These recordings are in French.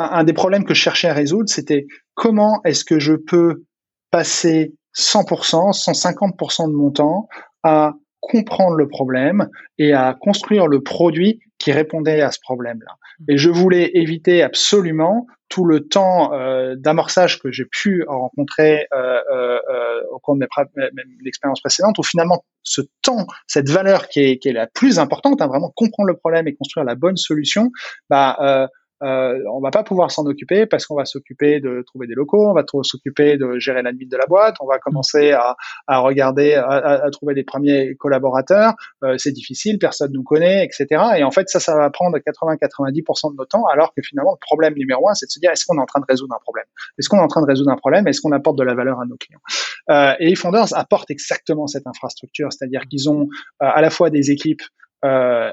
un, des problèmes que je cherchais à résoudre, c'était comment est-ce que je peux passer 100%, 150% de mon temps à comprendre le problème et à construire le produit qui répondait à ce problème-là. Et je voulais éviter absolument tout le temps euh, d'amorçage que j'ai pu rencontrer euh, euh, au cours de l'expérience précédente, où finalement ce temps, cette valeur qui est, qui est la plus importante, hein, vraiment comprendre le problème et construire la bonne solution, bah, euh, on va pas pouvoir s'en occuper parce qu'on va s'occuper de trouver des locaux, on va s'occuper de gérer l'admin de la boîte, on va commencer à, à regarder, à, à, trouver des premiers collaborateurs. Euh, c'est difficile, personne nous connaît, etc. Et en fait, ça, ça va prendre 80-90% de notre temps, alors que finalement, le problème numéro un, c'est de se dire est-ce qu'on est en train de résoudre un problème? Est-ce qu'on est en train de résoudre un problème? Est-ce qu'on apporte de la valeur à nos clients? Euh, Et les Founders apportent exactement cette infrastructure, c'est-à-dire qu'ils ont euh, à la fois des équipes euh,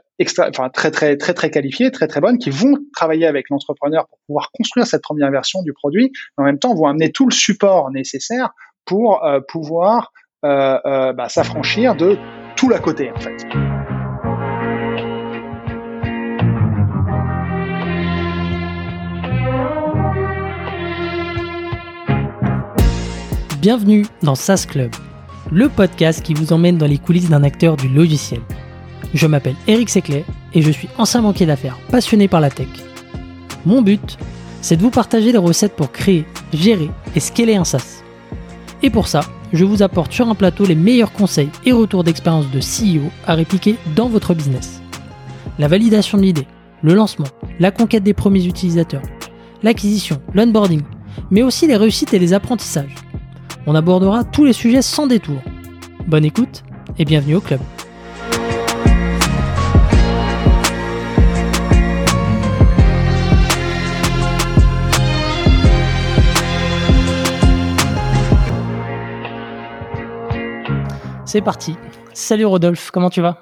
très très très très qualifiées, très très bonnes, qui vont travailler avec l'entrepreneur pour pouvoir construire cette première version du produit, en même temps vont amener tout le support nécessaire pour euh, pouvoir euh, euh bah, s'affranchir de tout l'à côté en fait. Bienvenue dans SaaS Club, le podcast qui vous emmène dans les coulisses d'un acteur du logiciel. Je m'appelle Eric Seclet et je suis ancien banquier d'affaires passionné par la tech. Mon but, c'est de vous partager des recettes pour créer, gérer et scaler un SaaS. Et pour ça, je vous apporte sur un plateau les meilleurs conseils et retours d'expérience de CEO à répliquer dans votre business. La validation de l'idée, le lancement, la conquête des premiers utilisateurs, l'acquisition, l'onboarding, mais aussi les réussites et les apprentissages. On abordera tous les sujets sans détour. Bonne écoute et bienvenue au club. C'est parti. Salut Rodolphe, comment tu vas?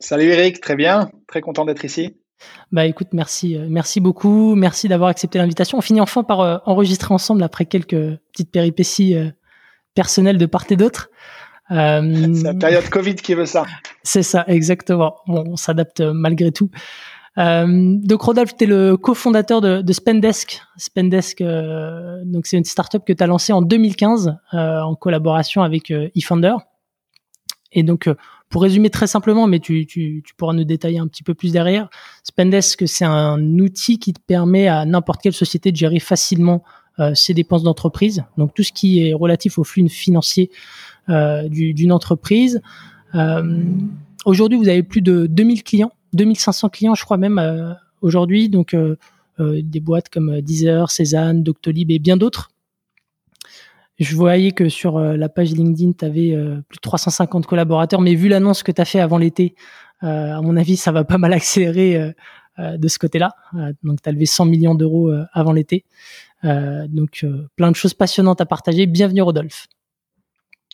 Salut Eric, très bien, très content d'être ici. Bah écoute, merci, euh, merci beaucoup, merci d'avoir accepté l'invitation. On finit enfin par euh, enregistrer ensemble après quelques petites péripéties euh, personnelles de part et d'autre. c'est la période Covid qui veut ça. C'est ça, exactement. Bon, on s'adapte malgré tout. donc Rodolphe, tu es le cofondateur de, de Spendesk. Spendesk, donc c'est une startup que tu as lancée en 2015 en collaboration avec eFounder. Et donc, euh, pour résumer très simplement, mais tu, tu, tu, pourras nous détailler un petit peu plus derrière, Spendesk, c'est un outil qui te permet à n'importe quelle société de gérer facilement euh, ses dépenses d'entreprise. Donc, tout ce qui est relatif au flux financier euh, d'une entreprise. Euh, aujourd'hui, vous avez plus de 2000 clients, 2500 clients, je crois même, euh, aujourd'hui. Donc, des boîtes comme Deezer, Cézanne, Doctolib et bien d'autres je voyais que sur euh, la page LinkedIn, tu avais euh, plus de 350 collaborateurs, mais vu l'annonce que tu as fait avant l'été, euh, à mon avis, ça va pas mal accélérer de ce côté-là. donc, tu as levé 100 millions d'euros avant l'été. donc, plein de choses passionnantes à partager. Bienvenue, Rodolphe.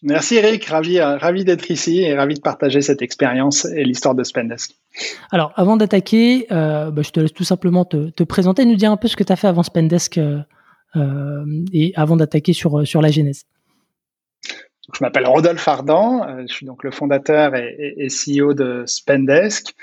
Merci Eric, ravi, ravi d'être ici et ravi de partager cette expérience et l'histoire de Spendesk. Alors, avant d'attaquer, bah, je te laisse tout simplement te, te, présenter, nous dire un peu ce que tu as fait avant Spendesk euh, et avant d'attaquer sur, euh, sur la genèse. Je m'appelle Rodolphe Ardan, euh, je suis donc le fondateur et, et, CEO de Spendesk.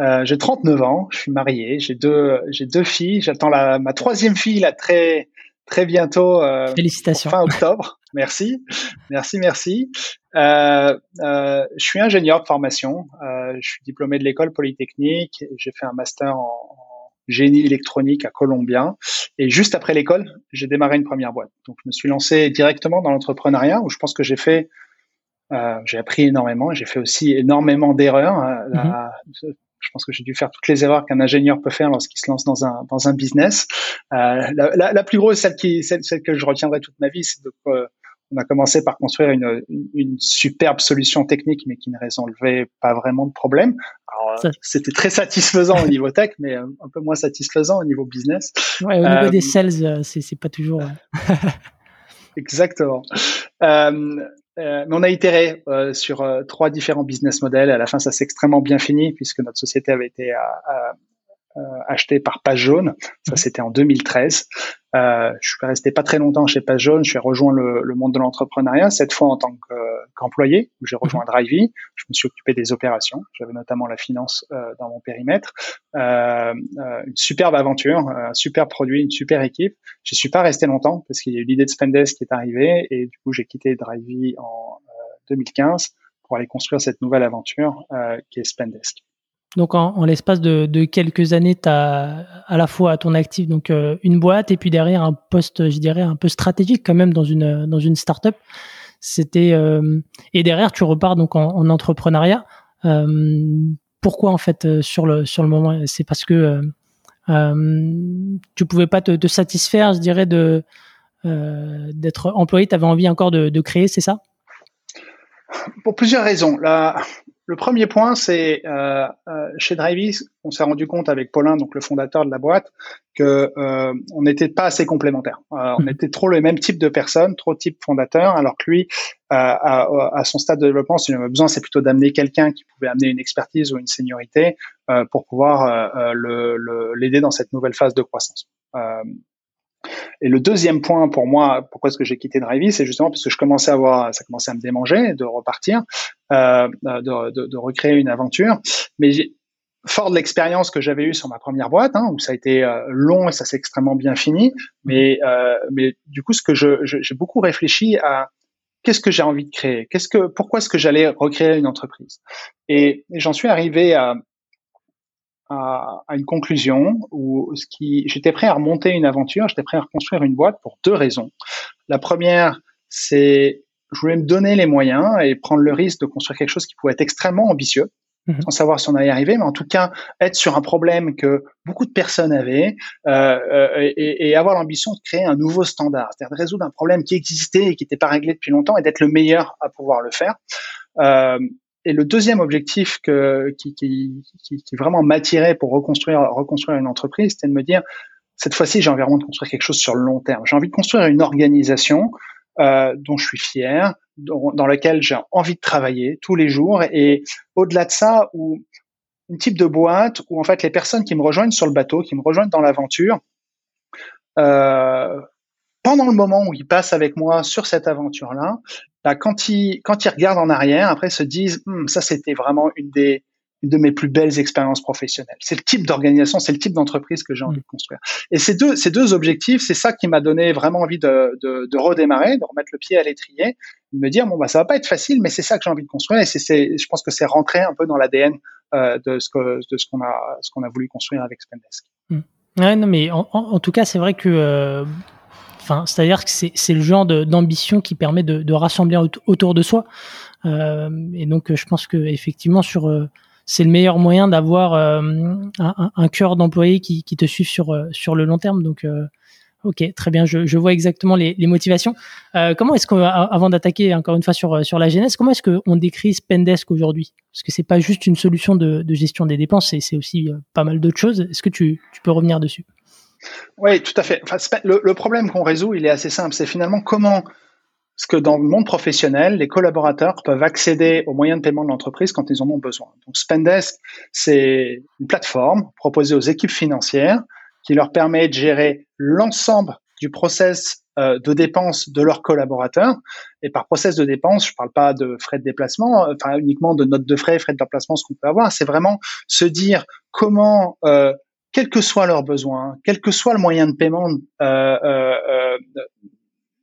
Euh, j'ai 39 ans, je suis marié, j'ai deux, j'ai deux filles, j'attends la, ma troisième fille là très, très bientôt. Euh, Félicitations. Fin octobre. merci, merci, merci. Euh, je suis ingénieur de formation, je suis diplômé de l'école polytechnique, j'ai fait un master en, génie électronique à Columbia. Et juste après l'école, j'ai démarré une première boîte. Donc, je me suis lancé directement dans l'entrepreneuriat où je pense que j'ai fait, euh, j'ai appris énormément. J'ai fait aussi énormément d'erreurs. Euh, mhm. Je pense que j'ai dû faire toutes les erreurs qu'un ingénieur peut faire lorsqu'il se lance dans un dans un business. Euh, la, la, la, plus grosse, celle qui, celle, celle que je retiendrai toute ma vie, c'est de euh, on a commencé par construire une, une, superbe solution technique, mais qui ne résolvait pas vraiment de problème. C'était très satisfaisant au niveau tech, mais euh, un peu moins satisfaisant au niveau business. Ouais, au niveau des euh, sales, euh, c'est pas toujours. Exactement. Euh, mais on a itéré euh, sur trois différents business models. À la fin, ça s'est extrêmement bien fini puisque notre société avait été acheté par Page Jaune. Ça, mhm. c'était en 2013. Euh, je suis resté pas très longtemps chez Page Jaune. Je suis rejoint le, le monde de l'entrepreneuriat, cette fois en tant qu'employé, où j'ai rejoint mhm. Drivey. Je me suis occupé des opérations. J'avais notamment la finance euh, dans mon périmètre. Euh, une superbe aventure, un super produit, une super équipe. Je suis pas resté longtemps parce qu'il y a eu l'idée de Spendesk qui est arrivée et du coup j'ai quitté Drivey en 2015 pour aller construire cette nouvelle aventure qui est Spendesk. Donc en, l'espace de, quelques années, tu as à la fois à ton actif donc euh, une boîte et puis derrière un poste, je dirais un peu stratégique quand même dans une dans une startup. C'était euh, et derrière tu repars donc en, entrepreneuriat. Euh, pourquoi en fait sur le sur le moment C'est parce que tu pouvais pas te, satisfaire, je dirais de d'être employé. Tu avais envie encore de, de créer, c'est ça? Pour plusieurs raisons. Le premier point, c'est euh, euh, chez Drivey, on s'est rendu compte avec Paulin, donc le fondateur de la boîte, que euh, on n'était pas assez complémentaires. Euh, on mhm. était trop le même type de personnes, trop type fondateur, alors que lui, à, à, son stade de développement, ce qu'il avait besoin, c'est plutôt d'amener quelqu'un qui pouvait amener une expertise ou une seniorité pour pouvoir l'aider le, dans cette nouvelle phase de croissance. Et le deuxième point pour moi, pourquoi est-ce que j'ai quitté Drivey, c'est justement parce que je commençais à voir, ça commençait à me démanger de repartir, euh, de, de, de, recréer une aventure. Mais fort de l'expérience que j'avais eue sur ma première boîte, hein, où ça a été euh, long et ça s'est extrêmement bien fini. Mais, euh, mais du coup, ce que j'ai beaucoup réfléchi à qu'est-ce que j'ai envie de créer, qu'est-ce que, pourquoi est-ce que j'allais recréer une entreprise. Et j'en suis arrivé à, à, à, une conclusion où ce qui, j'étais prêt à remonter une aventure, j'étais prêt à reconstruire une boîte pour deux raisons. La première, c'est je voulais me donner les moyens et prendre le risque de construire quelque chose qui pouvait être extrêmement ambitieux, mhm. sans savoir si on allait y arriver, mais en tout cas être sur un problème que beaucoup de personnes avaient euh, euh et, et, avoir l'ambition de créer un nouveau standard, c'est-à-dire de résoudre un problème qui existait et qui n'était pas réglé depuis longtemps et d'être le meilleur à pouvoir le faire. Euh, et le deuxième objectif qui, vraiment m'attirait pour reconstruire, une entreprise, c'était de me dire, cette fois-ci, j'ai envie vraiment de construire quelque chose sur le long terme. J'ai envie de construire une organisation euh, dont je suis fier, dans, dans laquelle j'ai envie de travailler tous les jours. Et au-delà de ça, où une type de boîte où en fait les personnes qui me rejoignent sur le bateau, qui me rejoignent dans l'aventure, euh, pendant le moment où ils passent avec moi sur cette aventure-là, bah, quand ils quand ils regardent en arrière, après se disent hm, ça c'était vraiment une des une de mes plus belles expériences professionnelles. C'est le type d'organisation, c'est le type d'entreprise que j'ai envie de construire. Et ces deux, ces deux objectifs, c'est ça qui m'a donné vraiment envie de, de, de, redémarrer, de remettre le pied à l'étrier, de me dire bon bah ça va pas être facile, mais c'est ça que j'ai envie de construire. Et c'est, je pense que c'est rentré un peu dans l'ADN euh, de ce que de ce qu'on a ce qu'on a voulu construire avec Spendesk. Mmh. Ouais, non, mais en, en, tout cas, c'est vrai que euh, c'est-à-dire que c'est le genre d'ambition qui permet de, rassembler autour de soi. Euh, et donc, je pense que effectivement, euh, c'est le meilleur moyen d'avoir euh, un, cœur d'employés qui, te suivent sur le long terme. Donc, ok, très bien, je, vois exactement les, motivations. comment est-ce qu'on, avant d'attaquer encore une fois sur sur la genèse, comment est-ce qu'on décrit Spendesk aujourd'hui? Parce que c'est pas juste une solution de, gestion des dépenses, c'est aussi pas mal d'autres choses. Est-ce que tu peux revenir dessus? Oui, tout à fait. Enfin, le, problème qu'on résout, il est assez simple. C'est finalement comment ce que dans le monde professionnel, les collaborateurs peuvent accéder aux moyens de paiement de l'entreprise quand ils en ont besoin. Donc Spendesk, c'est une plateforme proposée aux équipes financières qui leur permet de gérer l'ensemble du process euh, de dépenses de leurs collaborateurs. Et par process de dépenses, je ne parle pas de frais de déplacement, enfin uniquement de notes de frais, frais de déplacement, ce qu'on peut avoir. C'est vraiment se dire comment euh, quels que soient leurs besoins, quel que soit le moyen de paiement, euh, euh, euh,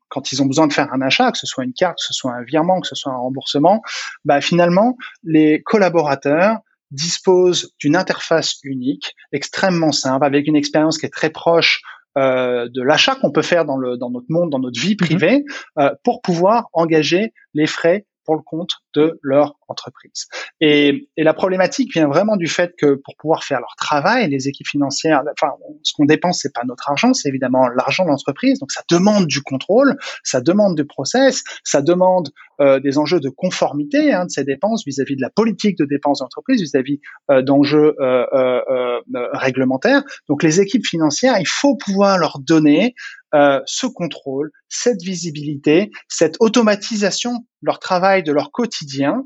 quand ils ont besoin de faire un achat, que ce soit une carte, que ce soit un virement, que ce soit un remboursement, bah finalement, les collaborateurs disposent d'une interface unique, extrêmement simple, avec une expérience qui est très proche euh, de l'achat qu'on peut faire dans, le, dans notre monde, dans notre vie mm-hmm. privée, euh, pour pouvoir engager les frais pour le compte de leur entreprise. Et, et, la problématique vient vraiment du fait que pour pouvoir faire leur travail, les équipes financières, enfin, ce qu'on dépense, c'est pas notre argent, c'est évidemment l'argent de l'entreprise. Donc, ça demande du contrôle, ça demande du process, ça demande euh, des enjeux de conformité hein, de ces dépenses vis-à-vis de la politique de dépenses d'entreprise, vis-à-vis euh, d'enjeux euh, euh, euh, réglementaires. Donc, les équipes financières, il faut pouvoir leur donner euh, ce contrôle, cette visibilité, cette automatisation de leur travail, de leur quotidien,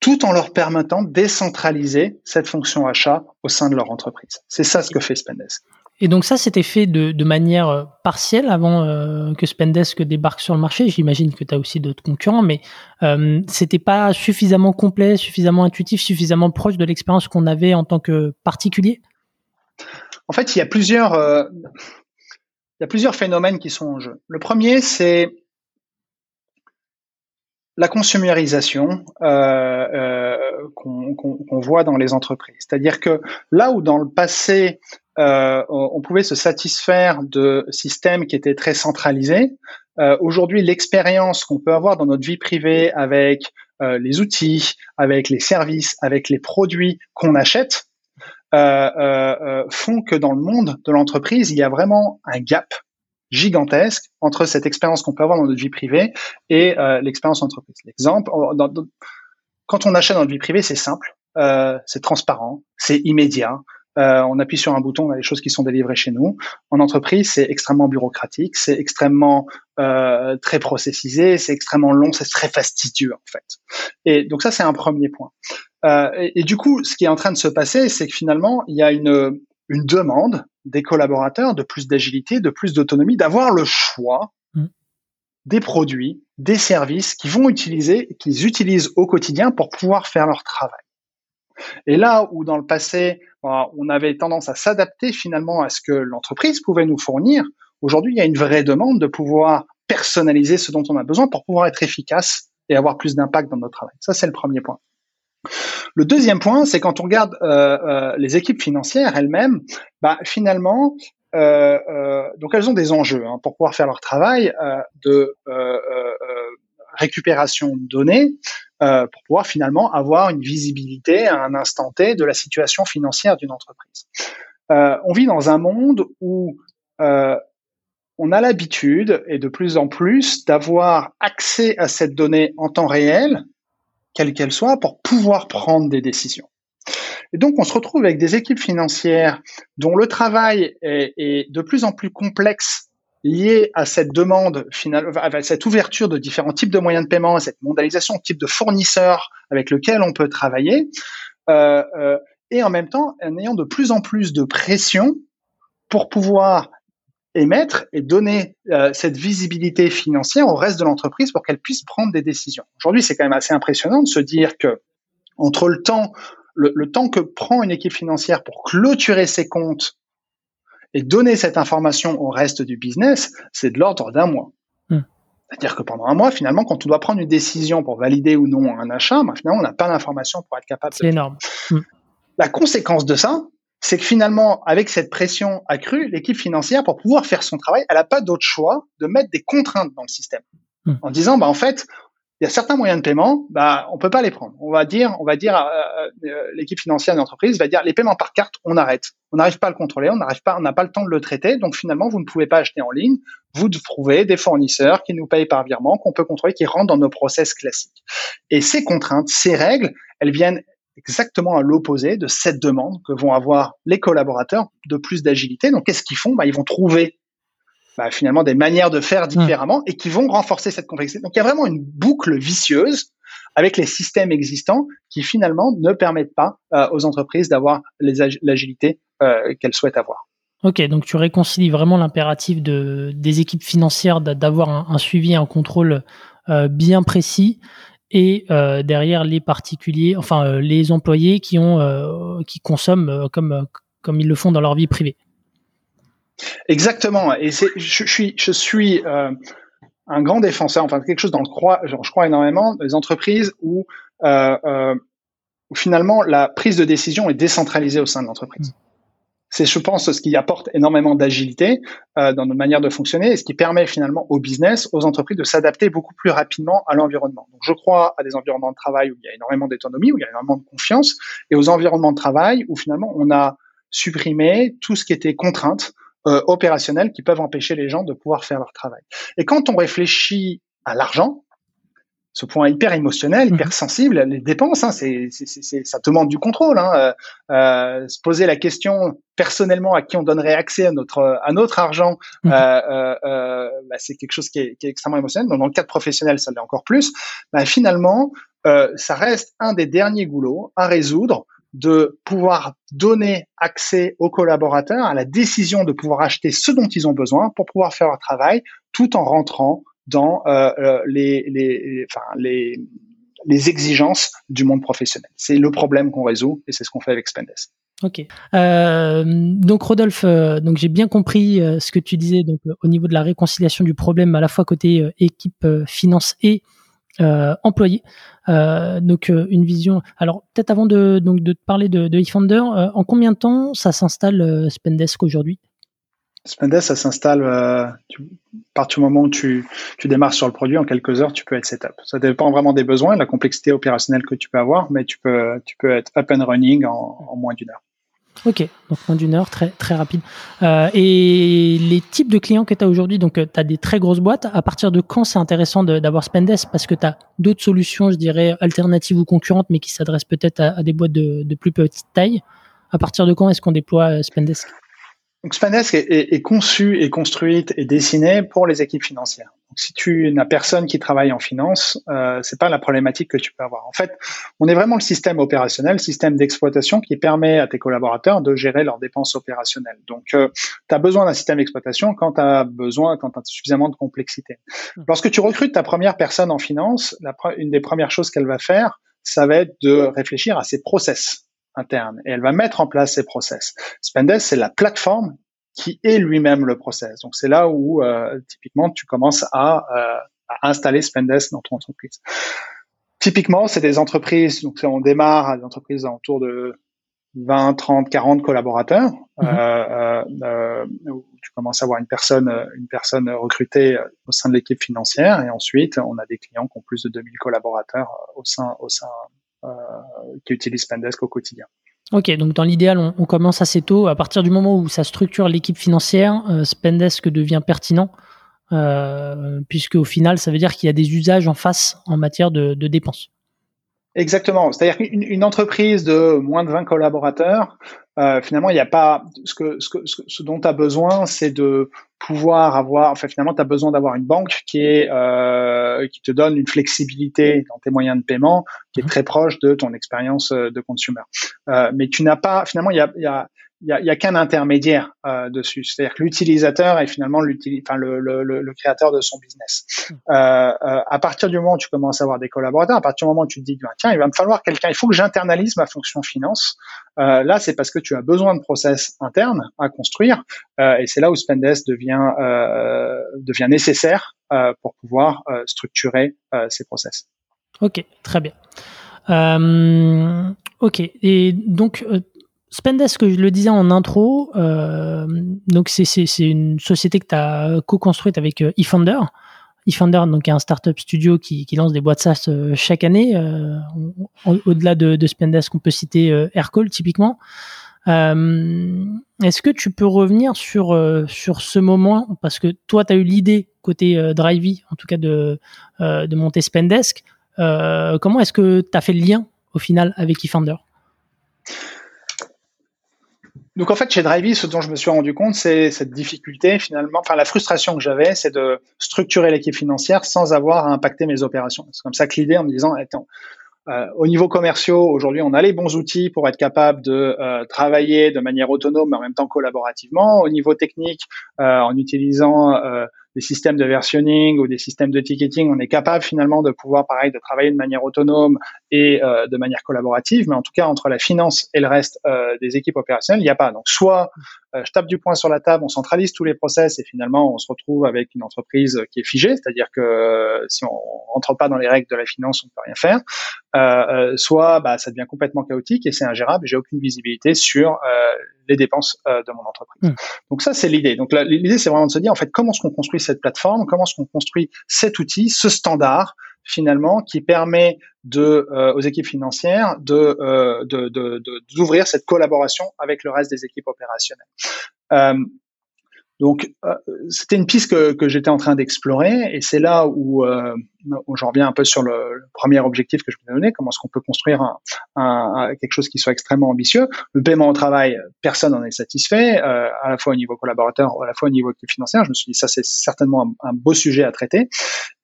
tout en leur permettant de décentraliser cette fonction achat au sein de leur entreprise. C'est ça ce que fait Spendesk. Et donc ça, c'était fait de, de, manière euh, partielle avant euh, que Spendesk débarque sur le marché. J'imagine que tu as aussi d'autres concurrents, mais euh, c'était pas suffisamment complet, suffisamment intuitif, suffisamment proche de l'expérience qu'on avait en tant que particulier? En fait, il y a plusieurs, euh, il y a plusieurs phénomènes qui sont en jeu. Le premier, c'est la consumérisation euh, euh, qu'on voit dans les entreprises. C'est-à-dire que là où dans le passé, euh, on pouvait se satisfaire de systèmes qui étaient très centralisés, aujourd'hui, l'expérience qu'on peut avoir dans notre vie privée avec les outils, avec les services, avec les produits qu'on achète, font que dans le monde de l'entreprise, il y a vraiment un gap gigantesque entre cette expérience qu'on peut avoir dans notre vie privée et euh, l'expérience entreprise. L'exemple, quand on achète dans notre vie privée, c'est simple, euh, c'est transparent, c'est immédiat. Euh, on appuie sur un bouton, on a les choses qui sont délivrées chez nous. En entreprise, c'est extrêmement bureaucratique, c'est extrêmement euh, très processisé, c'est extrêmement long, c'est très fastidieux en fait. Et donc ça, c'est un premier point. Euh, et, et, du coup, ce qui est en train de se passer, c'est que finalement, il y a une, une demande des collaborateurs de plus d'agilité, de plus d'autonomie, d'avoir le choix mm. des produits, des services qu'ils vont utiliser, qu'ils utilisent au quotidien pour pouvoir faire leur travail. Et là où dans le passé, on avait tendance à s'adapter finalement à ce que l'entreprise pouvait nous fournir, aujourd'hui, il y a une vraie demande de pouvoir personnaliser ce dont on a besoin pour pouvoir être efficace et avoir plus d'impact dans notre travail. Ça, c'est le premier point. Le deuxième point, c'est quand on regarde euh, euh, les équipes financières elles-mêmes, bah, finalement, euh, donc elles ont des enjeux hein, pour pouvoir faire leur travail de récupération de données pour pouvoir finalement avoir une visibilité à un instant T de la situation financière d'une entreprise. on vit dans un monde où on a l'habitude et de plus en plus d'avoir accès à cette donnée en temps réel quelle qu'elle soit, pour pouvoir prendre des décisions. Et donc, on se retrouve avec des équipes financières dont le travail est, de plus en plus complexe lié à cette demande à cette ouverture de différents types de moyens de paiement, à cette mondialisation, type de fournisseurs avec lequel on peut travailler, euh, euh, et en même temps en ayant de plus en plus de pression pour pouvoir émettre et donner euh, cette visibilité financière au reste de l'entreprise pour qu'elle puisse prendre des décisions. Aujourd'hui, c'est quand même assez impressionnant de se dire que entre le temps, le, temps que prend une équipe financière pour clôturer ses comptes et donner cette information au reste du business, c'est de l'ordre d'un mois. Hmm. C'est-à-dire que pendant un mois, finalement, quand on doit prendre une décision pour valider ou non un achat, ben, finalement, on n'a pas l'information pour être capable. C'est énorme. Hmm. La conséquence de ça, c'est que finalement, avec cette pression accrue, l'équipe financière, pour pouvoir faire son travail, elle n'a pas d'autre choix de mettre des contraintes dans le système. Hmm. En disant, bah, en fait, il y a certains moyens de paiement, bah, on peut pas les prendre. On va dire, on va dire, euh, euh, l'équipe financière de l'entreprise va dire, les paiements par carte, on arrête. On n'arrive pas à le contrôler, on n'arrive pas, on n'a pas le temps de le traiter. Donc finalement, vous ne pouvez pas acheter en ligne. Vous trouvez des fournisseurs qui nous payent par virement, qu'on peut contrôler, qui rentrent dans nos process classiques. Et ces contraintes, ces règles, elles viennent exactement à l'opposé de cette demande que vont avoir les collaborateurs de plus d'agilité. Donc, qu'est-ce qu'ils font? Bah, Ils vont trouver bah, finalement des manières de faire différemment et qui vont renforcer cette complexité. Donc, il y a vraiment une boucle vicieuse avec les systèmes existants qui finalement ne permettent pas euh, aux entreprises d'avoir l'agilité euh, qu'elles souhaitent avoir. Ok, donc tu réconcilies vraiment l'impératif de, des équipes financières d'avoir un, un, suivi, un contrôle euh, bien précis et euh, derrière les particuliers, enfin euh, les employés qui ont euh, qui consomment comme comme ils le font dans leur vie privée. Exactement. Et je, suis je suis un grand défenseur, enfin quelque chose dans le genre, je crois énormément des entreprises où finalement la prise de décision est décentralisée au sein de l'entreprise. C'est, je pense, ce qui apporte énormément d'agilité euh, dans notre manière de fonctionner et ce qui permet finalement au business, aux entreprises de s'adapter beaucoup plus rapidement à l'environnement. Donc, je crois à des environnements de travail où il y a énormément d'autonomie, où il y a énormément de confiance, et aux environnements de travail où finalement on a supprimé tout ce qui était contrainte euh, opérationnelle qui peuvent empêcher les gens de pouvoir faire leur travail. Et quand on réfléchit à l'argent, ce point hyper émotionnel, hyper mhm. sensible, les dépenses, hein, c'est, ça demande du contrôle. Hein, euh, euh, se poser la question personnellement à qui on donnerait accès à notre à notre argent, mhm. euh, euh, bah, c'est quelque chose qui est, qui est, extrêmement émotionnel. dans le cadre professionnel, ça l'est encore plus. Bah, finalement, ça reste un des derniers goulots à résoudre de pouvoir donner accès aux collaborateurs à la décision de pouvoir acheter ce dont ils ont besoin pour pouvoir faire leur travail, tout en rentrant dans euh, euh, les, les, enfin, les, les exigences du monde professionnel. C'est le problème qu'on résout et c'est ce qu'on fait avec Spendesk. Ok. Euh, donc Rodolphe, donc j'ai bien compris ce que tu disais donc au niveau de la réconciliation du problème à la fois côté équipe finance et employé. donc une vision. Alors peut-être avant de donc de te parler de, de en combien de temps ça s'installe Spendesk aujourd'hui Spendesk, ça s'installe euh, à partir du moment où tu, démarres sur le produit, en quelques heures, tu peux être setup. Ça dépend vraiment des besoins, de la complexité opérationnelle que tu peux avoir, mais tu peux, tu peux être up and running en, moins d'une heure. Ok, donc moins d'une heure, très, rapide. Euh, et les types de clients que tu as aujourd'hui, donc euh, tu as des très grosses boîtes. À partir de quand c'est intéressant d'avoir Spendesk Parce que tu as d'autres solutions, je dirais, alternatives ou concurrentes, mais qui s'adressent peut-être à, des boîtes de, de, plus petite taille. À partir de quand est-ce qu'on déploie euh, Spendesk donc est, est, est, conçu et construite et dessinée pour les équipes financières. Donc, si tu n'as personne qui travaille en finance, euh, c'est pas la problématique que tu peux avoir. En fait, on est vraiment le système opérationnel, le système d'exploitation qui permet à tes collaborateurs de gérer leurs dépenses opérationnelles. Donc, euh, tu as besoin d'un système d'exploitation quand tu as besoin, quand tu as suffisamment de complexité. Mmh. Lorsque tu recrutes ta première personne en finance, la, une des premières choses qu'elle va faire, ça va être de réfléchir à ses process interne et elle va mettre en place ses process. Spendesk, c'est la plateforme qui est lui-même le process. Donc c'est là où euh, typiquement tu commences à, euh, à, installer Spendesk dans ton entreprise. Typiquement, c'est des entreprises, donc on démarre à des entreprises autour de 20, 30, 40 collaborateurs. Mhm. Euh, euh, où tu commences à avoir une personne, une personne recrutée au sein de l'équipe financière, et ensuite on a des clients qui ont plus de 2000 collaborateurs au sein, au sein, qui utilisent Spendesk au quotidien. Ok, donc dans l'idéal, on, commence assez tôt. À partir du moment où ça structure l'équipe financière, euh, Spendesk devient pertinent, euh, puisque au final, ça veut dire qu'il y a des usages en face en matière de dépenses. Exactement. C'est-à-dire qu'une une entreprise de moins de 20 collaborateurs, euh, finalement, il n'y a pas ce que ce, que, ce dont tu as besoin, c'est de pouvoir avoir. Enfin, finalement, tu as besoin d'avoir une banque qui est euh, qui te donne une flexibilité dans tes moyens de paiement qui est mmh. très proche de ton expérience euh, de consumer. Euh, mais tu n'as pas. Finalement, il y a, y a il y a, y a qu'un intermédiaire euh, dessus. C'est-à-dire que l'utilisateur est finalement enfin, le, le, le, créateur de son business. Hmm. Euh, euh, à partir du moment où tu commences à avoir des collaborateurs, à partir du moment où tu te dis, ben, tiens, il va me falloir quelqu'un, il faut que j'internalise ma fonction finance. Euh, là, c'est parce que tu as besoin de process internes à construire, euh, et c'est là où Spendesk devient euh, devient nécessaire pour pouvoir structurer ces process. Ok, très bien. ok, et donc Spendesk, je le disais en intro, euh, donc c'est une société que tu as co-construite avec euh, eFounder. eFounder, donc, est un startup studio qui, qui lance des boîtes SaaS euh, chaque année. Euh, Au-delà de, de, Spendesk, on peut citer euh, Aircall typiquement. Euh, est-ce que tu peux revenir sur, sur ce moment? Parce que toi, tu as eu l'idée côté Drivey, en tout cas de, de monter Spendesk. comment est-ce que tu as fait le lien au final avec eFounder? Donc en fait, chez Drivey, ce dont je me suis rendu compte, c'est cette difficulté finalement, enfin la frustration que j'avais, c'est de structurer l'équipe financière sans avoir à impacter mes opérations. C'est comme ça que l'idée en me disant, attends, euh, au niveau commercial, aujourd'hui, on a les bons outils pour être capable de euh, travailler de manière autonome, mais en même temps collaborativement. Au niveau technique, euh, en utilisant des systèmes de versionning ou des systèmes de ticketing, on est capable finalement de pouvoir, pareil, de travailler de manière autonome et euh, de manière collaborative. Mais en tout cas, entre la finance et le reste euh, des équipes opérationnelles, il n'y a pas. Donc, soit euh, je tape du poing sur la table, on centralise tous les process et finalement, on se retrouve avec une entreprise qui est figée, c'est-à-dire que si on rentre pas dans les règles de la finance, on peut rien faire. Soit, bah, ça devient complètement chaotique et c'est ingérable. J'ai aucune visibilité sur les dépenses euh, de mon entreprise. Hmm. Donc ça, c'est l'idée. Donc l'idée, c'est vraiment de se dire, en fait, comment est-ce qu'on construit cette plateforme, comment est-ce qu'on construit cet outil, ce standard, finalement, qui permet de, euh, aux équipes financières de, euh, d'ouvrir cette collaboration avec le reste des équipes opérationnelles? Donc, euh, c'était une piste que, que j'étais en train d'explorer, et c'est là où, euh, j'en reviens un peu sur le, premier objectif que je vous ai donné, comment est-ce qu'on peut construire un, un, quelque chose qui soit extrêmement ambitieux. Le paiement au travail, personne n'en est satisfait, euh, à la fois au niveau collaborateur, à la fois au niveau financier. Je me suis dit, ça c'est certainement un, beau sujet à traiter.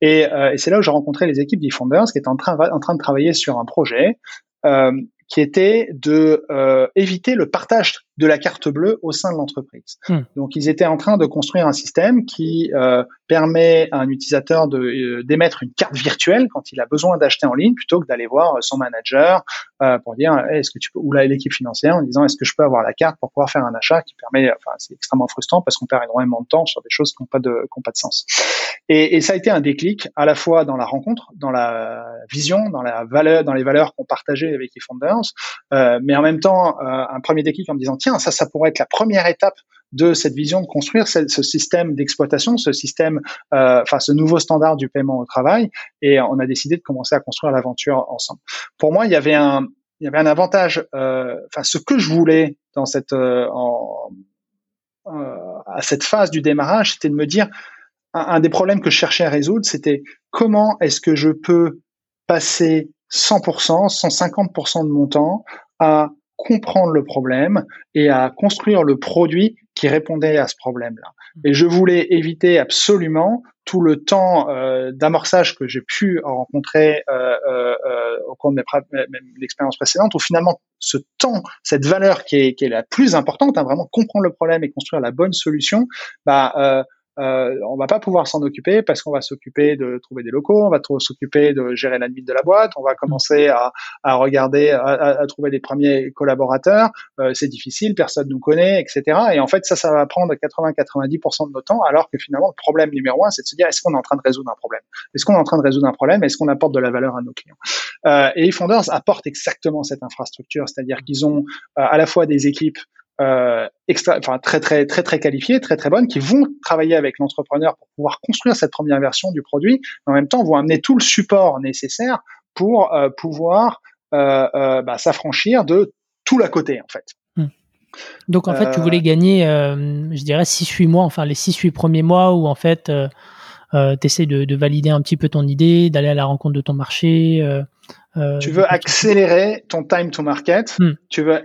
Et, euh, et c'est là où j'ai rencontré les équipes d'eFounders qui étaient en train, en train de travailler sur un projet euh, qui était de euh, éviter le partage de la carte bleue au sein de l'entreprise. Hmm. Donc, ils étaient en train de construire un système qui euh, permet à un utilisateur de euh, d'émettre une carte virtuelle quand il a besoin d'acheter en ligne, plutôt que d'aller voir son manager euh, pour dire est-ce que tu peux ou l'équipe financière en disant est-ce que je peux avoir la carte pour pouvoir faire un achat qui permet. Enfin, c'est extrêmement frustrant parce qu'on perd énormément de temps sur des choses qui n'ont pas de qui ont pas de sens. Et, et, ça a été un déclic à la fois dans la rencontre, dans la vision, dans la valeur, dans les valeurs qu'on partageait avec les euh, mais en même temps un premier déclic en me disant tiens, ça, ça pourrait être la première étape de cette vision de construire ce, système d'exploitation, ce système, euh, ce nouveau standard du paiement au travail, et on a décidé de commencer à construire l'aventure ensemble. Pour moi, il y avait un, il y avait un avantage. Euh, enfin, ce que je voulais dans cette, euh, à cette phase du démarrage, c'était de me dire un, des problèmes que je cherchais à résoudre, c'était comment est-ce que je peux passer 100%, 150% de mon temps à comprendre le problème et à construire le produit qui répondait à ce problème-là. Et je voulais éviter absolument tout le temps euh, d'amorçage que j'ai pu rencontrer euh, euh, euh au cours de l'expérience précédente, où finalement ce temps, cette valeur qui est, qui est la plus importante, hein, vraiment comprendre le problème et construire la bonne solution, bah, euh, on va pas pouvoir s'en occuper parce qu'on va s'occuper de trouver des locaux, on va s'occuper de gérer l'admin de la boîte, on va commencer à, à regarder, à, à, trouver des premiers collaborateurs. Euh, c'est difficile, personne nous connaît, etc. Et en fait, ça, ça va prendre 80-90% de notre temps, alors que finalement, le problème numéro un, c'est de se dire est-ce qu'on est en train de résoudre un problème? Est-ce qu'on est en train de résoudre un problème? Est-ce qu'on apporte de la valeur à nos clients? Euh, Et les Founders apportent exactement cette infrastructure, c'est-à-dire qu'ils ont euh, à la fois des équipes euh, extra, enfin très très très très qualifiées, très très bonnes, qui vont travailler avec l'entrepreneur pour pouvoir construire cette première version du produit, mais en même temps vont amener tout le support nécessaire pour euh, pouvoir euh, euh bah, s'affranchir de tout l'à côté en fait. Hmm. Donc en fait, tu voulais gagner, je dirais 6-8 mois, enfin les 6-8 premiers mois où en fait euh, tu essaies de, de, valider un petit peu ton idée, d'aller à la rencontre de ton marché. Euh, euh, tu veux accélérer ton time to market, hmm. tu veux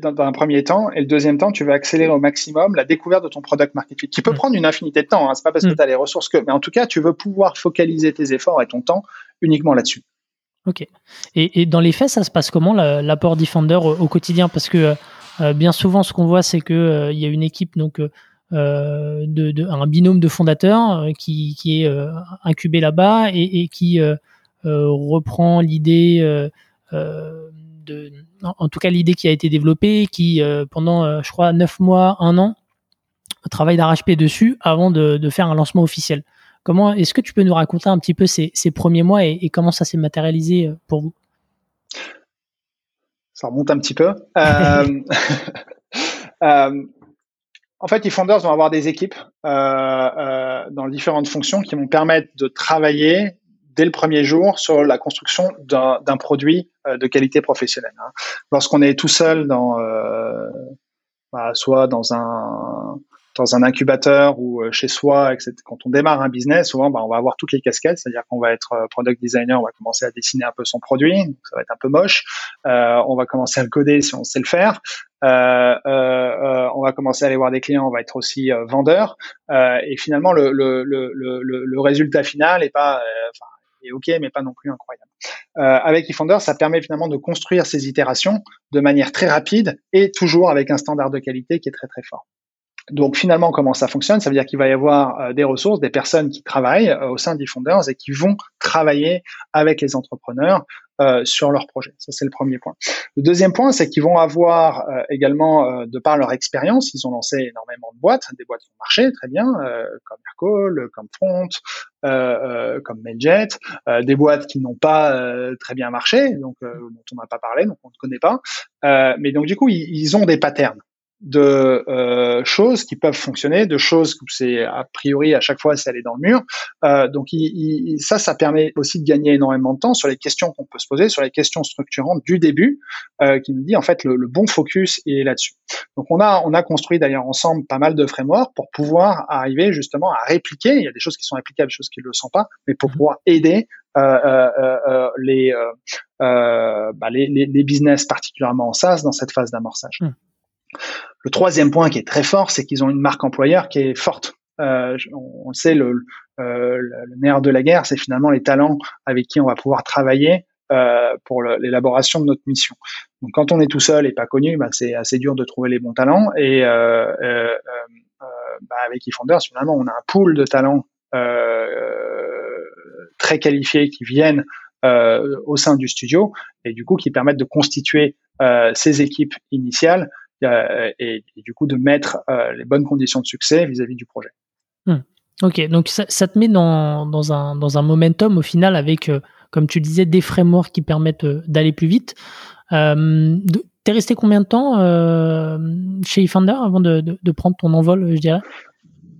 dans, un premier temps, et le deuxième temps, tu veux accélérer au maximum la découverte de ton product market fit, qui peut hmm. prendre une infinité de temps. Hein, c'est pas parce que hmm. tu as les ressources que, mais en tout cas, tu veux pouvoir focaliser tes efforts et ton temps uniquement là-dessus. Ok. Et, et, dans les faits, ça se passe comment l'apport Defender au, au, quotidien? Parce que euh, bien souvent, ce qu'on voit, c'est que il y a une équipe donc euh, de, un binôme de fondateurs euh, qui, qui est euh, incubé là-bas et, et qui reprend l'idée de, en tout cas l'idée qui a été développée, qui pendant, je crois, neuf mois, un an, travaille d'arrache-pied dessus avant de, de, faire un lancement officiel. Comment est-ce que tu peux nous raconter un petit peu ces, ces premiers mois et, et comment ça s'est matérialisé pour vous? Ça remonte un petit peu. euh, en fait, les founders vont avoir des équipes euh, euh, dans différentes fonctions qui vont permettre de travailler dès le premier jour sur la construction d'un produit euh, de qualité professionnelle. Hein. Lorsqu'on est tout seul dans, bah, soit dans un dans un incubateur ou euh, chez soi, etc. quand on démarre un business, souvent, bah, on va avoir toutes les casquettes, c'est-à-dire qu'on va être euh, product designer, on va commencer à dessiner un peu son produit, ça va être un peu moche. Euh, on va commencer à le coder si on sait le faire. Euh, euh, on va commencer à aller voir des clients, on va être aussi vendeur. et finalement, le, le, le, le, résultat final est pas, ok, mais pas non plus incroyable. avec eFounder, ça permet finalement de construire ces itérations de manière très rapide et toujours avec un standard de qualité qui est très très fort. Donc finalement, comment ça fonctionne? Ça veut dire qu'il va y avoir euh, des ressources, des personnes qui travaillent euh, au sein d'eFounders et qui vont travailler avec les entrepreneurs euh, sur leurs projets. Ça, c'est le premier point. Le deuxième point, c'est qu'ils vont avoir également, de par leur expérience, ils ont lancé énormément de boîtes, des boîtes qui ont marché très bien, comme Aircall, comme Front, comme Mailjet, des boîtes qui n'ont pas très bien marché, donc dont on n'a pas parlé, donc on ne connaît pas. mais donc du coup, ils, ils ont des patterns de euh, choses qui peuvent fonctionner, de choses que c'est a priori à chaque fois c'est aller dans le mur. Euh, donc il, ça, ça permet aussi de gagner énormément de temps sur les questions qu'on peut se poser, sur les questions structurantes du début, euh, qui nous dit en fait le, le bon focus est là-dessus. Donc on a on a construit d'ailleurs ensemble pas mal de frameworks pour pouvoir arriver justement à répliquer. Il y a des choses qui sont applicables, des choses qui ne le sont pas, mais pour mmh. pouvoir aider euh, euh, euh, les, bah, les, les, les, business particulièrement en SaaS dans cette phase d'amorçage. Mmh. Le troisième point qui est très fort, c'est qu'ils ont une marque employeur qui est forte. Euh, on, sait, le, euh, le, nerf de la guerre, c'est finalement les talents avec qui on va pouvoir travailler euh, pour l'élaboration de notre mission. Donc, quand on est tout seul et pas connu, bah, c'est assez dur de trouver les bons talents. Et bah, avec eFounders, finalement, on a un pool de talents très qualifiés qui viennent au sein du studio et du coup qui permettent de constituer ces équipes initiales euh, et, du coup de mettre euh, les bonnes conditions de succès vis-à-vis du projet. Hmm. Ok, donc ça, te met dans, dans, un, dans un momentum au final avec, euh, comme tu disais, des frameworks qui permettent d'aller plus vite. Euh, T'es resté combien de temps chez eFounder avant de, de, prendre ton envol, je dirais?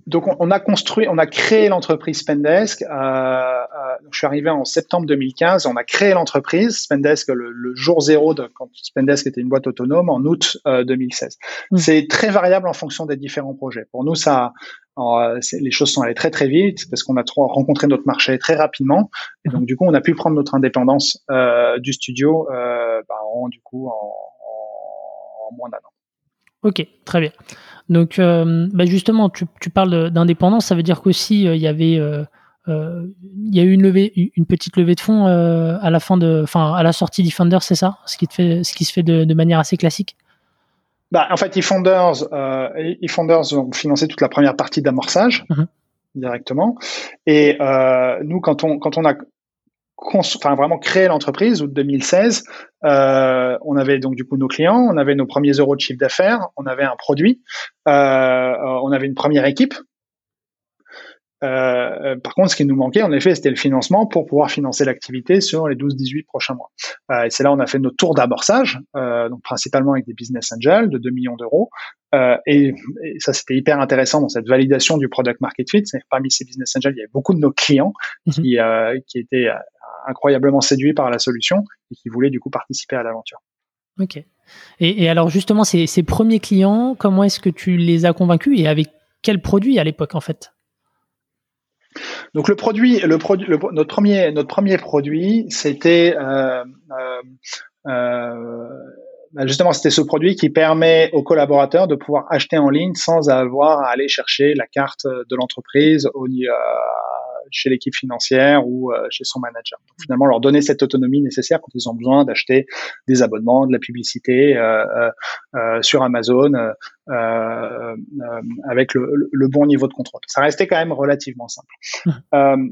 Donc on, a construit, on a créé l'entreprise Spendesk. Euh, euh, je suis arrivé en septembre 2015. On a créé l'entreprise Spendesk le, jour zéro de quand Spendesk était une boîte autonome en août 2016. Euh, mmh. C'est très variable en fonction des différents projets. Pour nous, ça, les choses sont allées très très vite parce qu'on a rencontré notre marché très rapidement et donc du coup on a pu prendre notre indépendance euh, du studio euh, bah, en du coup en, en, en moins d'un an. Ok, très bien. Donc, euh, bah justement, tu, tu parles d'indépendance, ça veut dire qu'aussi euh, il y avait, euh, il y a eu une levée, une petite levée de fonds à la fin de, enfin à la sortie d'eFounders, c'est ça, ce qui te fait, ce qui se fait de, de manière assez classique? Bah, en fait, eFounders, eFounders ont financé toute la première partie d'amorçage. Mhm. directement. Et euh, nous, quand on quand on a enfin vraiment créé l'entreprise août 2016. Euh, on avait donc du coup nos clients, on avait nos premiers euros de chiffre d'affaires, on avait un produit, euh, on avait une première équipe. Euh, par contre, ce qui nous manquait, en effet, c'était le financement pour pouvoir financer l'activité sur les 12-18 prochains mois. Euh, et c'est là on a fait notre tour d'amorçage, euh, donc principalement avec des business angels de 2 millions d'euros. Euh, et, et, ça, c'était hyper intéressant dans cette validation du product market fit. Parmi ces business angels, il y avait beaucoup de nos clients mhm. qui, qui étaient incroyablement séduits par la solution et qui voulaient du coup participer à l'aventure. Ok. Et, et, alors justement, ces, ces premiers clients, comment est-ce que tu les as convaincus et avec quel produit à l'époque en fait? Donc le produit, le produit, notre premier, notre premier produit, c'était euh, euh, euh, bah, justement c'était ce produit qui permet aux collaborateurs de pouvoir acheter en ligne sans avoir à aller chercher la carte de l'entreprise au, chez l'équipe financière ou euh, chez son manager. Donc, finalement, leur donner cette autonomie nécessaire quand ils ont besoin d'acheter des abonnements, de la publicité euh, euh, sur Amazon avec le, le, bon niveau de contrôle. Ça restait quand même relativement simple. Mmh.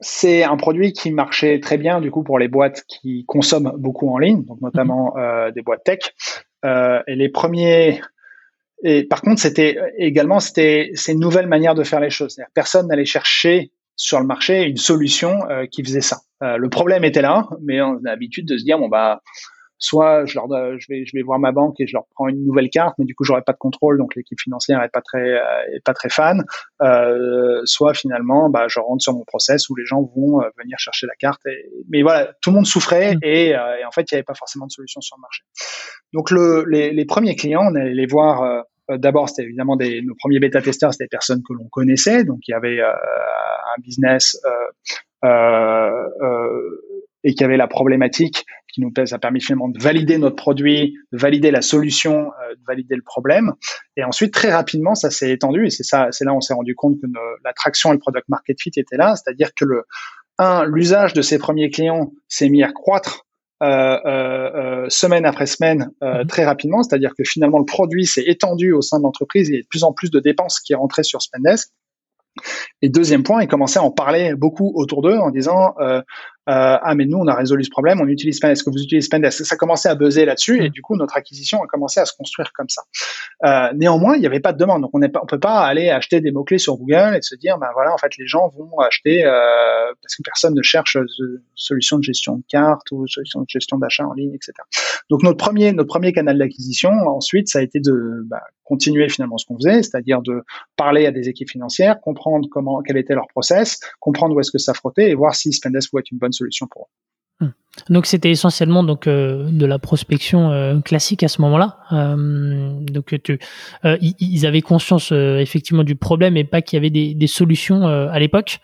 c'est un produit qui marchait très bien du coup pour les boîtes qui consomment beaucoup en ligne, donc notamment mmh. des boîtes tech. et les premiers et par contre, c'était également c'était c'est une nouvelle manière de faire les choses. Personne n'allait chercher sur le marché une solution euh, qui faisait ça. Euh, le problème était là, mais on a l'habitude de se dire bon bah soit je leur je vais je vais voir ma banque et je leur prends une nouvelle carte, mais du coup j'aurai pas de contrôle, donc l'équipe financière est pas très euh, est pas très fan. Euh, soit finalement bah je rentre sur mon process où les gens vont venir chercher la carte. Et, mais voilà, tout le monde souffrait mmh. et, et en fait il n'y avait pas forcément de solution sur le marché. Donc le, les, les, premiers clients, on allait les voir. Euh, d'abord, c'était évidemment des, nos premiers bêta-testeurs, c'était des personnes que l'on connaissait. Donc, il y avait euh, un business euh, et qui avait la problématique qui nous a permis finalement de valider notre produit, de valider la solution, de valider le problème. Et ensuite, très rapidement, ça s'est étendu. Et c'est ça, c'est là où on s'est rendu compte que l'attraction et le product market fit étaient là. C'est-à-dire que le, un, l'usage de ces premiers clients s'est mis à croître euh, euh, euh, semaine après semaine mhm. très rapidement, c'est-à-dire que finalement le produit s'est étendu au sein de l'entreprise, il y a de plus en plus de dépenses qui rentraient sur Spendesk. Et deuxième point, ils commençaient à en parler beaucoup autour d'eux en disant ah mais nous on a résolu ce problème, on utilise Spendesk, que vous utilisez Spendesk. Ça commençait à buzzer là-dessus et du coup notre acquisition a commencé à se construire comme ça. néanmoins, il n'y avait pas de demande, donc on ne peut pas aller acheter des mots clés sur Google et se dire ben voilà en fait les gens vont acheter parce que personne ne cherche de solution de gestion de cartes ou solution de gestion d'achat en ligne, etc. Donc notre premier notre premier canal d'acquisition ensuite ça a été de bah, continuer finalement ce qu'on faisait, c'est-à-dire de parler à des équipes financières, comprendre comment, quel était leur process, comprendre où est-ce que ça frottait et voir si Spendesk pouvait être une bonne solution pour eux. Hmm. Donc c'était essentiellement donc euh, de la prospection euh, classique à ce moment-là. Euh, donc tu, ils avaient conscience effectivement du problème et pas qu'il y avait des, des solutions à l'époque.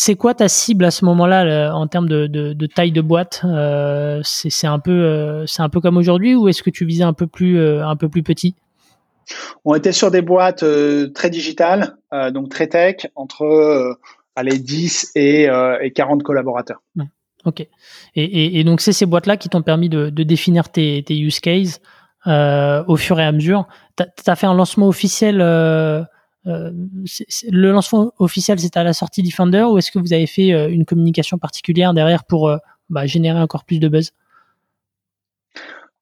C'est quoi ta cible à ce moment-là en termes de, taille de boîte euh, C'est un peu euh, c'est un peu comme aujourd'hui ou est-ce que tu visais un peu plus euh, un peu plus petit? On était sur des boîtes très digitales, donc très tech, entre allez 10 et, 40 collaborateurs. Ok. Et, donc c'est ces boîtes-là qui t'ont permis de, définir tes, use cases au fur et à mesure. Tu as, fait un lancement officiel euh, le lancement officiel, c'était à la sortie Defender ou est-ce que vous avez fait euh, une communication particulière derrière pour euh, bah, générer encore plus de buzz?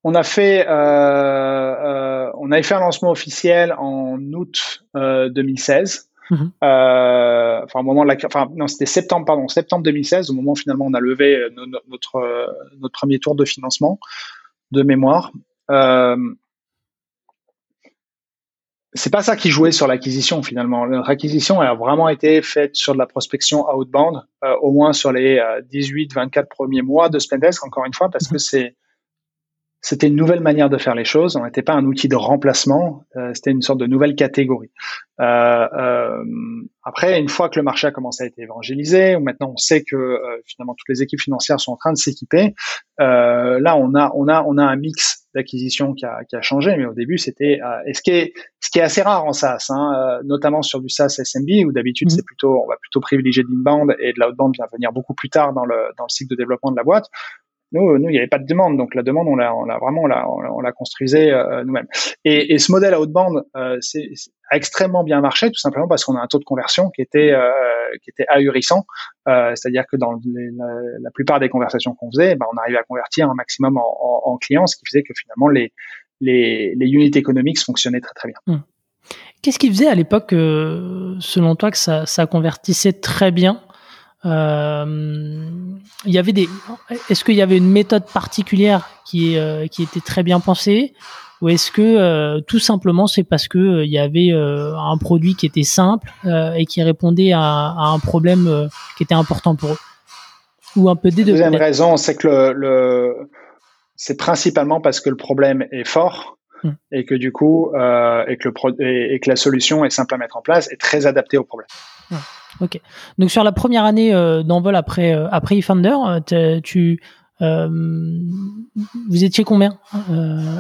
On a fait, on avait fait un lancement officiel en août 2016. Mhm. enfin, au moment de la, enfin, non, c'était septembre, pardon, septembre 2016, au moment où finalement on a levé notre, notre premier tour de financement de mémoire c'est pas ça qui jouait sur l'acquisition finalement. Notre acquisition a vraiment été faite sur de la prospection outbound, euh, au moins sur les 18-24 euh, premiers mois de Spendesk, encore une fois, parce que c'est c'était une nouvelle manière de faire les choses. On n'était pas un outil de remplacement, euh, c'était une sorte de nouvelle catégorie. Euh, euh, après, une fois que le marché a commencé à être évangélisé, où maintenant on sait que finalement toutes les équipes financières sont en train de s'équiper, là on a on a on a un mix d'acquisition qui a, qui a changé, mais au début c'était et ce qui est ce qui est assez rare en SaaS, hein, notamment sur du SaaS SMB où d'habitude mmh. c'est plutôt on va plutôt privilégier de l'inbound et de l'outbound vient venir beaucoup plus tard dans le dans le cycle de développement de la boîte. Nous, nous, il n'y avait pas de demande, donc la demande, on l'a, construisait euh, nous-mêmes. Et, ce modèle à haute bande, euh, a extrêmement bien marché, tout simplement parce qu'on a un taux de conversion qui était, euh, ahurissant. Euh, c'est-à-dire que dans la, plupart des conversations qu'on faisait, ben, on arrivait à convertir un maximum en, en, clients, ce qui faisait que finalement les, les, les units économiques fonctionnaient très très bien. Hum. Qu'est-ce qui faisait à l'époque, selon toi, que ça, convertissait très bien euh, il y avait des. Est-ce qu'il y avait une méthode particulière qui, euh, qui était très bien pensée, ou est-ce que euh, tout simplement c'est parce que il y avait un produit qui était simple et qui répondait à, un problème qui était important pour eux, ou un peu des deux. La deuxième raison, c'est que le, le... c'est principalement parce que le problème est fort hmm. et que du coup et que le et, que la solution est simple à mettre en place et très adaptée au problème. Hmm. Ok. Donc sur la première année euh, d'envol après euh, après eFounder, euh, tu vous étiez combien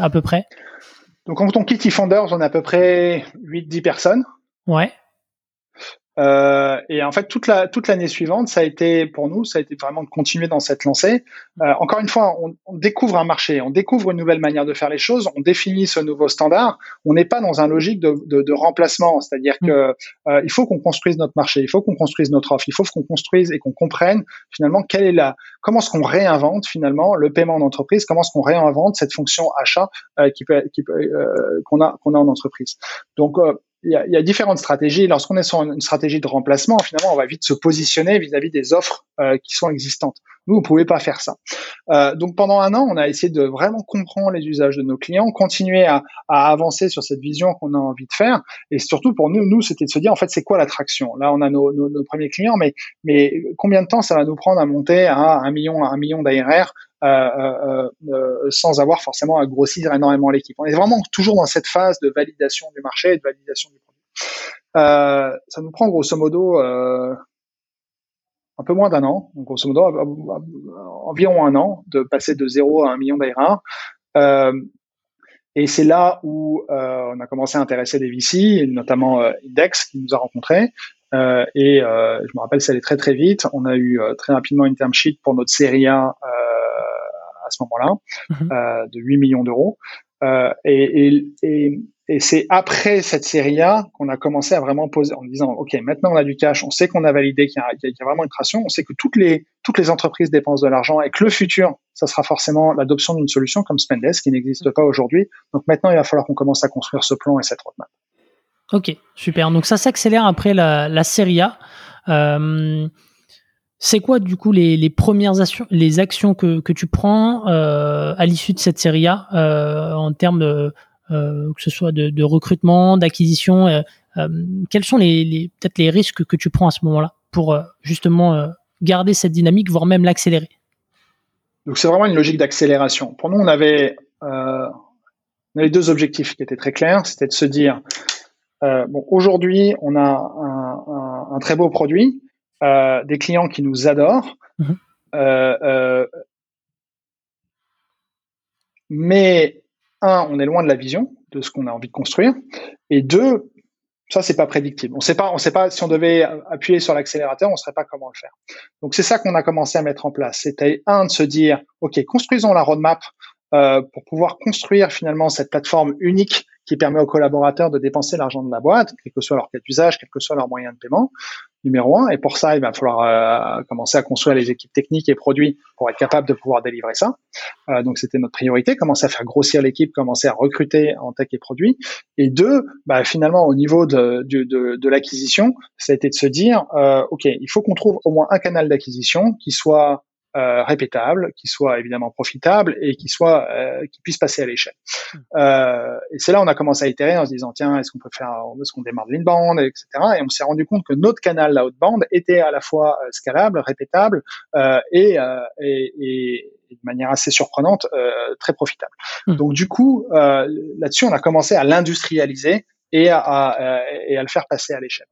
à peu près? Donc quand on quitte eFounders, on a à peu près 8-10 personnes. Ouais. Euh, et en fait, toute la toute l'année suivante, ça a été pour nous, ça a été vraiment de continuer dans cette lancée. Euh, encore une fois, on, on, découvre un marché, on découvre une nouvelle manière de faire les choses, on définit ce nouveau standard. On n'est pas dans un logique de, de, de remplacement, c'est-à-dire mm. que euh, il faut qu'on construise notre marché, il faut qu'on construise notre offre, il faut qu'on construise et qu'on comprenne finalement quelle est la comment est-ce qu'on réinvente finalement le paiement d'entreprise, comment est-ce qu'on réinvente cette fonction achat euh, qui peut qui peut euh, qu'on a qu'on a en entreprise. Donc il y, a, y a, différentes stratégies. Lorsqu'on est sur une stratégie de remplacement, finalement, on va vite se positionner vis-à-vis des offres euh, qui sont existantes. Nous, on pouvait pas faire ça. Euh, donc pendant un an, on a essayé de vraiment comprendre les usages de nos clients, continuer à, à avancer sur cette vision qu'on a envie de faire. Et surtout pour nous, nous, c'était de se dire en fait, c'est quoi l'attraction? Là, on a nos, nos, nos, premiers clients, mais mais combien de temps ça va nous prendre à monter à un million, à un million d'ARR? Sans avoir forcément à grossir énormément l'équipe. On est vraiment toujours dans cette phase de validation du marché et de validation du produit. ça nous prend grosso modo un peu moins d'un an, donc grosso modo environ un an, de passer de zéro à un million d'ARR. et c'est là où on a commencé à intéresser des VC, notamment Index, qui nous a rencontrés. et je me rappelle, ça allait très très vite. On a eu très rapidement une term sheet pour notre série A à ce moment-là, mhm. euh, de 8 millions d'euros. Euh, et, et, et c'est après cette série A qu'on a commencé à vraiment poser en disant, OK, maintenant on a du cash, on sait qu'on a validé qu'il y, y, a vraiment une traction, on sait que toutes les, toutes les entreprises dépensent de l'argent et que le futur, ça sera forcément l'adoption d'une solution comme Spendesk qui n'existe pas aujourd'hui. Donc maintenant, il va falloir qu'on commence à construire ce plan et cette roadmap. Ok, super. Donc ça s'accélère après la, la série A. Euh, c'est quoi du coup les, premières actions, les actions que, que tu prends euh, à l'issue de cette série A euh, en termes de, euh, que ce soit de, recrutement, d'acquisition Quels sont les, peut-être les risques que tu prends à ce moment-là pour justement garder cette dynamique, voire même l'accélérer? Donc c'est vraiment une logique d'accélération. Pour nous, on avait, on deux objectifs qui étaient très clairs. C'était de se dire bon, aujourd'hui, on a un, très beau produit, euh, des clients qui nous adorent, mmh. euh, euh, mais un, on est loin de la vision de ce qu'on a envie de construire, et deux, ça c'est pas prédictible. On sait pas, on sait pas si on devait appuyer sur l'accélérateur, on saurait pas comment le faire. Donc c'est ça qu'on a commencé à mettre en place. C'était un de se dire, ok, construisons la roadmap euh, pour pouvoir construire finalement cette plateforme unique qui permet aux collaborateurs de dépenser l'argent de la boîte, quel que soit leur cas d'usage, quel que soit leur moyen de paiement, numéro un. Et pour ça, il va falloir euh, commencer à construire les équipes techniques et produits pour être capable de pouvoir délivrer ça. Euh, donc, c'était notre priorité, commencer à faire grossir l'équipe, commencer à recruter en tech et produits. Et deux, bah, finalement, au niveau de, de, de, de l'acquisition, ça a été de se dire, euh, OK, il faut qu'on trouve au moins un canal d'acquisition qui soit euh, répétable, qui soit évidemment profitable et qui soit euh, qui puisse passer à l'échelle. Euh, et c'est là on a commencé à itérer en se disant tiens est-ce qu'on peut faire est-ce qu'on démarre de l'inbound etc. Et on s'est rendu compte que notre canal la outbound était à la fois euh, scalable, répétable euh, et, et, et, de manière assez surprenante très profitable. Hmm. Donc du coup là-dessus on a commencé à l'industrialiser et à, et à le faire passer à l'échelle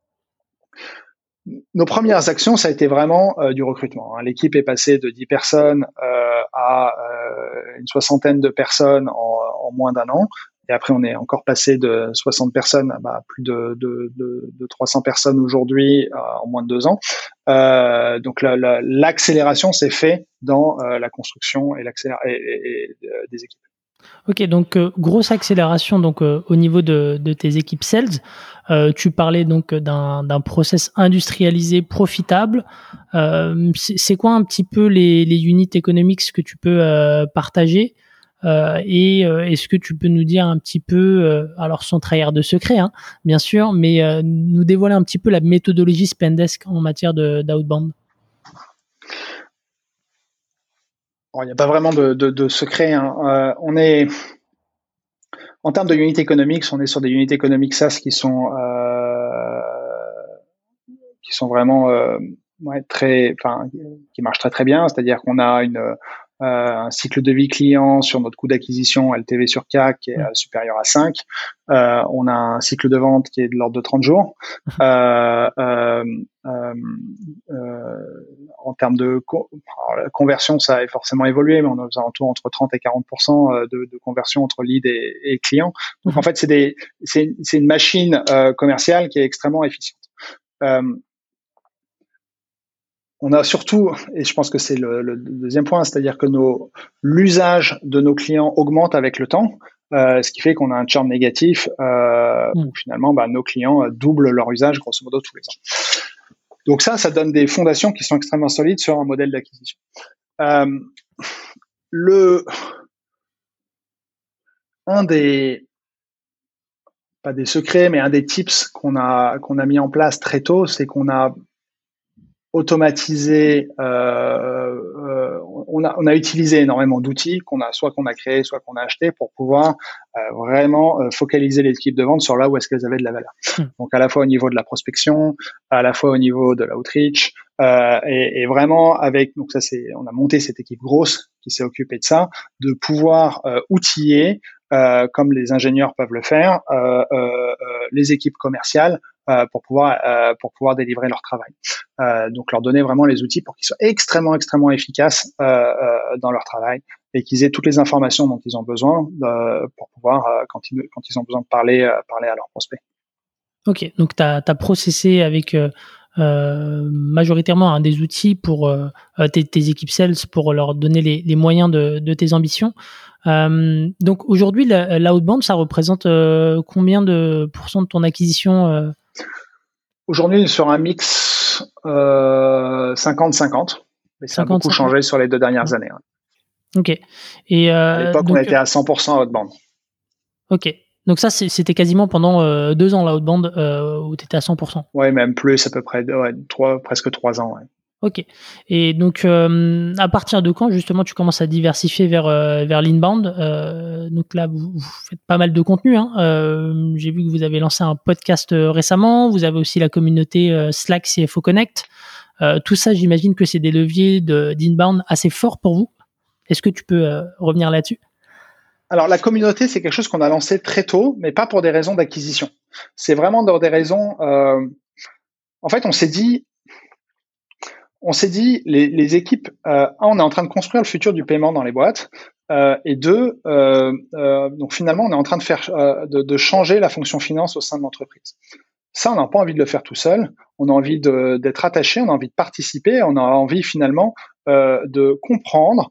nos premières actions, ça a été vraiment euh, du recrutement. Hein. L'équipe est passée de 10 personnes euh, à euh, une soixantaine de personnes en, moins d'un an. Et après, on est encore passé de 60 personnes à bah, plus de, de, de, de, 300 personnes aujourd'hui en moins de deux ans. donc l'accélération s'est fait dans la construction et, et, des équipes. Ok, donc euh, grosse accélération donc euh, au niveau de, de, tes équipes sales. Euh, tu parlais donc d'un process industrialisé profitable. C'est quoi un petit peu les, les unit economics que tu peux partager? Et est-ce que tu peux nous dire un petit peu, alors sans trahir de secret, hein, bien sûr, mais nous dévoiler un petit peu la méthodologie Spendesk en matière d'outbound? Il n'y a pas vraiment de, de, de secret. Hein. Euh, on est en termes de unité économiques, on est sur des unités économiques SaaS qui sont euh, qui sont vraiment euh, ouais, très, enfin, qui marchent très très bien. C'est-à-dire qu'on a une un cycle de vie client sur notre coût d'acquisition LTV sur CAC qui est euh, supérieur à 5. Euh, on a un cycle de vente qui est de l'ordre de 30 jours. Euh, en termes de conversion, ça a forcément évolué, mais on a aux alentours entre 30 et 40 de, de, conversion entre lead et, et client. Donc en fait, c'est des, c'est, une machine commerciale qui est extrêmement efficiente. Euh, on a surtout, et je pense que c'est le, deuxième point, c'est-à-dire que nos l'usage de nos clients augmente avec le temps, euh, ce qui fait qu'on a un churn négatif. Euh, mm. finalement, bah, nos clients euh, doublent leur usage grosso modo tous les ans. Donc ça, ça donne des fondations qui sont extrêmement solides sur un modèle d'acquisition. le un des pas des secrets, mais un des tips qu'on a qu'on a mis en place très tôt, c'est qu'on a automatisé. Euh, euh, on, a, on a utilisé énormément d'outils qu'on a soit qu'on a créé, soit qu'on a acheté pour pouvoir euh, vraiment euh, focaliser l'équipe de vente sur là où est-ce qu'elles avaient de la valeur. Hmm. Donc à la fois au niveau de la prospection, à la fois au niveau de l'outreach, euh, et, et, vraiment avec donc ça c'est on a monté cette équipe grosse qui s'est occupée de ça, de pouvoir euh, outiller euh, comme les ingénieurs peuvent le faire, euh, les équipes commerciales pour pouvoir euh, pour pouvoir délivrer leur travail. Euh, donc leur donner vraiment les outils pour qu'ils soient extrêmement extrêmement efficaces dans leur travail et qu'ils aient toutes les informations dont ils ont besoin pour pouvoir quand ils ont besoin de parler parler à leurs prospects. Ok, donc tu as, processé avec majoritairement un des outils pour tes, équipes sales pour leur donner les, moyens de, tes ambitions. donc aujourd'hui, l'outbound, ça représente combien de pourcents de ton acquisition Aujourd'hui, sur un mix 50-50. Mais ça a beaucoup changé sur les deux dernières années. Ok. Et à l'époque, on était à 100% outbound. Ok. Donc ça, c'était quasiment pendant euh, deux ans la haute bande euh, où tu étais à 100%. Ouais, même plus, à peu près trois, presque trois ans. Ouais. Ok. Et donc, euh, à partir de quand justement tu commences à diversifier vers vers l'inbound Donc là, vous, faites pas mal de contenu. Hein. J'ai vu que vous avez lancé un podcast récemment. Vous avez aussi la communauté Slack CFO Connect. tout ça, j'imagine que c'est des leviers d'inbound assez forts pour vous. Est-ce que tu peux revenir là-dessus? Alors la communauté, c'est quelque chose qu'on a lancé très tôt, mais pas pour des raisons d'acquisition. C'est vraiment dans des raisons. Euh, en fait, on s'est dit, on s'est dit, les, équipes, euh, un, on est en train de construire le futur du paiement dans les boîtes, euh, et deux, donc finalement, on est en train de faire, de, changer la fonction finance au sein de l'entreprise. Ça, on n'a pas envie de le faire tout seul. On a envie d'être attaché, on a envie de participer, on a envie finalement de comprendre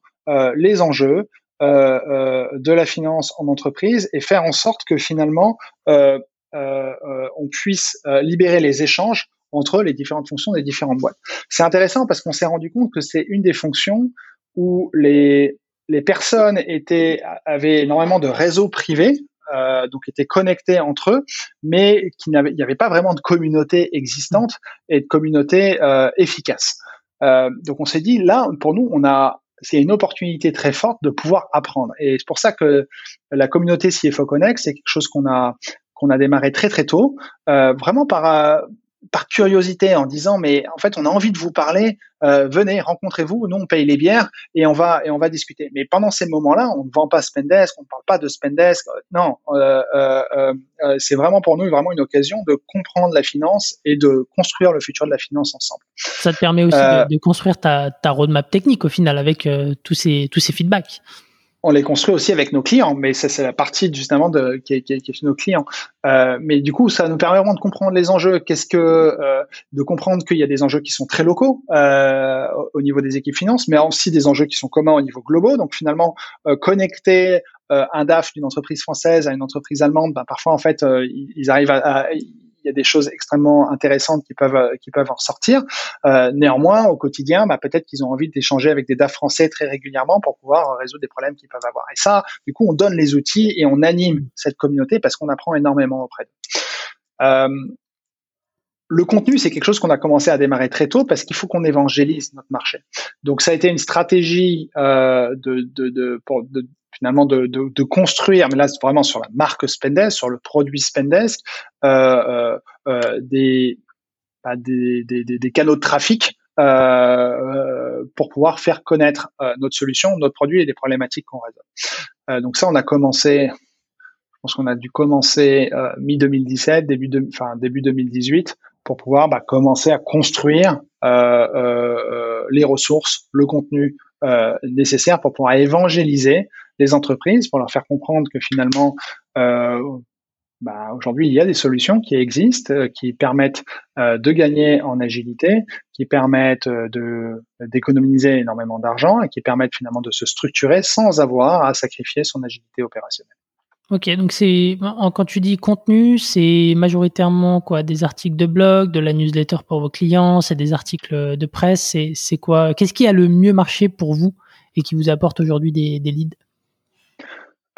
les enjeux, euh, euh, de la finance en entreprise et faire en sorte que finalement euh, on puisse libérer les échanges entre les différentes fonctions des différentes boîtes. C'est intéressant parce qu'on s'est rendu compte que c'est une des fonctions où les, les personnes étaient, avaient énormément de réseaux privés, euh, donc étaient connectés entre eux, mais qu'il n'y avait, pas vraiment de communauté existante et de communauté euh, efficace. Euh, donc on s'est dit là, pour nous, on a c'est une opportunité très forte de pouvoir apprendre. Et c'est pour ça que la communauté CFO Connect, c'est quelque chose qu'on a qu'on a démarré très très tôt, euh, vraiment par euh, par curiosité en disant mais en fait on a envie de vous parler, euh, venez rencontrez-vous, nous on paye les bières et on va et on va discuter. Mais pendant ces moments-là, on ne vend pas Spendesk, on ne parle pas de Spendesk. Non, euh, euh, c'est vraiment pour nous vraiment une occasion de comprendre la finance et de construire le futur de la finance ensemble. Ça te permet aussi de, de, construire ta, ta roadmap technique au final avec tous ces tous ces feedbacks on les construit aussi avec nos clients, mais ça c'est la partie justement qui est, qui nos clients. Euh, mais du coup, ça nous permet vraiment de comprendre les enjeux. Qu'est-ce que euh, de comprendre qu'il y a des enjeux qui sont très locaux euh, au niveau des équipes finances, mais aussi des enjeux qui sont communs au niveau global. Donc finalement, connecter un DAF d'une entreprise française à une entreprise allemande, ben, parfois en fait ils, arrivent à, y a des choses extrêmement intéressantes qui peuvent qui peuvent en ressortir. Euh, néanmoins, au quotidien, bah, peut-être qu'ils ont envie d'échanger avec des DAF français très régulièrement pour pouvoir résoudre des problèmes qu'ils peuvent avoir. Et ça, du coup, on donne les outils et on anime cette communauté parce qu'on apprend énormément auprès d'eux. Euh, le contenu, c'est quelque chose qu'on a commencé à démarrer très tôt parce qu'il faut qu'on évangélise notre marché. Donc, ça a été une stratégie euh, de, de, de, finalement de, construire, mais là vraiment sur la marque Spendesk, sur le produit Spendesk, euh, euh, euh des, bah, des, canaux de trafic pour pouvoir faire connaître notre solution, notre produit et les problématiques qu'on résout. donc ça, on a commencé, je pense qu'on a dû commencer mi 2017, début de, enfin début 2018 pour pouvoir bah, commencer à construire les ressources, le contenu nécessaire pour pouvoir évangéliser les entreprises pour leur faire comprendre que finalement, euh, bah, aujourd'hui, il y a des solutions qui existent, euh, qui permettent euh, de gagner en agilité, qui permettent d'économiser énormément d'argent et qui permettent finalement de se structurer sans avoir à sacrifier son agilité opérationnelle. Ok, donc c'est quand tu dis contenu, c'est majoritairement quoi Des articles de blog, de la newsletter pour vos clients, c'est des articles de presse, c'est quoi Qu'est-ce qui a le mieux marché pour vous et qui vous apporte aujourd'hui des, des leads?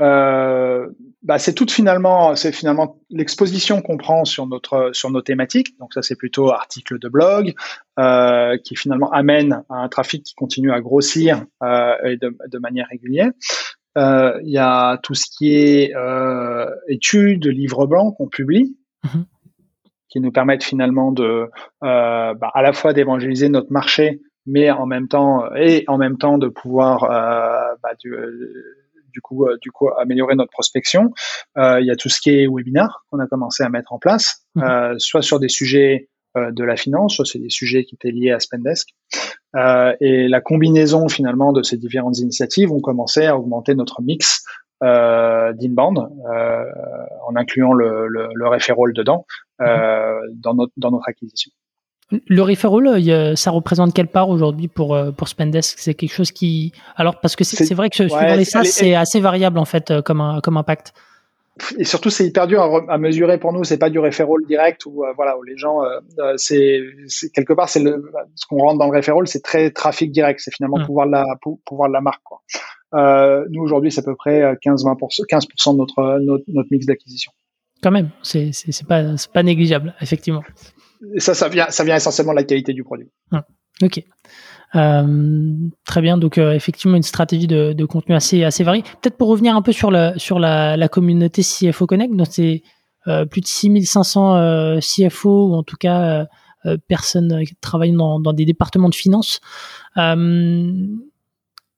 Euh, bah, c'est tout finalement, c'est finalement l'exposition qu'on prend sur notre sur nos thématiques. Donc ça, c'est plutôt articles de blog euh, qui finalement amène à un trafic qui continue à grossir euh, de, manière régulière. Euh, il y a tout ce qui est euh, études, livres blancs qu'on publie. Mm-hmm. qui nous permettent finalement de bah, à la fois d'évangéliser notre marché, mais en même temps et en même temps de pouvoir bah, du, du coup, euh, du coup, améliorer notre prospection. Euh, il y a tout ce qui est webinar qu'on a commencé à mettre en place, mhm. euh, soit sur des sujets de la finance, soit c'est des sujets qui étaient liés à Spendesk. Et la combinaison finalement de ces différentes initiatives ont commencé à augmenter notre mix euh, d'inbound en incluant le, le, le referral dedans mhm. dans, notre, dans notre acquisition. Le referral, ça représente quelle part aujourd'hui pour, pour Spendesk? C'est quelque chose qui. Alors, parce que c'est vrai que suivant les SaaS, c'est assez variable en fait comme, comme impact et surtout c'est hyper dur à, mesurer pour nous c'est pas du referral direct ou voilà où les gens c'est quelque part c'est ce qu'on rentre dans le referral c'est très trafic direct c'est finalement mmh. pouvoir de la pouvoir de la marque quoi euh, nous aujourd'hui, c'est à peu près 15-20%, euh, 15% de notre, notre, mix d'acquisition. Quand même, c'est c'est pas pas négligeable, effectivement. Et ça, ça vient ça vient essentiellement de la qualité du produit. Hum, ok. Euh, très bien, donc effectivement une stratégie de, contenu assez assez variée. Peut-être pour revenir un peu sur la communauté CFO Connect, donc c'est plus de 6500 CFO ou en tout cas personnes travaillant dans, dans des départements de finance.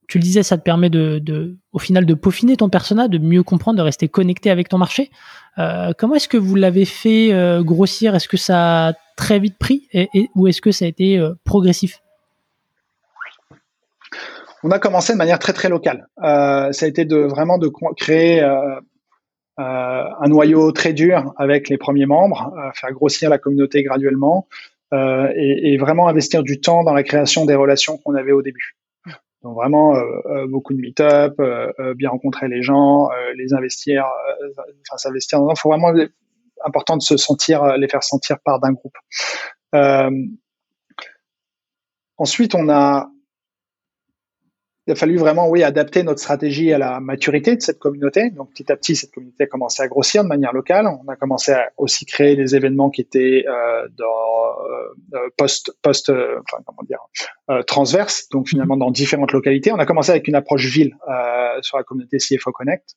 Tu le disais, ça te permet de, au final, de peaufiner ton persona, de mieux comprendre, de rester connecté avec ton marché. Euh, comment est-ce que vous l'avez fait euh, grossir? Est-ce que ça a très vite pris? Ou est-ce que ça a été euh, progressif? On a commencé de manière très très locale. ça a été de vraiment de créer un noyau très dur avec les premiers membres, faire grossir la communauté graduellement et, et vraiment investir du temps dans la création des relations qu'on avait au début. Donc vraiment euh, euh, beaucoup de meet-up, euh, bien rencontrer les gens, les investir, enfin s'investir. Il faut vraiment important de se sentir, les faire sentir part d'un groupe. ensuite, on a il a fallu vraiment, oui, adapter notre stratégie à la maturité de cette communauté. Donc, petit à petit, cette communauté a commencé à grossir de manière locale. On a commencé à aussi créer des événements qui étaient euh, dans euh, post, post, euh, enfin, comment dire, euh, transverses. Donc, finalement, dans différentes localités. On a commencé avec une approche ville euh, sur la communauté CFO Connect.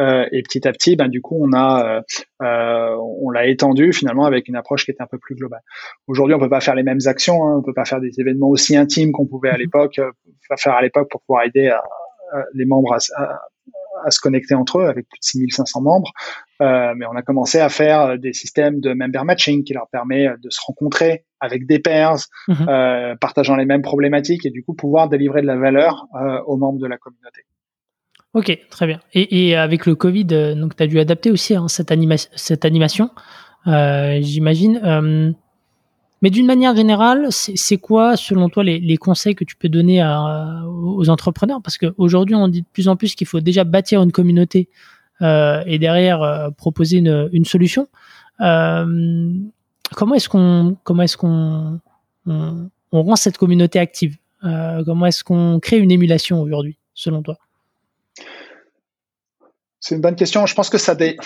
Euh, et petit à petit, ben, du coup, on a, on l'a étendu finalement avec une approche qui était un peu plus globale. Aujourd'hui, on peut pas faire les mêmes actions. Hein. On peut pas faire des événements aussi intimes qu'on pouvait à mhm. l'époque faire à l'époque pour pouvoir aider les membres à, se connecter entre eux avec plus de 6500 membres. Euh, mais on a commencé à faire des systèmes de member matching qui leur permet de se rencontrer avec des pairs, mhm. euh, partageant les mêmes problématiques et du coup pouvoir délivrer de la valeur euh, aux membres de la communauté. Ok, très bien. Et, avec le Covid, donc tu as dû adapter aussi hein, cette, cette animation, j'imagine. Mais d'une manière générale, c'est quoi, selon toi, les, conseils que tu peux donner aux entrepreneurs? Parce qu'aujourd'hui, on dit de plus en plus qu'il faut déjà bâtir une communauté euh, et derrière euh, proposer une, solution. Euh, comment est-ce qu'on comment est-ce qu'on on, rend cette communauté active? Comment est-ce qu'on crée une émulation aujourd'hui, selon toi? C'est une bonne question. Je pense que ça dé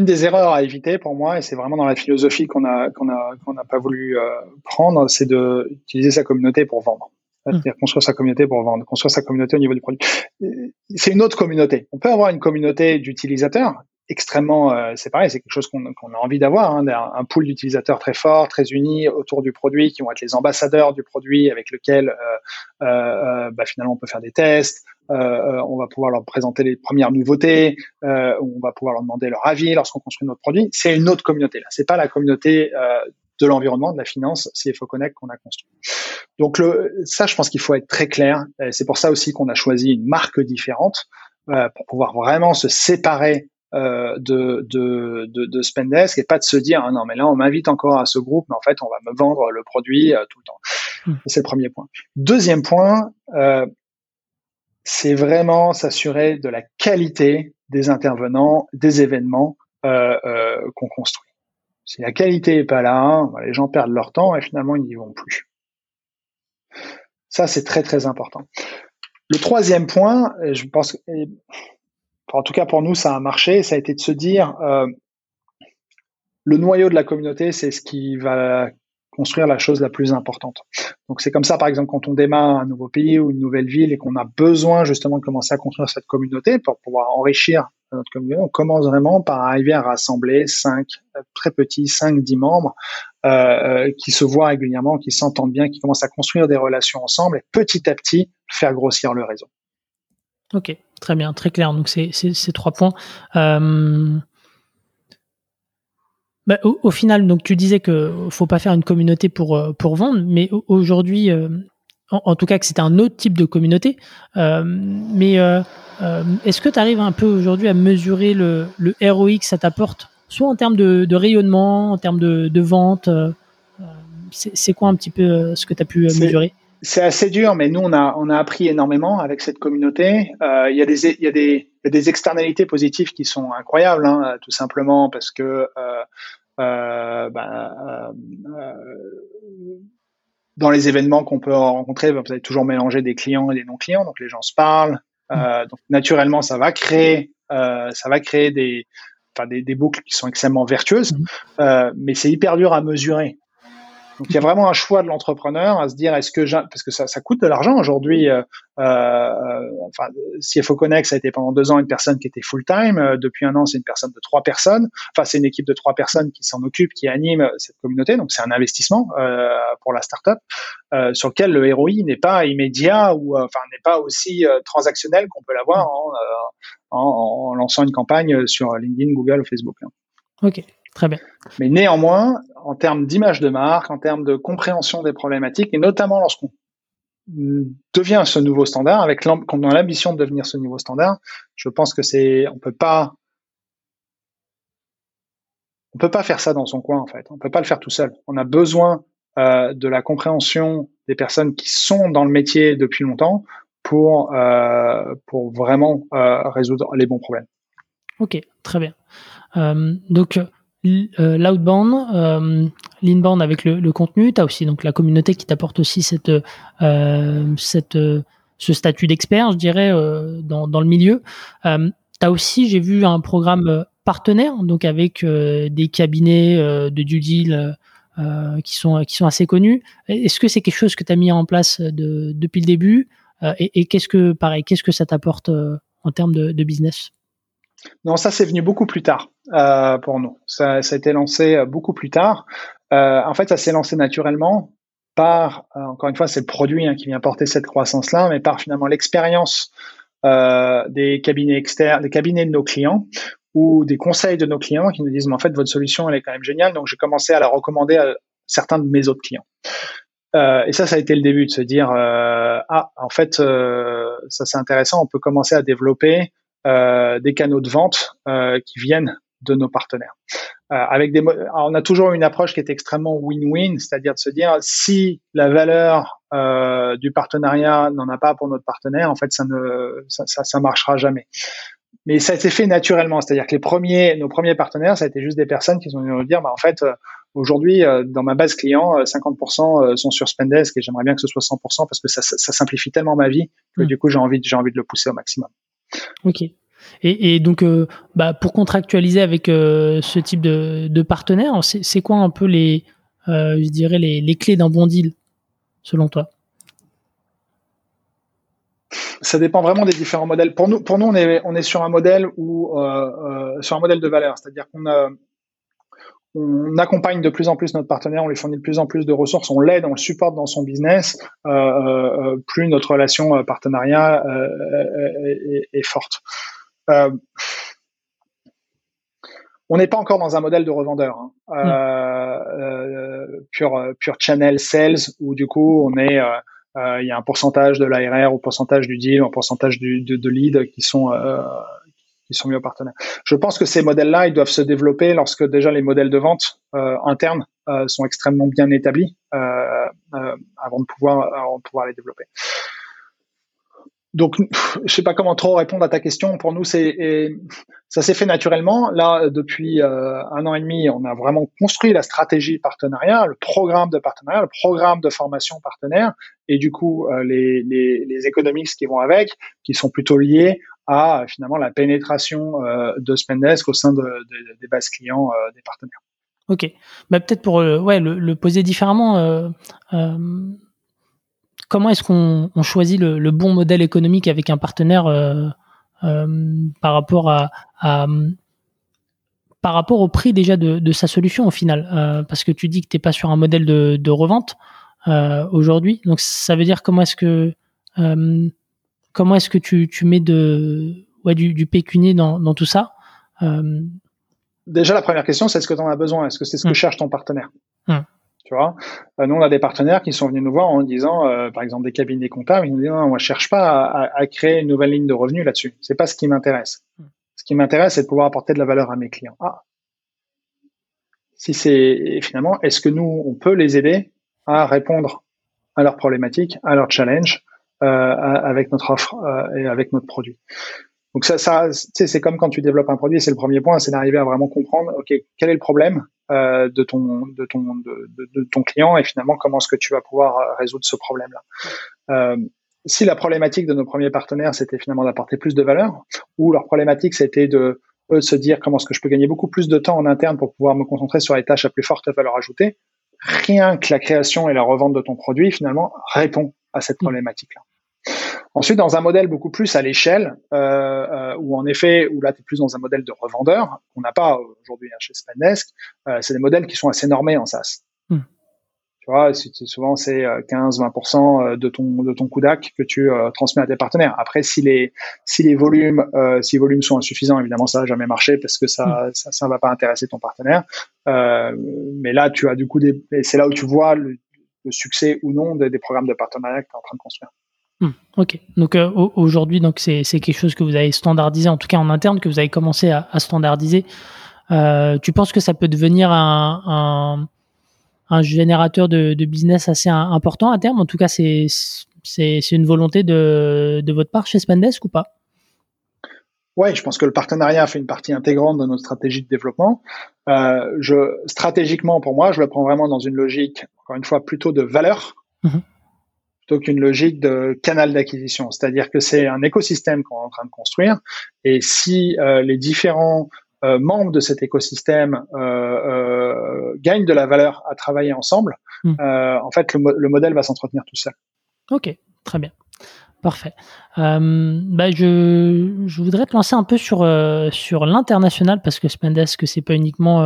une des erreurs à éviter pour moi, et c'est vraiment dans la philosophie qu'on a qu'on a qu'on n'a pas voulu euh, prendre, c'est de utiliser sa communauté pour vendre. Mmh. C'est-à-dire construire sa communauté pour vendre, construire sa communauté au niveau du produit. C'est une autre communauté. On peut avoir une communauté d'utilisateurs extrêmement, euh, c'est c'est quelque chose qu'on a envie d'avoir, hein, un, pool d'utilisateurs très fort, très unis autour du produit, qui vont être les ambassadeurs du produit, avec lequel euh, euh, bah, finalement on peut faire des tests, on va pouvoir leur présenter les premières nouveautés, on va pouvoir leur demander leur avis lorsqu'on construit notre produit. C'est une autre communauté là, c'est pas la communauté de l'environnement, de la finance, CFO Connect qu'on a construit. Donc le, ça, je pense qu'il faut être très clair. C'est pour ça aussi qu'on a choisi une marque différente pour pouvoir vraiment se séparer euh, de, de, de, de, Spendesk et pas de se dire ah non mais là on m'invite encore à ce groupe mais en fait on va me vendre le produit euh, tout le temps. Hmm. C'est le premier point. Deuxième point, euh, c'est vraiment s'assurer de la qualité des intervenants, des événements qu'on construit. Si la qualité est pas là, bah, les gens perdent leur temps et finalement ils n'y vont plus. Ça c'est très très important. Le troisième point, je pense, en tout cas pour nous, ça a marché. Ça a été de se dire, euh, le noyau de la communauté, c'est ce qui va construire la chose la plus importante. Donc c'est comme ça, par exemple, quand on démarre un nouveau pays ou une nouvelle ville et qu'on a besoin justement de commencer à construire cette communauté pour pouvoir enrichir notre communauté, on commence vraiment par arriver à rassembler cinq très petits, cinq, dix membres euh, euh, qui se voient régulièrement, qui s'entendent bien, qui commencent à construire des relations ensemble et petit à petit faire grossir le réseau. Ok, très bien, très clair. Donc c'est ces trois points. Euh, bah, au, final, donc tu disais que faut pas faire une communauté pour euh, pour vendre, mais aujourd'hui, euh, en, tout cas que c'était un autre type de communauté. mais est-ce que tu arrives un peu aujourd'hui à mesurer le, le ROI que ça t'apporte soit en termes de, rayonnement, en termes de, vente C'est quoi un petit peu ce que tu as pu mesurer? C'est assez dur, mais nous, on a, on a appris énormément avec cette communauté. Il y, a des, y, a des, y a des externalités positives qui sont incroyables, hein, tout simplement parce que euh, ben, dans les événements qu'on peut rencontrer, vous allez toujours mélanger des clients et des non-clients, donc les gens se parlent. Euh, donc naturellement, ça va créer, euh, ça va créer des, enfin des, des, boucles qui sont extrêmement vertueuses, mmh. euh, mais c'est hyper dur à mesurer. Donc il y a vraiment un choix de l'entrepreneur à se dire est-ce que parce que ça, ça coûte de l'argent aujourd'hui. Euh, euh, enfin, CFO Connect ça a été pendant deux ans une personne qui était full time. Euh, depuis un an c'est une personne de trois personnes. Enfin c'est une équipe de trois personnes qui s'en occupe, qui anime cette communauté. Donc c'est un investissement euh, pour la startup euh, sur lequel le ROI n'est pas immédiat ou euh, enfin n'est pas aussi transactionnel qu'on peut l'avoir en, en, en, lançant une campagne sur LinkedIn, Google ou Facebook. Ok. Très bien. Mais néanmoins, en termes d'image de marque, en termes de compréhension des problématiques, et notamment lorsqu'on devient ce nouveau standard, avec qu'on a l'ambition de devenir ce nouveau standard, je pense que c'est, on peut pas, on peut pas faire ça dans son coin en fait. On peut pas le faire tout seul. On a besoin euh, de la compréhension des personnes qui sont dans le métier depuis longtemps pour euh, pour vraiment euh, résoudre les bons problèmes. Ok, très bien. Donc l'outbound, euh, l'inbound avec le, contenu, tu as aussi donc la communauté qui t'apporte aussi euh, ce statut d'expert, je dirais, dans, le milieu. tu as aussi, j'ai vu un programme partenaire, donc avec des cabinets de due deal qui, sont, qui sont assez connus. Est-ce que c'est quelque chose que tu as mis en place de, depuis le début? Et, qu'est-ce que, pareil, qu'est-ce que ça t'apporte en termes de business? Non, ça c'est venu beaucoup plus tard euh, pour nous. Ça, a été lancé euh, beaucoup plus tard. Euh, en fait, ça s'est lancé naturellement par, encore une fois, c'est le produit hein, qui vient porter cette croissance-là, mais par finalement l'expérience des cabinets externes, des cabinets de nos clients ou des conseils de nos clients qui nous disent, mais en fait, votre solution, elle est quand même géniale. Donc, j'ai commencé à la recommander à certains de mes autres clients. Et ça, ça a été le début de se dire, ah, en fait, ça c'est intéressant, on peut commencer à développer des canaux de vente euh, qui viennent de nos partenaires. Euh, avec des, on a toujours une approche qui est extrêmement win-win, c'est-à-dire de se dire si la valeur euh, du partenariat n'en a pas pour notre partenaire, en fait, ça ne, ça, ça, ça, marchera jamais. Mais ça a été fait naturellement, c'est-à-dire que les premiers, nos premiers partenaires, ça a été juste des personnes qui sont venues nous dire, bah, en fait, aujourd'hui, dans ma base client, 50% sont sur Spendesk et j'aimerais bien que ce soit 100% parce que ça, ça, simplifie tellement ma vie que mmh. du coup, j'ai envie, j'ai envie de le pousser au maximum. Ok. Et, donc, euh, bah, pour contractualiser avec euh, ce type de, partenaire, c'est quoi un peu les, euh, je dirais les, clés d'un bon deal, selon toi? Ça dépend vraiment des différents modèles. Pour nous, pour nous, on est, on est sur un modèle où, sur un modèle de valeur, c'est-à-dire qu'on on accompagne de plus en plus notre partenaire, on lui fournit de plus en plus de ressources, on l'aide, on le supporte dans son business, euh, euh, plus notre relation euh, partenariat est, forte. on n'est pas encore dans un modèle de revendeur, hein. mm. pure, pure channel sales, où du coup on est il y a un pourcentage de l'ARR, au pourcentage du deal, un pourcentage du, de, de lead qui sont qui sont mis aux partenaires. Je pense que ces modèles-là, ils doivent se développer lorsque déjà les modèles de vente euh, internes euh, sont extrêmement bien établis euh, euh avant de pouvoir pouvoir les développer. Donc, je sais pas comment trop répondre à ta question. Pour nous, c'est ça s'est fait naturellement. Là, depuis un an et demi, on a vraiment construit la stratégie partenariat, le programme de partenariat, le programme de formation partenaire, et du coup, les, les, qui vont avec, qui sont plutôt liés à finalement la pénétration euh, de Spendesk au sein de, des bases clients euh, des partenaires. Ok, bah, peut-être pour euh, ouais, le, poser différemment, comment est-ce qu'on choisit le, bon modèle économique avec un partenaire par rapport à, par rapport au prix déjà de, sa solution au final? Parce que tu dis que tu n'es pas sur un modèle de, de revente aujourd'hui, donc ça veut dire comment est-ce que comment est-ce que tu, tu mets de, ouais, du, du pécunier dans, dans tout ça euh... Déjà, la première question, c'est est-ce que tu en as besoin Est-ce que c'est ce que hum. cherche ton partenaire? Hum. Tu vois? Euh, Nous, on a des partenaires qui sont venus nous voir en disant, euh, par exemple, des cabinets comptables, ils nous disent, non, moi, je cherche pas à, à, créer une nouvelle ligne de revenus là-dessus. C'est pas ce qui m'intéresse. Hum. Ce qui m'intéresse, c'est de pouvoir apporter de la valeur à mes clients. Ah, si c'est finalement, est-ce que nous, on peut les aider à répondre à leurs problématiques, à leurs challenges avec notre offre euh, et avec notre produit. Donc ça, ça c'est comme quand tu développes un produit, c'est le premier point, c'est d'arriver à vraiment comprendre, ok, quel est le problème euh, de ton de ton de, de, ton client et finalement comment est-ce que tu vas pouvoir euh, résoudre ce problème-là. Euh, si la problématique de nos premiers partenaires c'était finalement d'apporter plus de valeur, ou leur problématique c'était de eux se dire comment est-ce que je peux gagner beaucoup plus de temps en interne pour pouvoir me concentrer sur les tâches à plus forte valeur ajoutée, rien que la création et la revente de ton produit finalement répond à cette mmh. problématique-là. Ensuite, dans un modèle beaucoup plus à l'échelle, euh, euh, où en effet, où là, tu es plus dans un modèle de revendeur, qu'on n'a pas aujourd'hui hein, chez Spendesk, euh, c'est des modèles qui sont assez normés en SaaS. Hmm. Tu vois, souvent c'est 15-20% de ton de ton coup que tu transmets à tes partenaires. Après, si les si les volumes si les volumes sont insuffisants, évidemment, ça va jamais marcher parce que ça hmm. ça, ça va pas intéresser ton partenaire. mais là, tu as du coup des c'est là où tu vois le, succès ou non des, des programmes de partenariat que tu es en train de construire. Hmm, ok. Donc euh, aujourd'hui, donc c'est quelque chose que vous avez standardisé, en tout cas en interne, que vous avez commencé à, standardiser. Euh, tu penses que ça peut devenir un, un, générateur de, business assez important à terme? En tout cas, c'est c'est une volonté de, de votre part chez Spendesk ou pas? Ouais, je pense que le partenariat fait une partie intégrante de notre stratégie de développement. Euh, je, stratégiquement, pour moi, je le prends vraiment dans une logique, encore une fois, plutôt de valeur. Mhm plutôt qu'une logique de canal d'acquisition. C'est-à-dire que c'est un écosystème qu'on est en train de construire. Et si euh, les différents euh, membres de cet écosystème euh, gagnent de la valeur à travailler ensemble, hmm. en fait, le, modèle va s'entretenir tout seul. Ok, très bien. Parfait. bah je, je, voudrais te lancer un peu sur, sur l'international parce que Spendesk, c'est pas uniquement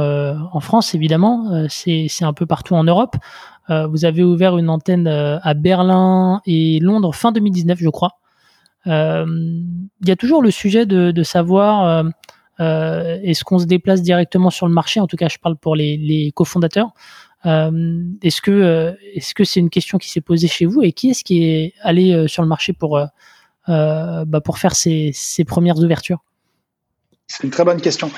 en France, évidemment, c'est un peu partout en Europe. Euh, vous avez ouvert une antenne euh, à Berlin et Londres fin 2019, je crois. Euh, il y a toujours le sujet de, de savoir est-ce qu'on se déplace directement sur le marché? En tout cas, je parle pour les, les cofondateurs. Est-ce que est-ce que c'est une question qui s'est posée chez vous et qui est-ce qui est allé sur le marché pour bah, pour faire ces, ces premières ouvertures? C'est une très bonne question.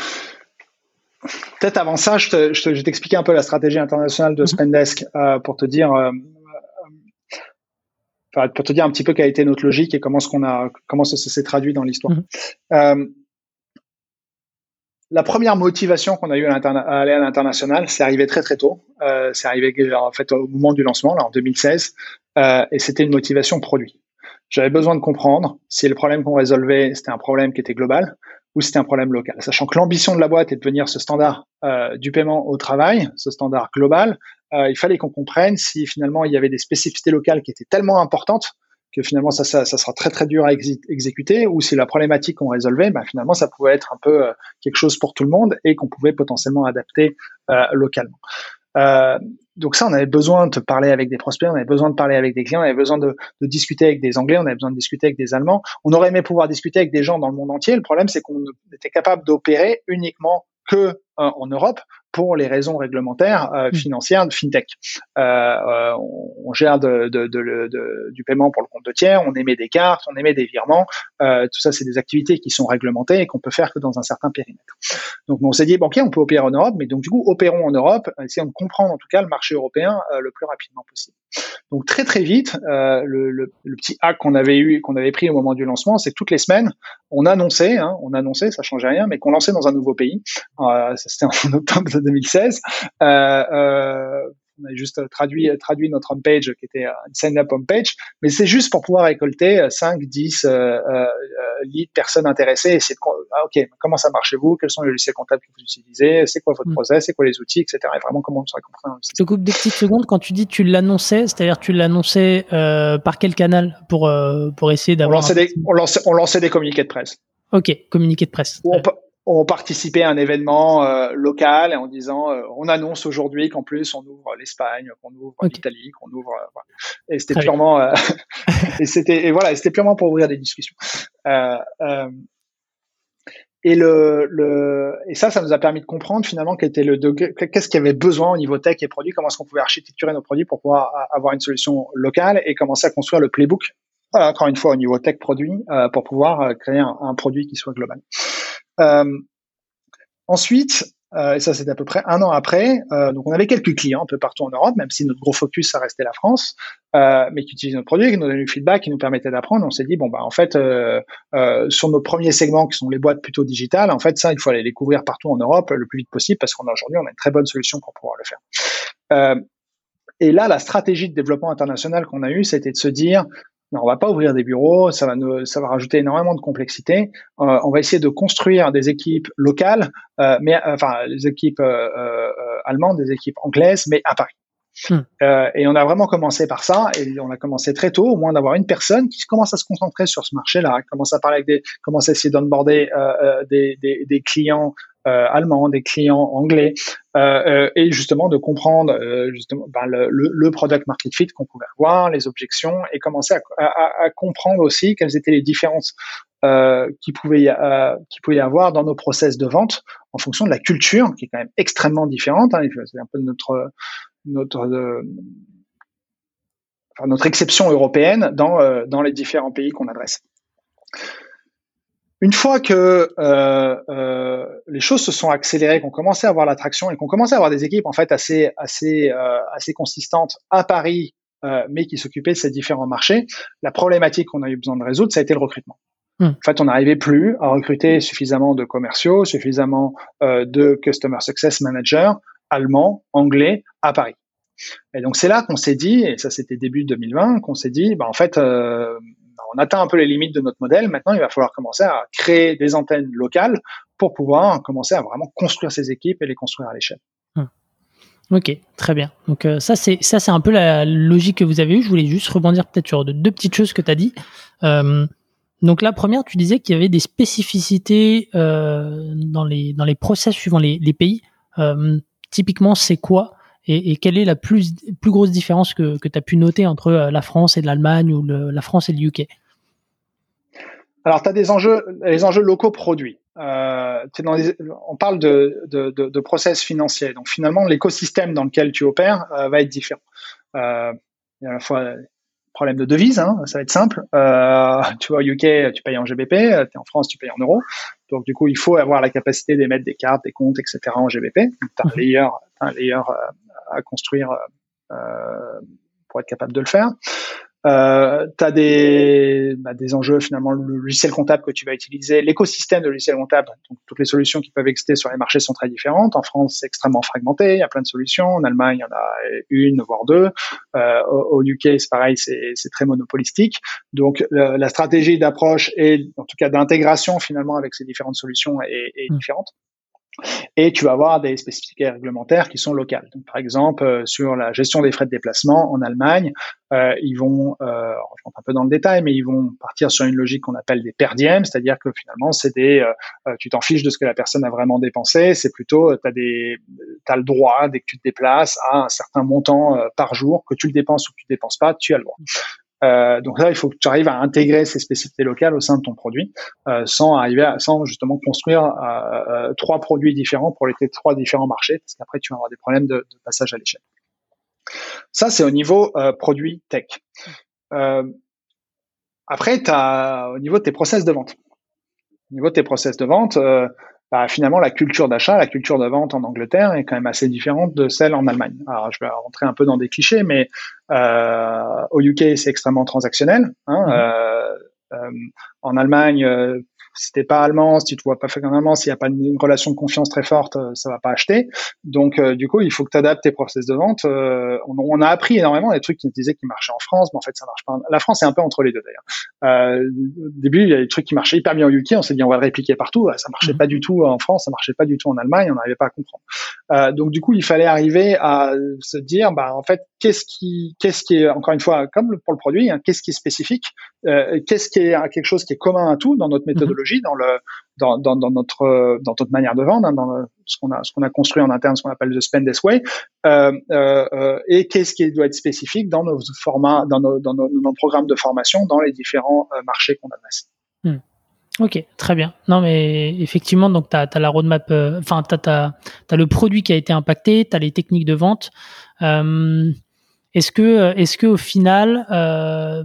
Peut-être avant ça, je, te, je, t'expliquer un peu la stratégie internationale de mhm. Spendesk euh, pour te dire, euh, euh, pour te dire un petit peu quelle a été notre logique et comment ce qu'on a, comment ça, s'est traduit dans l'histoire. Mhm. La première motivation qu'on a eu à, aller à l'international, c'est arrivé très très tôt. c'est arrivé en fait au moment du lancement, là en 2016, et c'était une motivation produit. J'avais besoin de comprendre si le problème qu'on résolvait, c'était un problème qui était global, ou c'était un problème local. Sachant que l'ambition de la boîte est de devenir ce standard euh, du paiement au travail, ce standard global, euh, il fallait qu'on comprenne si finalement il y avait des spécificités locales qui étaient tellement importantes que finalement ça, sera très très dur à exécuter, ou si la problématique qu'on résolvait, ben, finalement ça pouvait être un peu euh, quelque chose pour tout le monde et qu'on pouvait potentiellement adapter euh, localement. Euh, donc ça, on avait besoin de parler avec des prospects, on avait besoin de parler avec des clients, on avait besoin de, de, discuter avec des Anglais, on avait besoin de discuter avec des Allemands. On aurait aimé pouvoir discuter avec des gens dans le monde entier. Le problème, c'est qu'on était capable d'opérer uniquement que en Europe pour les raisons réglementaires euh, mm. financières de fintech. Euh, euh, on, gère de, de, de, du paiement pour le compte de tiers, on émet des cartes, on émet des virements. tout ça, c'est des activités qui sont réglementées et qu'on peut faire que dans un certain périmètre. Donc, on s'est dit, ok, on peut opérer en Europe, mais donc du coup, opérons en Europe, essayons de comprendre en tout cas le marché européen le plus rapidement possible. Donc très très vite, le, le, petit hack qu'on avait eu, qu'on avait pris au moment du lancement, c'est que toutes les semaines, on annonçait, hein, on annonçait, ça changeait rien, mais qu'on lançait dans un nouveau pays. C'était en octobre 2016. Euh, euh, on a juste traduit, traduit notre homepage qui était une sign-up homepage, mais c'est juste pour pouvoir récolter 5, 10 euh, leads, personnes intéressées, et de, ah, ok, comment ça marche chez vous, quels sont les logiciels comptables que vous utilisez, c'est quoi votre mm. process, c'est quoi les outils, etc. Et vraiment comment ça comprend. Je te coupe des petites secondes quand tu dis tu l'annonçais, c'est-à-dire tu l'annonçais par quel canal pour, pour essayer d'avoir. On lançait, des, on, lançait, on lançait des communiqués de presse. Ok, communiqué de presse ont participé à un événement euh, local en disant euh, on annonce aujourd'hui qu'en plus on ouvre l'Espagne, qu'on ouvre l'Italie, qu'on ouvre euh, voilà. et c'était purement et c'était et voilà c'était purement pour ouvrir des discussions et le, le et ça ça nous a permis de comprendre finalement qu'était le qu'est-ce qu'il y avait besoin au niveau tech et produit comment est-ce qu'on pouvait architecturer nos produits pour pouvoir avoir une solution locale et commencer à construire le playbook encore une fois au niveau tech produit pour pouvoir créer un, un produit qui soit global. Euh, ensuite, euh, et ça c'était à peu près un an après. Euh, donc on avait quelques clients un peu partout en Europe, même si notre gros focus ça restait la France, euh, mais qui utilisaient notre produit, qui nous donnaient du feedback, qui nous permettaient d'apprendre. On s'est dit bon bah en fait sur nos premiers segments qui sont les boîtes plutôt digitales, en fait ça il faut aller les couvrir partout en Europe le plus vite possible parce qu'on a aujourd'hui on a une très bonne solution pour pouvoir le faire. et là la stratégie de développement international qu'on a eue, c'était de se dire non, on va pas ouvrir des bureaux, ça va nous, ça va rajouter énormément de complexité. Euh, on va essayer de construire des équipes locales, euh, mais euh, enfin les équipes allemandes, des équipes anglaises, mais à Paris. Hmm. et on a vraiment commencé par ça, et on a commencé très tôt, au moins d'avoir une personne qui commence à se concentrer sur ce marché-là, commence à parler avec des, commence à essayer d'onboarder des, des, des, clients euh, allemands, des clients anglais, euh, euh, et justement de comprendre justement ben, le, le, product market fit qu'on pouvait avoir, les objections, et commencer à, à, à comprendre aussi quelles étaient les différences euh, qui pouvait y, euh, qui pouvait y avoir dans nos process de vente en fonction de la culture qui est quand même extrêmement différente. Hein, c'est un peu notre notre enfin, notre exception européenne dans dans les différents pays qu'on adresse. Une fois que euh, euh, les choses se sont accélérées, qu'on commençait à avoir l'attraction et qu'on commençait à avoir des équipes en fait assez assez euh, assez consistantes à Paris, mais qui s'occupaient de ces différents marchés, la problématique qu'on a eu besoin de résoudre, ça a été le recrutement. Hmm. En fait, on n'arrivait plus à recruter suffisamment de commerciaux, suffisamment de customer success managers allemands, anglais à Paris. Et donc c'est là qu'on s'est dit, et ça c'était début 2020, qu'on s'est dit, bah en fait, on atteint un peu les limites de notre modèle. Maintenant, il va falloir commencer à créer des antennes locales pour pouvoir commencer à vraiment construire ces équipes et les construire à l'échelle. Hum. Ok, très bien. Donc euh, ça c'est ça c'est un peu la logique que vous avez eue. Je voulais juste rebondir peut-être sur deux petites choses que tu as dit. Euh, donc la première, tu disais qu'il y avait des spécificités euh, dans les dans les process suivant les, pays. typiquement, c'est quoi et, quelle est la plus, plus grosse différence que, que tu as pu noter entre euh, la France et l'Allemagne ou la France et le UK Alors, tu as des enjeux, les enjeux locaux produits. Euh, dans on parle de, de, de, de, process financiers. Donc, finalement, l'écosystème dans lequel tu opères euh, va être différent. Euh, il y a à la fois problème de devise, hein, ça va être simple. Euh, tu vois, au UK, tu payes en GBP, tu es en France, tu payes en euros. Donc, du coup, il faut avoir la capacité d'émettre des cartes, des comptes, etc. en GBP. Tu as un layer, un layer à construire euh, pour être capable de le faire. Euh, tu as des, bah, des enjeux finalement, le logiciel comptable que tu vas utiliser, l'écosystème de logiciel comptable, donc toutes les solutions qui peuvent exister sur les marchés sont très différentes. En France, c'est extrêmement fragmenté, il y a plein de solutions. En Allemagne, il y en a une, voire deux. Euh, au, UK, c'est pareil, c'est très monopolistique. Donc la stratégie d'approche et en tout cas d'intégration finalement avec ces différentes solutions est, est mmh. différente. Et tu vas avoir des spécificités réglementaires qui sont locales. Par exemple, euh, sur la gestion des frais de déplacement en Allemagne, euh, ils vont, euh, je rentre un peu dans le détail, mais ils vont partir sur une logique qu'on appelle des per c'est-à-dire que finalement, c'est des, euh, tu t'en fiches de ce que la personne a vraiment dépensé, c'est plutôt, tu le droit dès que tu te déplaces à un certain montant par jour, que tu le dépenses ou que tu ne dépenses pas, tu as le droit. Euh, donc là, il faut que tu arrives à intégrer ces spécificités locales au sein de ton produit, euh, sans arriver à, sans justement construire euh, euh trois produits différents pour les trois différents marchés, parce qu'après tu vas avoir des problèmes de, de passage à l'échelle. Ça, c'est au niveau euh, produit tech. Euh, après, as au niveau de tes process de vente. Au niveau de tes process de vente, bah, finalement, la culture d'achat, la culture de vente en Angleterre est quand même assez différente de celle en Allemagne. Alors, je vais rentrer un peu dans des clichés, mais euh, au UK, c'est extrêmement transactionnel. Hein, euh, euh, en Allemagne, euh, si t'es pas allemand, si tu te vois pas faire en allemand, s'il n'y a pas une, relation de confiance très forte, euh, ça va pas acheter. Donc, euh, du coup, il faut que tu adaptes tes process de vente. Euh, on, on, a appris énormément des trucs qui nous disaient qu'ils marchaient en France, mais en fait, ça marche pas. La France est un peu entre les deux d'ailleurs. au début, il y a des trucs qui marchaient hyper bien au UK. On s'est dit, on va le répliquer partout. Ça marchait mhm. pas du tout en France, ça marchait pas du tout en Allemagne. On n'arrivait pas à comprendre. donc, du coup, il fallait arriver à se dire, bah, en fait, qu'est-ce qui, qu'est-ce qui est, encore une fois, comme pour le produit, hein, qu'est-ce qui est spécifique, qu'est-ce qui est quelque chose qui est commun à tout dans notre mhm. Dans notre manière de vendre, hein, dans ce qu'on a construit en interne, ce qu'on appelle le spend this way, euh, euh, euh, et qu'est-ce qui doit être spécifique dans nos formats, dans nos, programmes de formation, dans les différents euh, marchés qu'on adresse. Hmm. Ok, très bien. Non, mais effectivement, donc tu as, la roadmap, euh, enfin, tu as, le produit qui a été impacté, tu as les techniques de vente. Euh, est-ce que, est-ce que au final, euh,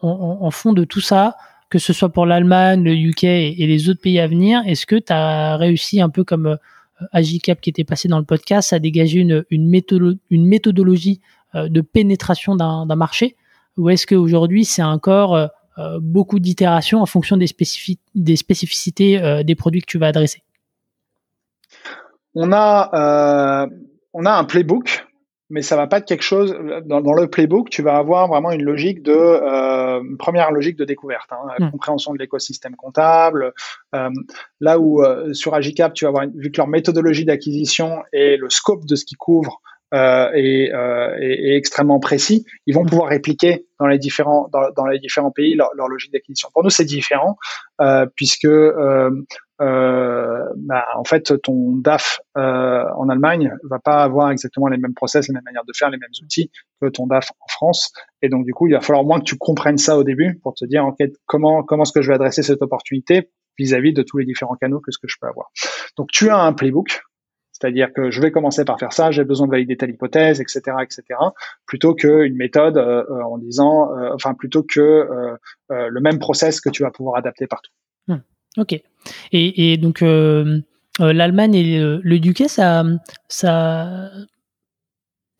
en, fond de tout ça, que ce soit pour l'Allemagne, le UK et, les autres pays à venir, est-ce que tu as réussi un peu comme Agicap qui était passé dans le podcast a dégagé une, une, une méthodologie de pénétration d'un marché? Ou est-ce qu'aujourd'hui c'est encore beaucoup d'itérations en fonction des, des spécificités des produits que tu vas adresser? On a, on a un playbook mais ça va pas être quelque chose dans, dans, le playbook. Tu vas avoir vraiment une logique de euh, première logique de découverte, hein, hmm. compréhension de l'écosystème comptable. Euh, là où euh, sur Agicap, tu vas avoir vu que leur méthodologie d'acquisition et le scope de ce qu'ils couvrent euh, est, euh, est, est, extrêmement précis, ils vont hmm. pouvoir répliquer dans les différents dans, dans les différents pays leur, leur logique d'acquisition. Pour nous, c'est différent euh, puisque euh, bah, en fait, ton DAF euh, en Allemagne va pas avoir exactement les mêmes process, les mêmes manières de faire, les mêmes outils que ton DAF en France. Et donc, du coup, il va falloir moins que tu comprennes ça au début pour te dire, en fait, comment, comment est-ce que je vais adresser cette opportunité vis-à-vis de tous les différents canaux que ce que je peux avoir. Donc, tu as un playbook, c'est-à-dire que je vais commencer par faire ça, j'ai besoin de valider telle hypothèse, etc., etc., plutôt qu'une méthode euh, en disant, euh, enfin, plutôt que euh, le même process que tu vas pouvoir adapter partout. Ok. Et, donc euh, euh, l'Allemagne et le, UK, ça, ça,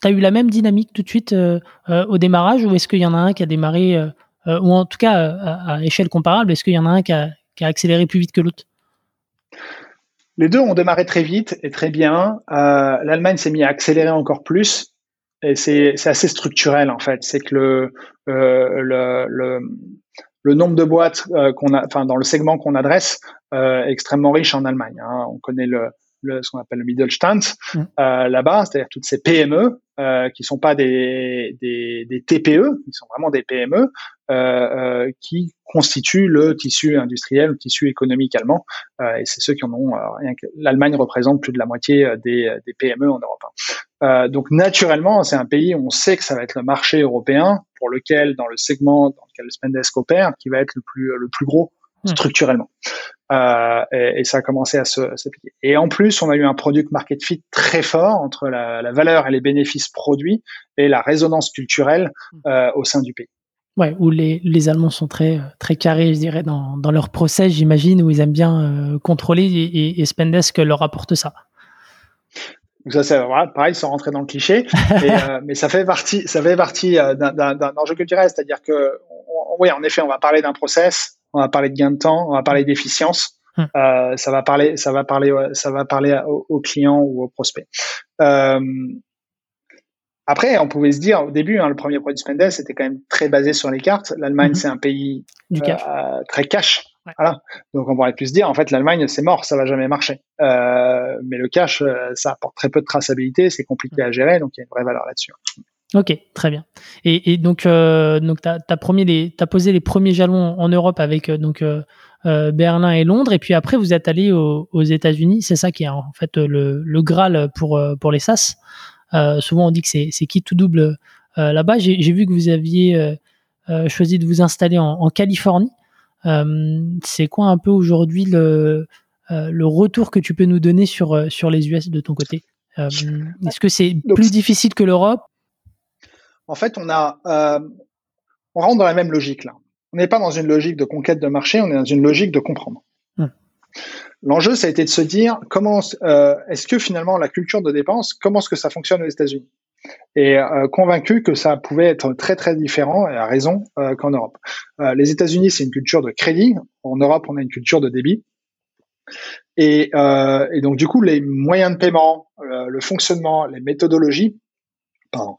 t'as eu la même dynamique tout de suite euh, au démarrage, ou est-ce qu'il y en a un qui a démarré, ou en tout cas à, échelle comparable, est-ce qu'il y en a un qui a, accéléré plus vite que l'autre? Les deux ont démarré très vite et très bien. L'Allemagne s'est mis à accélérer encore plus. Et c'est assez structurel en fait. C'est que le, le le nombre de boîtes euh, qu'on a, enfin dans le segment qu'on adresse, euh, extrêmement riche en Allemagne. Hein. On connaît le, le, ce qu'on appelle le Mittelstand mmh. euh, là-bas, c'est-à-dire toutes ces PME euh, qui sont pas des, des, des, TPE, qui sont vraiment des PME, euh, euh, qui constituent le tissu industriel, le tissu économique allemand. Euh, et c'est ceux qui en ont rien que l'Allemagne représente plus de la moitié des, des PME en Europe. Hein. donc naturellement, c'est un pays où on sait que ça va être le marché européen pour lequel, dans le segment dans lequel le Spendesk opère, qui va être le plus le plus gros. Structurellement. Euh, et, et, ça a commencé à s'appliquer. Et en plus, on a eu un product market fit très fort entre la, la valeur et les bénéfices produits et la résonance culturelle hmm. euh, au sein du pays. Ouais, où les, les Allemands sont très très carrés, je dirais, dans, dans leur process, j'imagine, où ils aiment bien euh, contrôler et, et, Spendesk leur apporte ça. Donc ça, c'est voilà, pareil, sans rentrer dans le cliché, et, euh, mais ça fait partie, ça fait partie euh, d'un enjeu culturel, c'est-à-dire que, oui, en effet, on va parler d'un process, on va parler de gain de temps, on va parler d'efficience. Hmm. Euh, ça va parler, ça va parler, ça va parler aux, clients ou aux prospects. Euh, après, on pouvait se dire au début, hein, le premier produit Spendesk c'était quand même très basé sur les cartes. L'Allemagne, hmm. c'est un pays euh, très cash. Voilà. Donc on pourrait plus se dire, en fait, l'Allemagne, c'est mort, ça va jamais marcher. Mais le cash, ça apporte très peu de traçabilité, c'est compliqué à gérer, donc il y a une vraie valeur là-dessus. Ok, très bien. Et, et donc, euh, donc t'as as posé les premiers jalons en Europe avec euh, donc euh, Berlin et Londres, et puis après vous êtes allé aux, aux États-Unis. C'est ça qui est en fait le, le graal pour pour les SaaS. souvent on dit que c'est c'est qui tout double là-bas. J'ai vu que vous aviez choisi de vous installer en, en Californie. c'est quoi un peu aujourd'hui le le retour que tu peux nous donner sur sur les US de ton côté? Est-ce que c'est plus difficile que l'Europe? En fait, on a, euh, on rentre dans la même logique là. On n'est pas dans une logique de conquête de marché, on est dans une logique de comprendre. L'enjeu, ça a été de se dire comment euh, est-ce que finalement la culture de dépense, comment est-ce que ça fonctionne aux États-Unis? Et euh, convaincu que ça pouvait être très très différent et à raison qu'en Europe. les États-Unis, c'est une culture de crédit. En Europe, on a une culture de débit. Et, et donc du coup, les moyens de paiement, le fonctionnement, les méthodologies, pardon,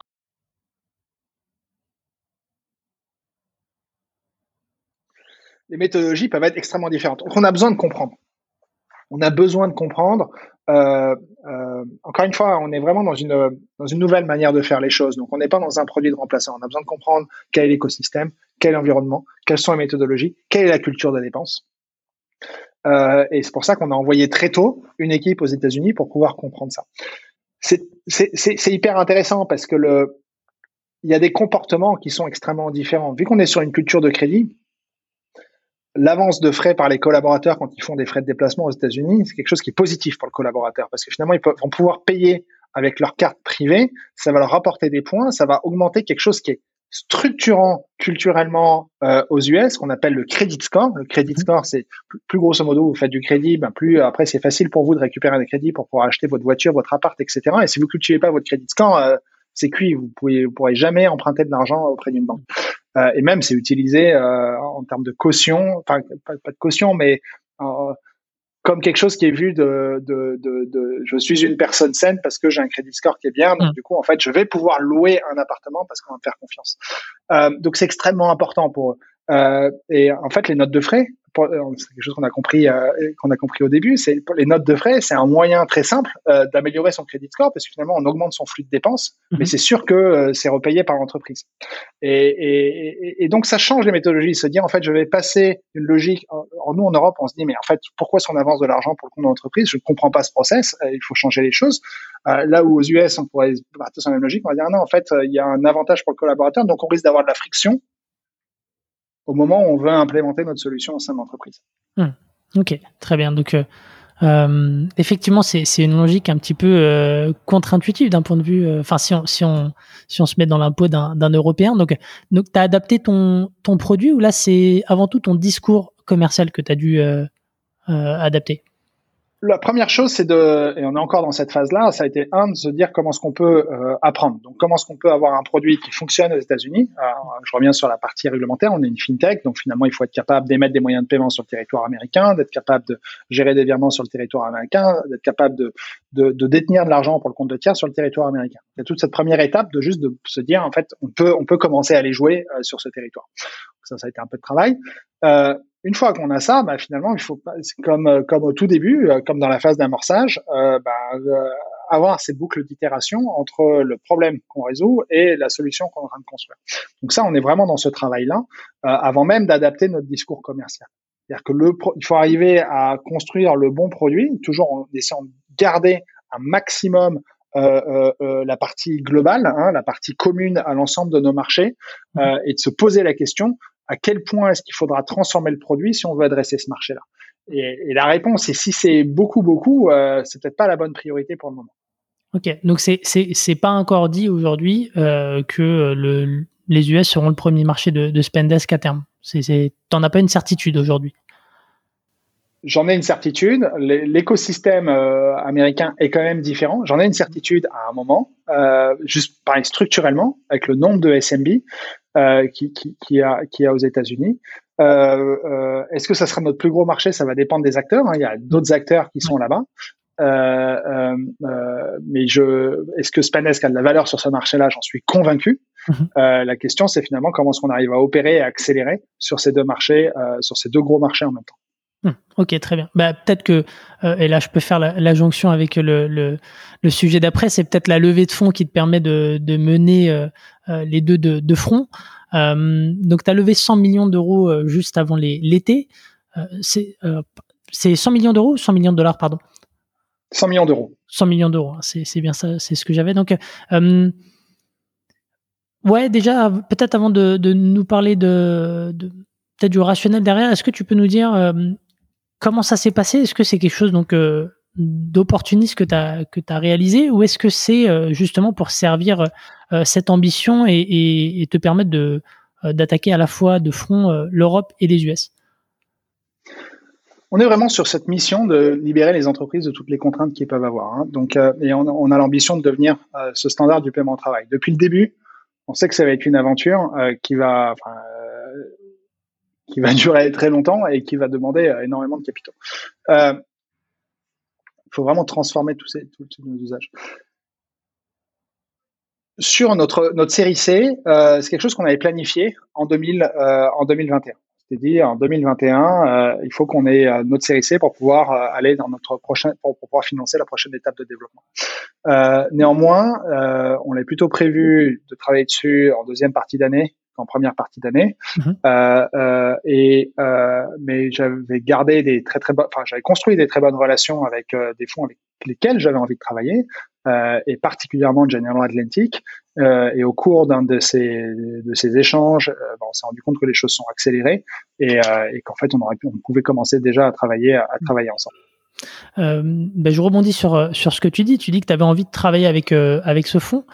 les méthodologies peuvent être extrêmement différentes. Donc, on a besoin de comprendre. On a besoin de comprendre. Euh, euh, encore une fois, on est vraiment dans une, dans une nouvelle manière de faire les choses. Donc, on n'est pas dans un produit de remplaçant. On a besoin de comprendre quel est l'écosystème, quel est l'environnement, quelles sont les méthodologies, quelle est la culture de dépense. Euh, et c'est pour ça qu'on a envoyé très tôt une équipe aux États-Unis pour pouvoir comprendre ça. C'est hyper intéressant parce que le, il y a des comportements qui sont extrêmement différents. Vu qu'on est sur une culture de crédit, l'avance de frais par les collaborateurs quand ils font des frais de déplacement aux États-Unis, c'est quelque chose qui est positif pour le collaborateur parce que finalement ils vont pouvoir payer avec leur carte privée, ça va leur rapporter des points, ça va augmenter quelque chose qui est structurant culturellement euh, aux US qu'on appelle le credit score. Le credit mhm. score, c'est plus, grosso modo, vous faites du crédit, ben plus après c'est facile pour vous de récupérer des crédits pour pouvoir acheter votre voiture, votre appart, etc. Et si vous cultivez pas votre credit score, euh, c'est cuit. Vous pouvez, vous pourrez jamais emprunter de l'argent auprès d'une banque. Euh, et même c'est utilisé euh, en termes de caution, enfin pas, pas, de caution, mais comme quelque chose qui est vu de, de, de, de, je suis une personne saine parce que j'ai un crédit score qui est bien, donc mm. du coup en fait je vais pouvoir louer un appartement parce qu'on va me faire confiance. Euh, donc c'est extrêmement important pour eux. Euh, et en fait les notes de frais, euh, c'est quelque chose qu'on a compris euh, qu'on a compris au début, c'est les notes de frais, c'est un moyen très simple euh, d'améliorer son crédit score parce que finalement on augmente son flux de dépenses, mhm. mais c'est sûr que c'est repayé par l'entreprise. Et, et, et, donc ça change les méthodologies, se dire en fait je vais passer une logique. En, nous en Europe, on se dit mais en fait pourquoi si on avance de l'argent pour le compte de l'entreprise, je ne comprends pas ce process, il faut changer les choses. là où aux US on pourrait partir sur la même logique, on va dire non en fait il y a un avantage pour le collaborateur, donc on risque d'avoir de la friction au moment où on veut implémenter notre solution au sein de l'entreprise. Hmm. Ok, très bien. Donc, euh, euh, effectivement, c'est une logique un petit peu euh, contre-intuitive d'un point de vue. Enfin, si, on, si, on, si on se met dans l'impôt d'un Européen. Donc, donc tu as adapté ton, ton produit ou là, c'est avant tout ton discours commercial que tu as dû adapter? La première chose, c'est de, et on est encore dans cette phase-là, ça a été un de se dire comment est-ce qu'on peut euh, apprendre. Donc, comment est-ce qu'on peut avoir un produit qui fonctionne aux États-Unis? Je reviens sur la partie réglementaire. On est une fintech, donc finalement, il faut être capable d'émettre des moyens de paiement sur le territoire américain, d'être capable de gérer des virements sur le territoire américain, d'être capable de, de, de détenir de l'argent pour le compte de tiers sur le territoire américain. Il y a toute cette première étape de juste de se dire, en fait, on peut, on peut commencer à aller jouer euh, sur ce territoire. Ça, ça a été un peu de travail. Euh, une fois qu'on a ça, bah, finalement, il faut pas, comme euh, comme au tout début, euh, comme dans la phase d'amorçage, euh, bah, avoir ces boucles d'itération entre le problème qu'on résout et la solution qu'on est en train de construire. Donc ça, on est vraiment dans ce travail-là, avant même d'adapter notre discours commercial. C'est-à-dire que le, il faut arriver à construire le bon produit, toujours en essayant de garder un maximum euh, euh, la partie globale, hein, la partie commune à l'ensemble de nos marchés, mmh. euh, et de se poser la question à quel point est-ce qu'il faudra transformer le produit si on veut adresser ce marché-là et, la réponse est si c'est beaucoup, beaucoup, euh, c'est peut-être pas la bonne priorité pour le moment. Ok, donc c'est pas encore dit aujourd'hui euh, que le, les US seront le premier marché de, de Spendesk à terme. T'en as pas une certitude aujourd'hui. J'en ai une certitude. L'écosystème euh, américain est quand même différent. J'en ai une certitude à un moment, euh, juste pareil structurellement, avec le nombre de SMB euh, qui, qui, qui, a, qui a aux États-Unis. Euh, euh, Est-ce que ça sera notre plus gros marché? Ça va dépendre des acteurs. Hein. Il y a d'autres acteurs qui sont là-bas. Euh, mais je, est-ce que Spanesk a de la valeur sur ce marché-là? J'en suis convaincu. Mm-hmm. la question, c'est finalement comment est-ce qu'on arrive à opérer et à accélérer sur ces deux marchés, sur ces deux gros marchés en même temps. Hmm, ok, très bien. Bah, peut-être que, euh, et là je peux faire la, jonction avec le, le, le sujet d'après, c'est peut-être la levée de fonds qui te permet de, de mener euh, euh, les deux de, de front. donc tu as levé 100 millions d'euros juste avant l'été. c'est 100 millions d'euros 100 millions de dollars, pardon? 100 millions d'euros. 100 millions d'euros, hein, c'est bien ça, c'est ce que j'avais. Donc, ouais, déjà, peut-être avant de, de, nous parler de, de peut-être du rationnel derrière, est-ce que tu peux nous dire comment ça s'est passé? Est-ce que c'est quelque chose donc euh, d'opportuniste que tu as réalisé? Ou est-ce que c'est euh, justement pour servir euh, cette ambition et, te permettre d'attaquer à la fois de front l'Europe et les US on est vraiment sur cette mission de libérer les entreprises de toutes les contraintes qu'ils peuvent avoir. Hein. Et on, a l'ambition de devenir ce standard du paiement au travail. Depuis le début, on sait que ça va être une aventure qui va, qui va durer très longtemps et qui va demander euh, énormément de capitaux. Il euh, faut vraiment transformer tous ces, tous, nos usages. Sur notre, notre série C, euh, c'est quelque chose qu'on avait planifié en, 2000, euh, en 2021. C'est-à-dire en 2021, euh, il faut qu'on ait notre série C pour pouvoir aller dans notre prochain, pour, pouvoir financer la prochaine étape de développement. néanmoins, on l'a plutôt prévu de travailler dessus en deuxième partie d'année en première partie d'année. Mhm. Euh, euh, et euh, mais j'avais gardé des très très bonnes, enfin j'avais construit des très bonnes relations avec des fonds avec lesquels j'avais envie de travailler, et particulièrement General Atlantic. et au cours d'un de ces de ces échanges, on s'est rendu compte que les choses sont accélérées et, et qu'en fait on aurait pu, on pouvait commencer déjà à travailler à travailler ensemble. ben je rebondis sur sur ce que tu dis. Tu dis que tu avais envie de travailler avec avec ce fonds.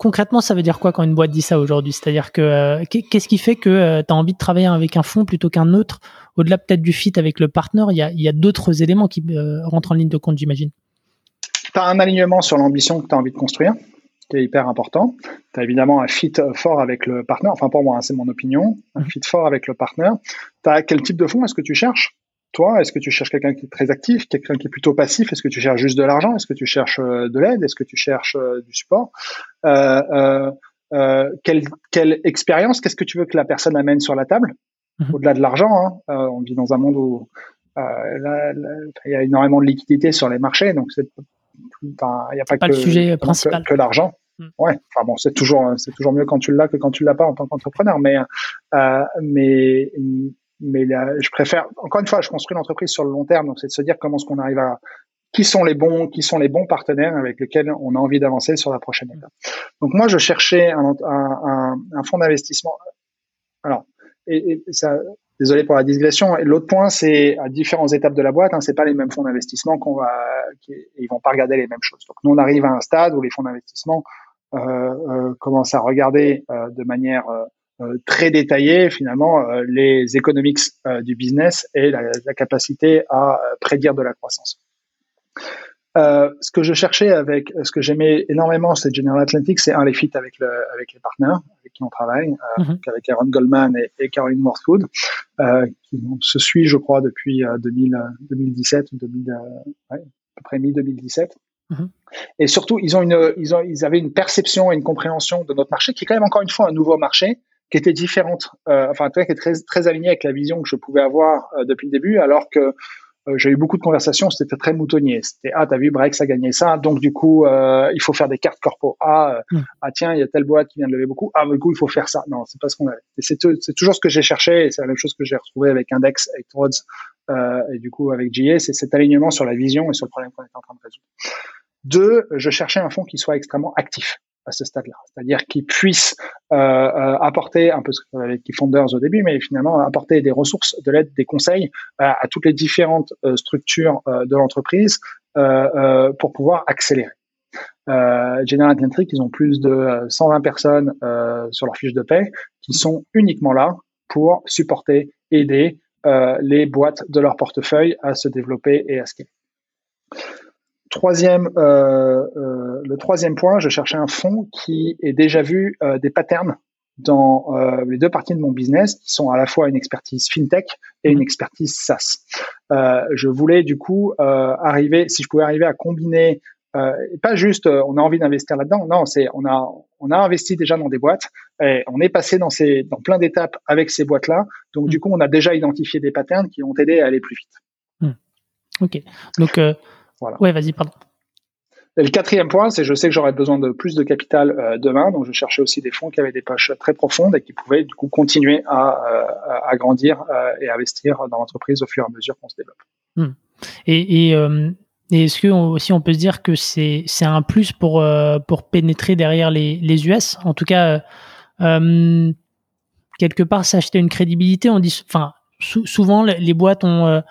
Concrètement, ça veut dire quoi quand une boîte dit ça aujourd'hui? C'est-à-dire que qu'est-ce qui fait que tu as envie de travailler avec un fonds plutôt qu'un autre Au-delà peut-être du fit avec le partenaire, il y a, y a d'autres éléments qui rentrent en ligne de compte, j'imagine. Tu as un alignement sur l'ambition que tu as envie de construire qui est hyper important. Tu as évidemment un fit fort avec le partenaire. Enfin, pour moi, hein, c'est mon opinion. Un fit fort avec le partenaire. Tu as quel type de fonds est-ce que tu cherches? Toi, est-ce que tu cherches quelqu'un qui est très actif, quelqu'un qui est plutôt passif? Est-ce que tu cherches juste de l'argent? Est-ce que tu cherches euh, de l'aide? Est-ce que tu cherches euh, du support? Euh, quelle, quelle expérience? Qu'est-ce que tu veux que la personne amène sur la table? Mhm. Au-delà de l'argent, hein, on vit dans un monde où il y a énormément de liquidités sur les marchés, donc il n'y a pas, que, le sujet principal. que l'argent. Mm. Ouais, enfin bon, c'est toujours c'est toujours mieux quand tu l'as que quand tu l'as pas en tant qu'entrepreneur, mais euh, mais mais je préfère encore une fois, je construis l'entreprise sur le long terme, donc c'est de se dire comment est-ce qu'on arrive à qui sont les bons qui sont les bons partenaires avec lesquels on a envie d'avancer sur la prochaine étape. Donc moi, je cherchais un, un, un, fonds d'investissement. Alors, et, ça, désolé pour la digression. L'autre point, c'est à différentes étapes de la boîte, hein, c'est pas les mêmes fonds d'investissement qu'on va, qui, ils vont pas regarder les mêmes choses. Donc nous, on arrive à un stade où les fonds d'investissement euh, euh, commence à regarder euh, de manière très détaillée finalement les economics du business et la, la, capacité à prédire de la croissance. Euh, ce que je cherchais avec, ce que j'aimais énormément, c'est General Atlantic, c'est un les fit avec le, avec les partenaires avec qui on travaille, euh, mm-hmm. avec Aaron Goldman et, et Caroline Worthwood, euh, qui se suit, je crois, depuis 2000, 2017 ou 2000, ouais, à peu près mi 2017. Mhm. Et surtout, ils ont une, ils ont, ils avaient une perception et une compréhension de notre marché qui est quand même encore une fois un nouveau marché qui était différente, euh, enfin qui est très très aligné avec la vision que je pouvais avoir euh, depuis le début, alors que euh, j'ai eu beaucoup de conversations, c'était très moutonnier. C'était ah t'as vu Brex a gagné ça, donc du coup euh, il faut faire des cartes corpo. Ah euh, mhm. ah tiens il y a telle boîte qui vient de lever beaucoup. Ah du coup il faut faire ça. Non c'est pas ce qu'on avait. C'est toujours ce que j'ai cherché et c'est la même chose que j'ai retrouvé avec Index, avec Rhodes et du coup avec JA, c'est cet alignement sur la vision et sur le problème qu'on est en train de résoudre. Deux, je cherchais un fonds qui soit extrêmement actif à ce stade-là, c'est-à-dire qui puisse euh, euh, apporter un peu ce que avec les Founders au début, mais finalement apporter des ressources, de l'aide, des conseils à, toutes les différentes euh, structures de l'entreprise pour pouvoir accélérer. General Atlantic, ils ont plus de 120 personnes sur leur fiche de paie qui sont uniquement là pour supporter, aider les boîtes de leur portefeuille à se développer et à scaler. Troisième, euh, euh, le troisième point, je cherchais un fonds qui ait déjà vu euh, des patterns dans les deux parties de mon business, qui sont à la fois une expertise fintech et une mhm. expertise SaaS. Je voulais du coup arriver, si je pouvais arriver à combiner, pas juste on a envie d'investir là-dedans, non, c'est on a on a investi déjà dans des boîtes et on est passé dans ces dans plein d'étapes avec ces boîtes-là. Donc du mhm. coup, on a déjà identifié des patterns qui ont aidé à aller plus vite. Hmm. Ok, donc voilà. Ouais, vas-y, pardon. Et le quatrième point, c'est je sais que j'aurais besoin de plus de capital euh, demain, donc je cherchais aussi des fonds qui avaient des poches très profondes et qui pouvaient du coup continuer à, euh, à grandir euh, et investir dans l'entreprise au fur et à mesure qu'on se développe. Hmm. Et, et, et est-ce que aussi on peut se dire que c'est un plus pour pour pénétrer derrière les les US, en tout cas quelque part s'acheter une crédibilité. On dit, enfin souvent les boîtes ont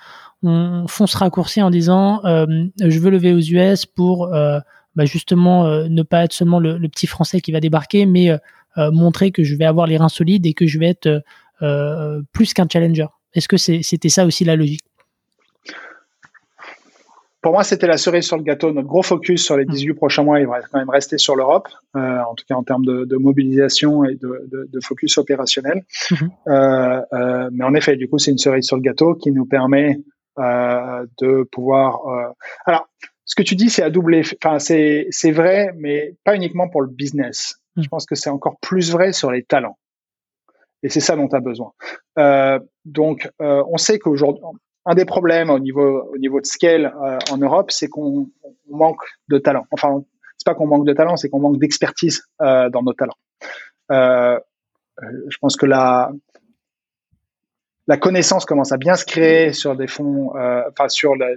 on fonce raccourci en disant euh, je veux lever aux US pour euh, bah justement euh, ne pas être seulement le, petit français qui va débarquer, mais montrer que je vais avoir les reins solides et que je vais être plus qu'un challenger. Est-ce que c'était ça aussi la logique? Pour moi, c'était la cerise sur le gâteau. Notre gros focus sur les 18 mmh. prochains mois, il va quand même rester sur l'Europe, en tout cas en termes de, mobilisation et de, focus opérationnel. Mmh. mais en effet, du coup, c'est une cerise sur le gâteau qui nous permet de pouvoir. Euh, alors, ce que tu dis, c'est à double Enfin, c'est c'est vrai, mais pas uniquement pour le business. Je mm. pense que c'est encore plus vrai sur les talents. Et c'est ça dont tu as besoin. Euh, donc, euh, on sait qu'aujourd'hui, un des problèmes au niveau au niveau de scale euh, en Europe, c'est qu'on manque de talent. Enfin, c'est pas qu'on manque de talent, c'est qu'on manque d'expertise euh, dans nos talents. je pense que la la connaissance commence à bien se créer sur euh,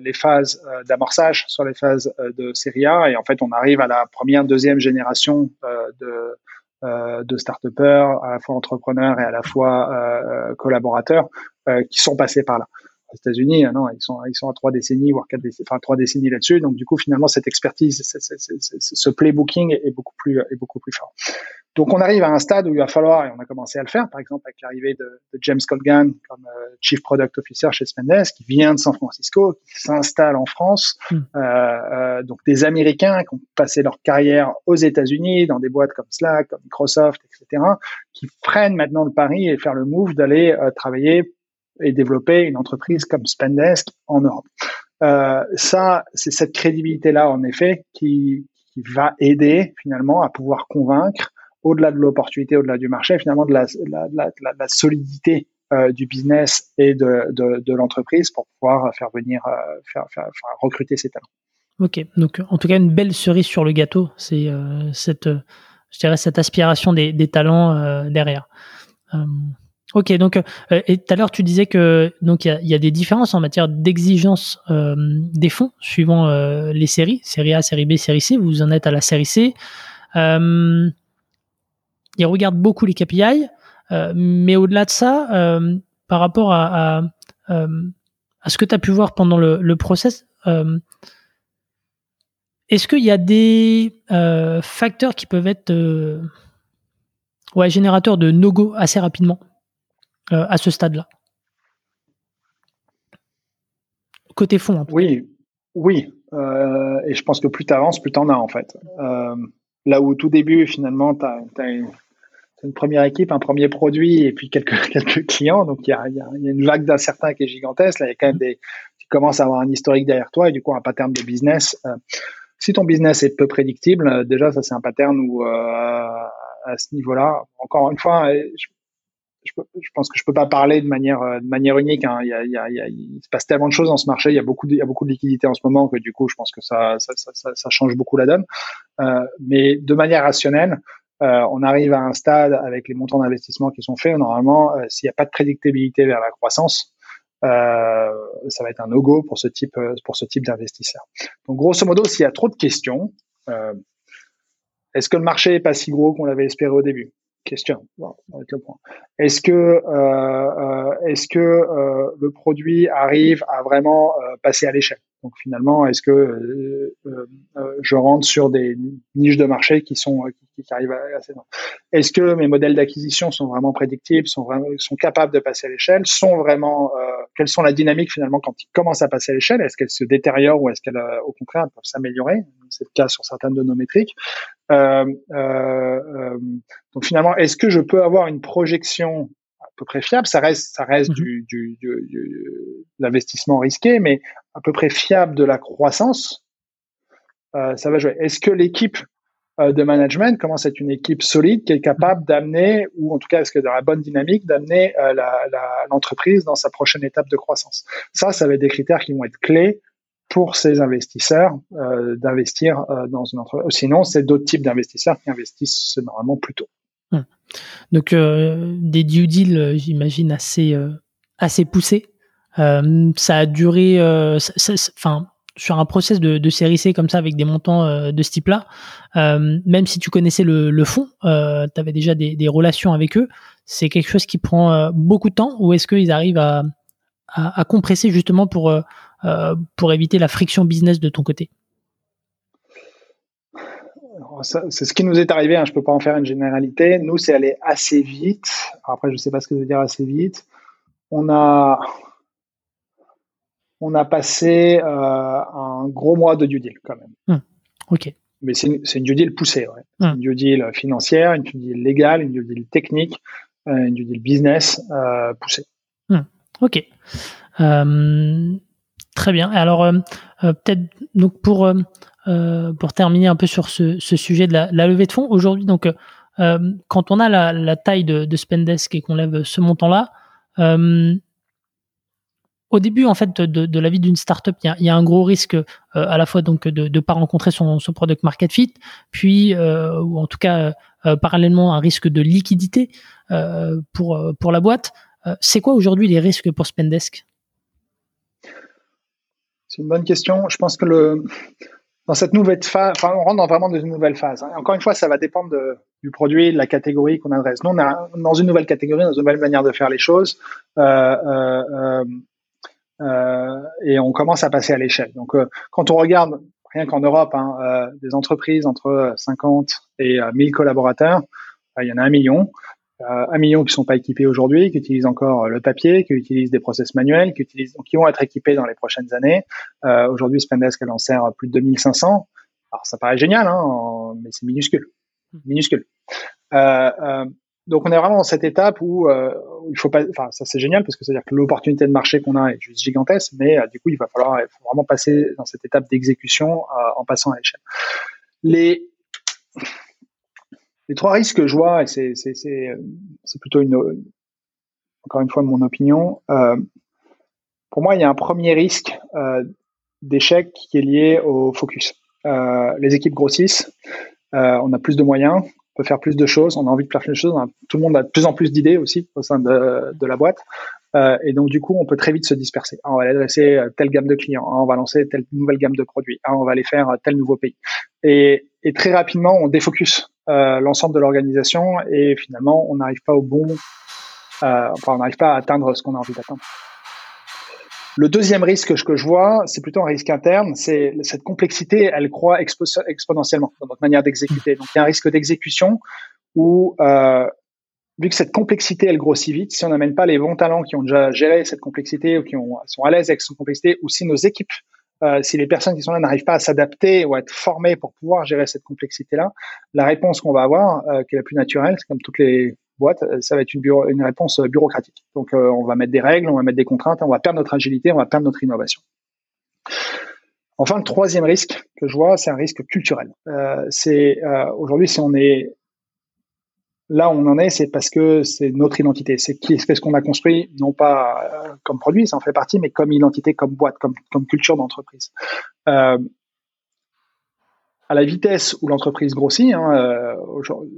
les phases euh, d'amorçage, sur les phases euh, de série A, et en fait on arrive à la première, deuxième génération de de start-upers, à la fois entrepreneurs et à la fois collaborateurs, qui sont passés par là. Aux États-Unis, non, ils sont ils sont à trois décennies voire quatre décennies, enfin trois décennies là-dessus. Donc du coup, finalement, cette expertise, ce playbooking est beaucoup plus est beaucoup plus fort. Donc on arrive à un stade où il va falloir, et on a commencé à le faire, par exemple avec l'arrivée de, de, James Colgan comme euh, Chief Product Officer chez Spendesk, qui vient de San Francisco, qui s'installe en France, hmm. euh, euh, donc des Américains qui ont passé leur carrière aux États-Unis, dans des boîtes comme Slack, comme Microsoft, etc., qui prennent maintenant le pari et faire le move d'aller travailler et développer une entreprise comme Spendesk en Europe. Euh, ça, c'est cette crédibilité-là, en effet, qui, va aider finalement à pouvoir convaincre au-delà de l'opportunité, au-delà du marché, finalement de la, solidité euh, du business et de, l'entreprise pour pouvoir faire venir, euh, faire, recruter ces talents. Ok, donc en tout cas une belle cerise sur le gâteau, c'est cette, je dirais cette aspiration des, talents derrière. Ok, donc et tout à l'heure tu disais que donc il y a, y a, des différences en matière d'exigence des fonds suivant les séries, série A, série B, série C. Vous en êtes à la série C. Euh, ils regardent beaucoup les KPI, euh, mais au-delà de ça, euh, par rapport à, à, euh, à ce que tu as pu voir pendant le, le process, est-ce qu'il y a des facteurs qui peuvent être ouais, générateurs de no-go assez rapidement? À ce stade-là Côté fond. Oui, oui. et je pense que plus tu avances, plus tu en as en fait. là où au tout début, finalement, tu as, une première équipe, un premier produit et puis quelques, quelques clients. Donc, il y a, y, y a, une vague d'incertains qui est gigantesque. Là, il y a quand même des, tu commences à avoir un historique derrière toi et du coup, un pattern de business. Euh, si ton business est peu prédictible, euh, déjà, ça, c'est un pattern où, euh, à ce niveau-là, encore une fois, je, je, pense que je peux pas parler de manière, de manière unique. Hein. Il, y a, il, y a, il, se passe tellement de choses dans ce marché. Il y a beaucoup de, il y a beaucoup de liquidités en ce moment que du coup, je pense que ça, ça, ça, ça change beaucoup la donne. Euh, mais de manière rationnelle, euh, on arrive à un stade avec les montants d'investissement qui sont faits. Normalement, euh, s'il n'y a pas de prédictibilité vers la croissance, euh, ça va être un no-go pour ce type pour ce type d'investisseur. Donc grosso modo, s'il y a trop de questions, est-ce que le marché est pas si gros qu'on l'avait espéré au début? Question. Est-ce que est-ce que le produit arrive à vraiment passer à l'échelle? Donc finalement, est-ce que euh, euh, euh, je rentre sur des niches de marché qui sont qui, qui arrivent assez loin? Est-ce que mes modèles d'acquisition sont vraiment prédictibles, sont vraiment sont capables de passer à l'échelle, sont vraiment quelles sont la dynamique finalement quand ils commencent à passer à l'échelle? Est-ce qu'elles se détériorent ou est-ce qu'elles au contraire peuvent s'améliorer? C'est le cas sur certaines de nos métriques. donc finalement, est-ce que je peux avoir une projection peu près fiable. Ça reste, ça reste mhm. du, du, du, du l'investissement risqué, mais à peu près fiable de la croissance. Euh, ça va jouer. Est-ce que l'équipe euh, de management commence à être une équipe solide qui est capable d'amener, ou en tout cas est-ce que dans la bonne dynamique, d'amener euh, l'entreprise dans sa prochaine étape de croissance? Ça, ça va être des critères qui vont être clés pour ces investisseurs euh, d'investir euh, dans une entreprise. Sinon, c'est d'autres types d'investisseurs qui investissent normalement plus tôt. Donc euh, des due deals, euh, j'imagine assez euh, assez poussés. ça a duré, enfin sur un process de, de, série C comme ça avec des montants de ce type-là, même si tu connaissais le, le fond, euh, tu avais déjà des, des, relations avec eux, c'est quelque chose qui prend beaucoup de temps ou est-ce qu'ils arrivent à, à, à, compresser justement pour, pour éviter la friction business de ton côté? C'est ce qui nous est arrivé. Hein, je peux pas en faire une généralité. Nous, c'est allé assez vite. Après, je sais pas ce que veut dire assez vite. On a, on a passé euh, un gros mois de due deal quand même. Hum, ok. Mais c'est une, une, due deal poussée. Ouais. Hum. Une due deal financière, une due deal légale, une due deal technique, euh, une due deal business euh, poussée. Hum, ok. Euh, très bien. Alors, peut-être donc pour euh, pour terminer un peu sur ce, sujet de la, levée de fonds, aujourd'hui, donc, euh, quand on a la, taille de, de, Spendesk et qu'on lève ce montant-là, euh, au début, en fait, de, de la vie d'une startup, il y a, un gros risque à la fois donc de ne pas rencontrer son, son, product market fit, puis ou en tout cas parallèlement un risque de liquidité pour pour la boîte. C'est quoi aujourd'hui les risques pour Spendesk? C'est une bonne question. Je pense que le on rentre dans vraiment dans une nouvelle phase. Hein. Encore une fois, ça va dépendre du produit, de la catégorie qu'on adresse. Nous, on est dans une nouvelle catégorie, dans une nouvelle manière de faire les choses. Euh, euh, et on commence à passer à l'échelle. Donc, quand on regarde rien qu'en Europe, hein, des entreprises entre 50 et 1000 collaborateurs, il y en a un million. Euh, un million qui sont pas équipés aujourd'hui, qui utilisent encore le papier, qui utilisent des process manuels, qui utilisent, qui vont être équipés dans les prochaines années. Euh, aujourd'hui, Spendesk elle en sert plus de 2500. Alors ça paraît génial, hein, mais c'est minuscule, minuscule. Euh, euh, donc on est vraiment dans cette étape où euh, il faut pas, enfin ça c'est génial parce que c'est à dire que l'opportunité de marché qu'on a est juste gigantesque, mais du coup il va falloir il faut vraiment passer dans cette étape d'exécution en passant à l'échelle. Les les trois risques que je vois, et c'est, c'est plutôt une, encore une fois mon opinion, euh, pour moi, il y a un premier risque euh, d'échec qui est lié au focus. Euh, les équipes grossissent, euh, on a plus de moyens, on peut faire plus de choses, on a envie de faire plus de choses, tout le monde a de plus en plus d'idées aussi au sein de, la boîte. Euh, et donc, du coup, on peut très vite se disperser. Ah, on va adresser euh, telle gamme de clients, ah, on va lancer telle nouvelle gamme de produits, ah, on va aller faire tel nouveau pays. Et, et très rapidement, on défocus euh, l'ensemble de l'organisation et finalement, on n'arrive pas au bon, euh, enfin, on n'arrive pas à atteindre ce qu'on a envie d'atteindre. Le deuxième risque que je vois, c'est plutôt un risque interne, c'est cette complexité, elle croît exponentiellement dans notre manière d'exécuter. Donc il y a un risque d'exécution où, euh, vu que cette complexité, elle grossit vite, si on n'amène pas les bons talents qui ont déjà géré cette complexité ou qui ont, sont à l'aise avec cette complexité, ou si nos équipes euh, si les personnes qui sont là n'arrivent pas à s'adapter ou à être formées pour pouvoir gérer cette complexité-là, la réponse qu'on va avoir, euh, qui est la plus naturelle, c'est comme toutes les boîtes, euh, ça va être une, une réponse bureaucratique. Donc, on va mettre des règles, on va mettre des contraintes, on va perdre notre agilité, on va perdre notre innovation. Enfin, le troisième risque que je vois, c'est un risque culturel. c'est aujourd'hui, si on est là où on en est, c'est parce que c'est notre identité. C'est ce qu'on a construit, non pas euh, comme produit, ça en fait partie, mais comme identité, comme boîte, comme, culture d'entreprise. Euh, à la vitesse où l'entreprise grossit, hein, euh,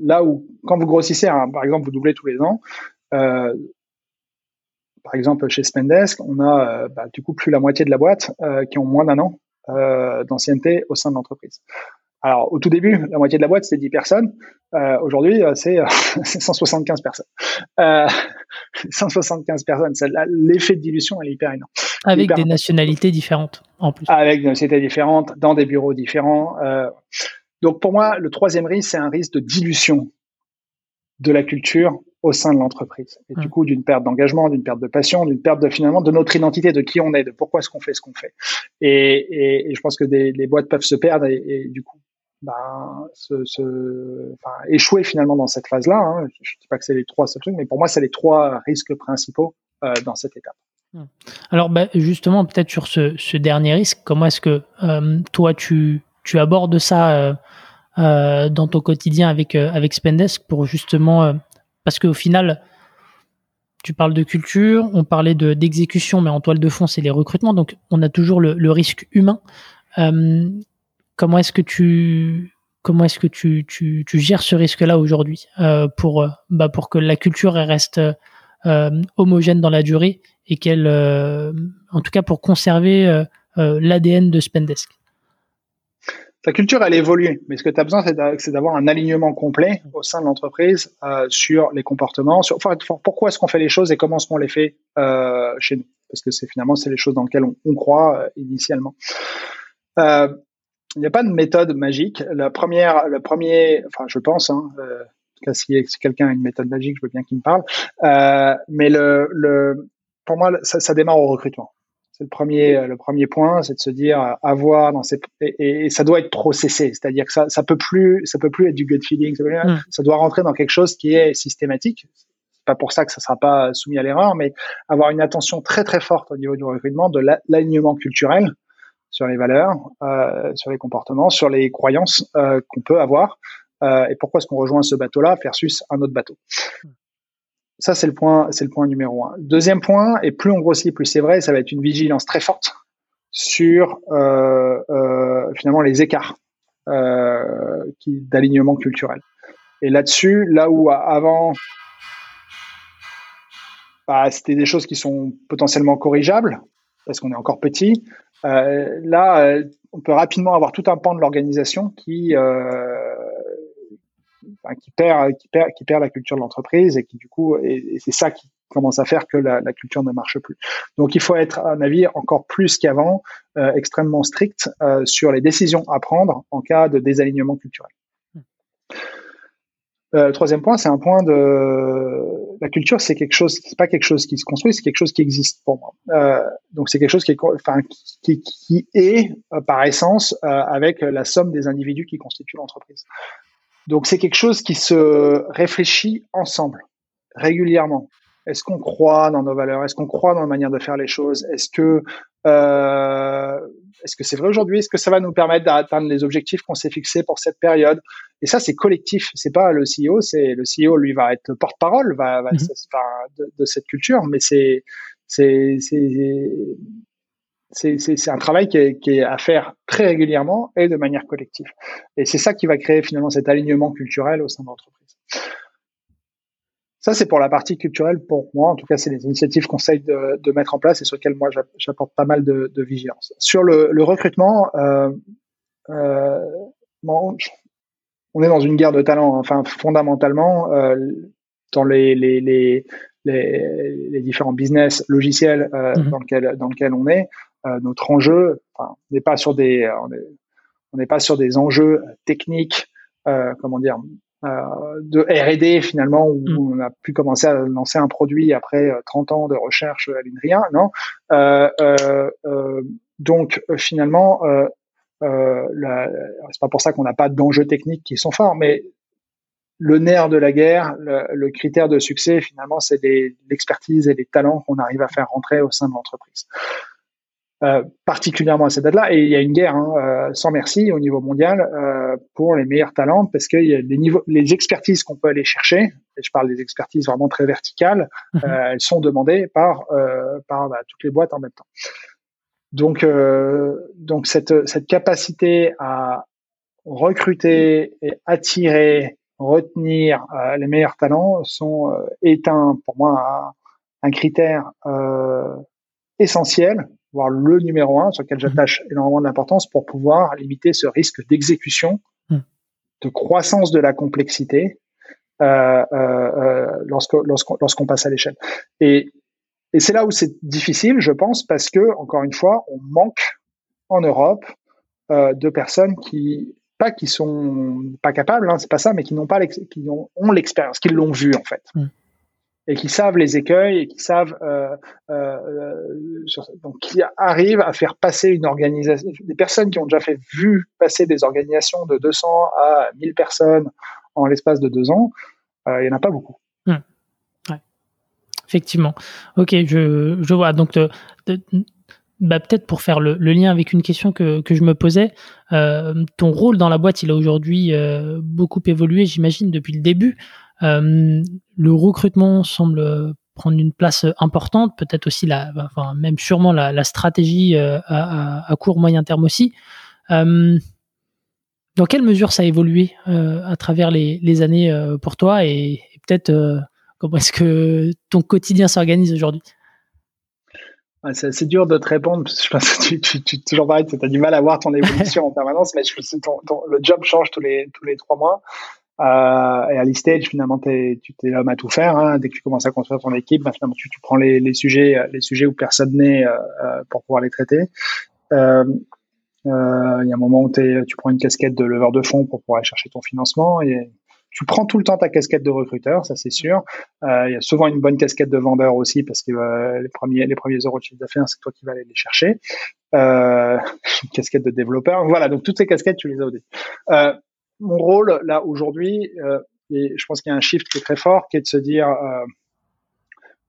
là où, quand vous grossissez, hein, par exemple, vous doublez tous les ans, par exemple, chez Spendesk, on a bah, du coup plus la moitié de la boîte qui ont moins d'un an d'ancienneté au sein de l'entreprise. Alors, au tout début, la moitié de la boîte, c'était 10 personnes. Euh, Aujourd'hui, euh, c'est 175 personnes. Euh, 175 personnes. L'effet de dilution est hyper énorme. Avec des nationalités différentes, en plus. Avec des nationalités différentes, dans des bureaux différents. Euh, donc, pour moi, le troisième risque, c'est un risque de dilution de la culture au sein de l'entreprise. Et du mmh. coup, d'une perte d'engagement, d'une perte de passion, d'une perte de finalement de notre identité, de qui on est, de pourquoi est-ce qu'on fait ce qu'on fait. Et, et, et, je pense que des, les boîtes peuvent se perdre et, et du coup ben, échouer finalement dans cette phase-là. Hein. Je ne dis pas que c'est les trois seuls trucs, mais pour moi, c'est les trois risques principaux euh, dans cette étape. Hum. Alors bah, justement, peut-être sur ce, dernier risque, comment est-ce que euh, toi, tu, abordes ça euh, dans ton quotidien avec, Spendesk pour justement... parce qu'au final, tu parles de culture, on parlait de d'exécution, mais en toile de fond, c'est les recrutements. Donc, on a toujours le risque humain. Comment est-ce que tu comment est-ce que tu, tu, gères ce risque-là aujourd'hui euh, pour euh, bah, pour que la culture reste euh, homogène dans la durée et qu'elle en tout cas pour conserver l'ADN de Spendesk? Ta culture, elle évolue, mais ce que tu as besoin, c'est d'avoir un alignement complet au sein de l'entreprise sur les comportements, sur enfin, pourquoi est-ce qu'on fait les choses et comment est-ce qu'on les fait chez nous, parce que c'est finalement c'est les choses dans lesquelles on croit initialement. Euh, il n'y a pas de méthode magique. La première, le premier, enfin, je pense, hein, euh, si, si quelqu'un a une méthode magique, je veux bien qu'il me parle. Euh, mais le, le, pour moi, ça, ça démarre au recrutement. C'est le premier, le premier point, c'est de se dire avoir dans ces et, et, ça doit être processé, c'est-à-dire que ça, ça peut plus, ça peut plus être du gut feeling, mmh. ça doit rentrer dans quelque chose qui est systématique. C'est pas pour ça que ça sera pas soumis à l'erreur, mais avoir une attention très très forte au niveau du recrutement, de l'alignement culturel, sur les valeurs, euh, sur les comportements, sur les croyances euh, qu'on peut avoir euh, et pourquoi est-ce qu'on rejoint ce bateau-là versus un autre bateau. Ça, c'est le point, c'est le point numéro un. Deuxième point, et plus on grossit, plus c'est vrai, ça va être une vigilance très forte sur finalement les écarts d'alignement culturel. Et là-dessus, là où avant bah, c'était des choses qui sont potentiellement corrigeables parce qu'on est encore petit. Euh, là, euh, on peut rapidement avoir tout un pan de l'organisation qui euh, qui perd, qui perd, la culture de l'entreprise et qui du coup, c'est ça qui, commence à faire que la, culture ne marche plus. Donc il faut être, à mon avis, encore plus qu'avant, extrêmement strict sur les décisions à prendre en cas de désalignement culturel. Troisième point, c'est un point de la culture, c'est quelque chose, c'est pas quelque chose qui se construit, c'est quelque chose qui existe pour moi. donc c'est quelque chose qui est, est par essence avec la somme des individus qui constituent l'entreprise. Donc c'est quelque chose qui se réfléchit ensemble régulièrement. Est-ce qu'on croit dans nos valeurs? Est-ce qu'on croit dans la manière de faire les choses? Est-ce que euh, est-ce que c'est vrai aujourd'hui? Est-ce que ça va nous permettre d'atteindre les objectifs qu'on s'est fixés pour cette période? Et ça, c'est collectif. C'est pas le CEO. C'est le CEO, lui, va être porte-parole va, va mm-hmm. de, de, cette culture, mais c'est c'est c'est un travail qui est, qui est, à faire très régulièrement et de manière collective. Et c'est ça qui va créer finalement cet alignement culturel au sein de l'entreprise. Ça, c'est pour la partie culturelle pour moi. En tout cas, c'est les initiatives qu'on essaye de, de, mettre en place et sur lesquelles moi j'apporte pas mal de, de, vigilance. Sur le, le recrutement, euh, euh, bon, on est dans une guerre de talents. Hein. Enfin, fondamentalement, euh, dans les, les, les, les, différents business logiciels euh, mm-hmm. dans, lequel, dans lequel on est, euh, notre enjeu, enfin, n'est pas sur des, on n'est pas sur des enjeux techniques, euh, comment dire, de R&D finalement où mm. on a pu commencer à lancer un produit après 30 euh, ans de recherche à l'INRIA, non? Euh, Donc finalement, c'est pas pour ça qu'on n'a pas d'enjeux techniques qui sont forts, mais le nerf de la guerre, le, critère de succès, finalement, c'est l'expertise et les talents qu'on arrive à faire rentrer au sein de l'entreprise. Euh, particulièrement à cette date-là. Et il y a une guerre hein, euh, sans merci au niveau mondial euh, pour les meilleurs talents parce que y a les, niveaux, les expertises qu'on peut aller chercher, et je parle des expertises vraiment très verticales, mhm. elles sont demandées par, par bah, toutes les boîtes en même temps. Donc, donc cette, cette capacité à recruter et attirer, retenir les meilleurs talents sont est un, pour moi un, un critère essentiel voire le numéro un sur lequel mhm. j'attache énormément d'importance pour pouvoir limiter ce risque d'exécution, mhm. de croissance de la complexité euh, euh, euh lorsqu'on passe à l'échelle. Et, et c'est là où c'est difficile, je pense, parce que encore une fois, on manque en Europe euh, de personnes qui pas qui sont pas capables, hein, c'est pas ça, mais qui n'ont pas qui ont, ont l'expérience, qui l'ont vu en fait. Mhm et qui savent les écueils et qui savent euh, euh, donc qui arrivent à faire passer une organisation des personnes qui ont déjà fait vu passer des organisations de 200 à 1000 personnes en l'espace de deux ans euh, il y en a pas beaucoup hmm. effectivement ok je, je vois donc bah, peut-être pour faire le, le, lien avec une question que, que je me posais, euh, ton rôle dans la boîte, il a aujourd'hui euh, beaucoup évolué, j'imagine, depuis le début. Euh, le recrutement semble prendre une place importante, peut-être aussi la, enfin même sûrement la, la stratégie euh, à, à, court moyen terme aussi. Euh, dans quelle mesure ça a évolué à travers les, les années pour toi et, peut-être comment est-ce que ton quotidien s'organise aujourd'hui? C'est dur de te répondre parce que je pense que tu, tu, tu toujours pareil, tu as du mal à voir ton évolution en permanence, mais je, ton, ton, le job change tous les tous les trois mois. Euh, et à l'e-stage, finalement, tu t'es l'homme à tout faire. Hein. Dès que tu commences à construire ton équipe, ben, finalement, tu, tu, prends les, les, sujets, les sujets où personne n'est euh, euh pour pouvoir les traiter. Euh, euh, il y a un moment où tu prends une casquette de leveur de fonds pour pouvoir aller chercher ton financement et tu prends tout le temps ta casquette de recruteur, ça c'est sûr. Il y a souvent une bonne casquette de vendeur aussi parce que les premiers les premiers euros de chiffre d'affaires, c'est toi qui vas aller les chercher. une casquette de développeur, voilà. Donc toutes ces casquettes, tu les as au mon rôle là aujourd'hui, euh, et je pense qu'il y a un shift qui est très fort, qui est de se dire euh,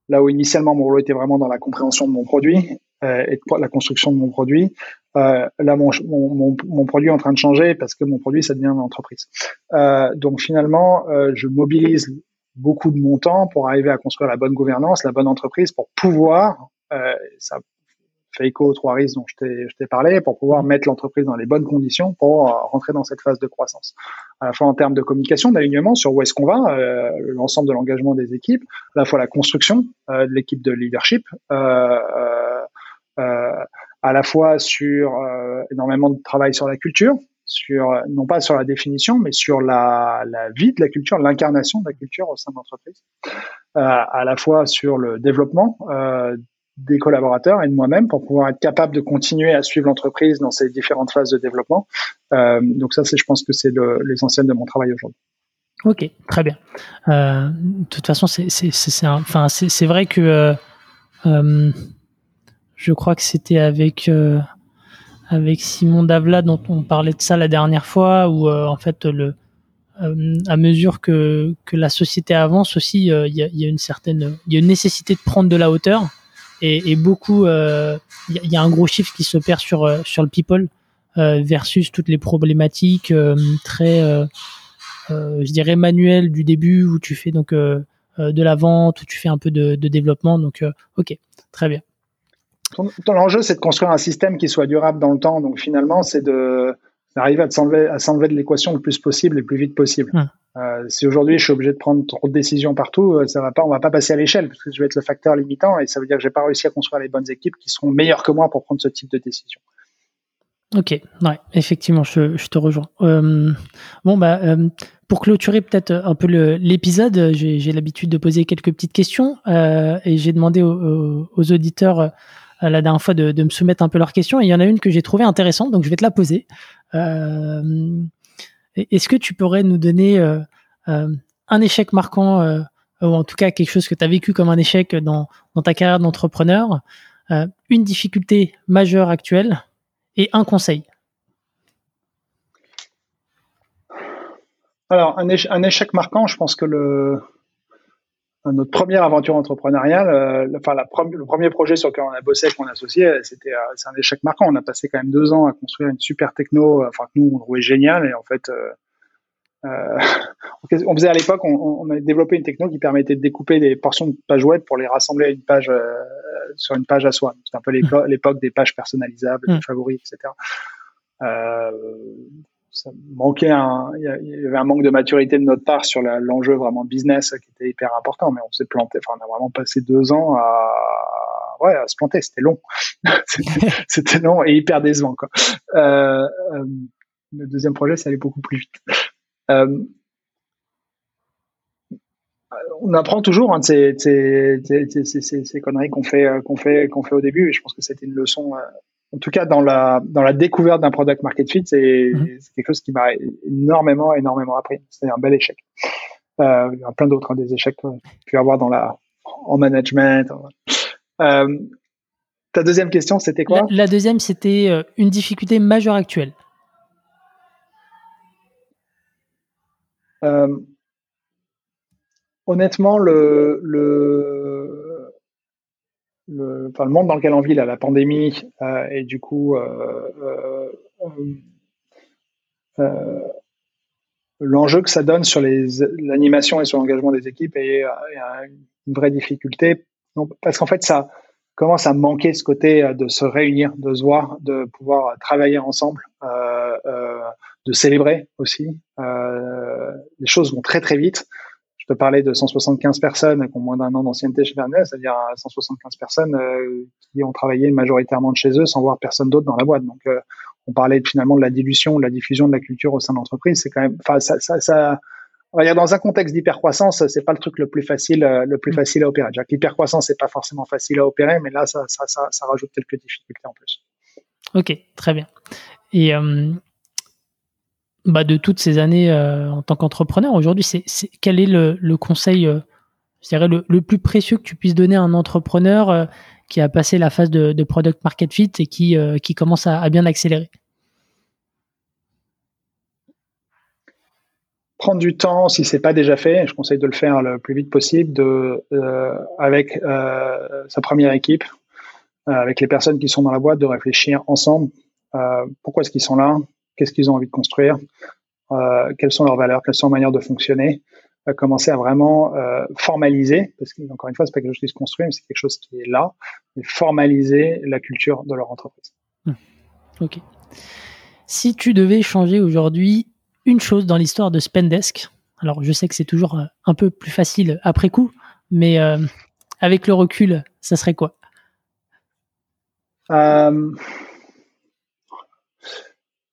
là où initialement mon rôle était vraiment dans la compréhension de mon produit euh, et la construction de mon produit, là mon, mon, mon, produit est en train de changer parce que mon produit ça devient une entreprise. donc finalement, je mobilise beaucoup de mon temps pour arriver à construire la bonne gouvernance, la bonne entreprise, pour pouvoir, ça aux trois risques dont je t'ai parlé pour pouvoir mm. mettre l'entreprise dans les bonnes conditions pour euh, rentrer dans cette phase de croissance. À la fois en termes de communication, d'alignement sur où est-ce qu'on va, euh, l'ensemble de l'engagement des équipes, à la fois la construction euh, de l'équipe de leadership, euh, euh, à la fois sur énormément de travail sur la culture, sur non pas sur la définition, mais sur la, la vie de la culture, l'incarnation de la culture au sein de l'entreprise, euh, à la fois sur le développement euh, des collaborateurs et de moi-même pour pouvoir être capable de continuer à suivre l'entreprise dans ses différentes phases de développement. Euh, donc ça, c'est, je pense que c'est l'essentiel de mon travail aujourd'hui. Ok, très bien. Euh, de toute façon, c'est, enfin, c'est, vrai que euh, je crois que c'était avec avec Simon Davla dont on parlait de ça la dernière fois, où en fait le à mesure que, que la société avance aussi, il y, a, une certaine, il y a une nécessité de prendre de la hauteur et, beaucoup, il y, y, a un gros chiffre qui se perd sur sur le people versus toutes les problématiques très, je dirais manuelles du début où tu fais donc de la vente, où tu fais un peu de, de développement. Donc, ok, très bien. L'enjeu, c'est de construire un système qui soit durable dans le temps. Donc finalement, c'est de d'arriver à s'enlever à s'enlever de l'équation le plus possible et le plus vite possible. Euh, si aujourd'hui je suis obligé de prendre trop de décisions partout, euh, ça va pas, on va pas passer à l'échelle parce que je vais être le facteur limitant et ça veut dire que j'ai pas réussi à construire les bonnes équipes qui seront meilleures que moi pour prendre ce type de décision. Ok, ouais, effectivement, je, je te rejoins. Euh, bon, bah, euh, pour clôturer peut-être un peu l'épisode, j'ai l'habitude de poser quelques petites questions euh, et j'ai demandé aux, aux auditeurs la dernière fois de, de, me soumettre un peu leurs questions. Et il y en a une que j'ai trouvée intéressante, donc je vais te la poser. Euh, Est-ce que tu pourrais nous donner euh, euh un échec marquant, ou en tout cas quelque chose que tu as vécu comme un échec dans, ta carrière d'entrepreneur, une difficulté majeure actuelle et un conseil? Alors, un échec marquant, je pense que le, notre première aventure entrepreneuriale, euh, enfin la le premier projet sur lequel on a bossé avec mon associé, c'était euh, c'est un échec marquant. On a passé quand même deux ans à construire une super techno, euh, enfin que nous on trouvait génial et en fait euh, on faisait à l'époque, on, on avait développé une techno qui permettait de découper des portions de pages web pour les rassembler à une page sur une page à soi. C'était un peu l'époque des pages personnalisables, des mmh. favoris, etc. Ça manquait un, il y avait un manque de maturité de notre part sur l'enjeu vraiment business qui était hyper important, mais on s'est planté. Enfin, on a vraiment passé deux ans à, ouais, à se planter. C'était long, c'était long et hyper décevant. Quoi. Euh, euh, le deuxième projet, ça allait beaucoup plus vite. Euh, on apprend toujours hein, de ces, ces, ces, ces conneries qu'on fait, qu'on fait, qu'on fait au début. Et je pense que c'était une leçon en tout cas dans la dans la découverte d'un product market fit, c'est mhm. quelque chose qui m'a énormément énormément appris. C'est un bel échec. Euh, il y a plein d'autres hein, des échecs que j'ai pu avoir dans la en management. Euh, ta deuxième question, c'était quoi? La, deuxième, c'était euh, une difficulté majeure actuelle. Euh, honnêtement, le, le le, monde dans lequel on vit, là, la pandémie, euh, et du coup, euh, euh, l'enjeu que ça donne sur l'animation et sur l'engagement des équipes est, une vraie difficulté. Parce qu'en fait, ça commence à manquer ce côté de se réunir, de se voir, de pouvoir travailler ensemble, de célébrer aussi. les choses vont très très vite je peux parler de 175 personnes qui ont moins d'un an d'ancienneté chez Verneuil, c'est-à-dire 175 personnes euh, qui ont travaillé majoritairement de chez eux sans voir personne d'autre dans la boîte. Donc, euh, on parlait finalement de la dilution, de la diffusion de la culture au sein de l'entreprise. C'est quand même, enfin, ça, ça, ça, on va dire dans un contexte d'hypercroissance, c'est pas le truc le plus facile, euh, le plus mm. facile à opérer. L'hypercroissance, c'est pas forcément facile à opérer, mais là, ça, ça, ça, ça rajoute quelques difficultés en plus. Ok, très bien. Et euh, bah, de toutes ces années euh, en tant qu'entrepreneur, aujourd'hui, c'est, quel est le, conseil, euh, je dirais, le, plus précieux que tu puisses donner à un entrepreneur euh, qui a passé la phase de, product market fit et qui, commence à, bien accélérer? Prendre du temps, si c'est pas déjà fait, je conseille de le faire le plus vite possible, avec sa première équipe, avec les personnes qui sont dans la boîte, de réfléchir ensemble. pourquoi est-ce qu'ils sont là qu'est-ce qu'ils ont envie de construire, euh, quelles sont leurs valeurs, quelles sont leurs manières de fonctionner, euh, commencer à vraiment euh, formaliser, parce que encore une fois, c'est pas quelque chose qui se construit, mais c'est quelque chose qui est là, mais formaliser la culture de leur entreprise. Hmm. Ok. Si tu devais changer aujourd'hui une chose dans l'histoire de Spendesk, alors je sais que c'est toujours un peu plus facile après coup, mais avec le recul, ça serait quoi?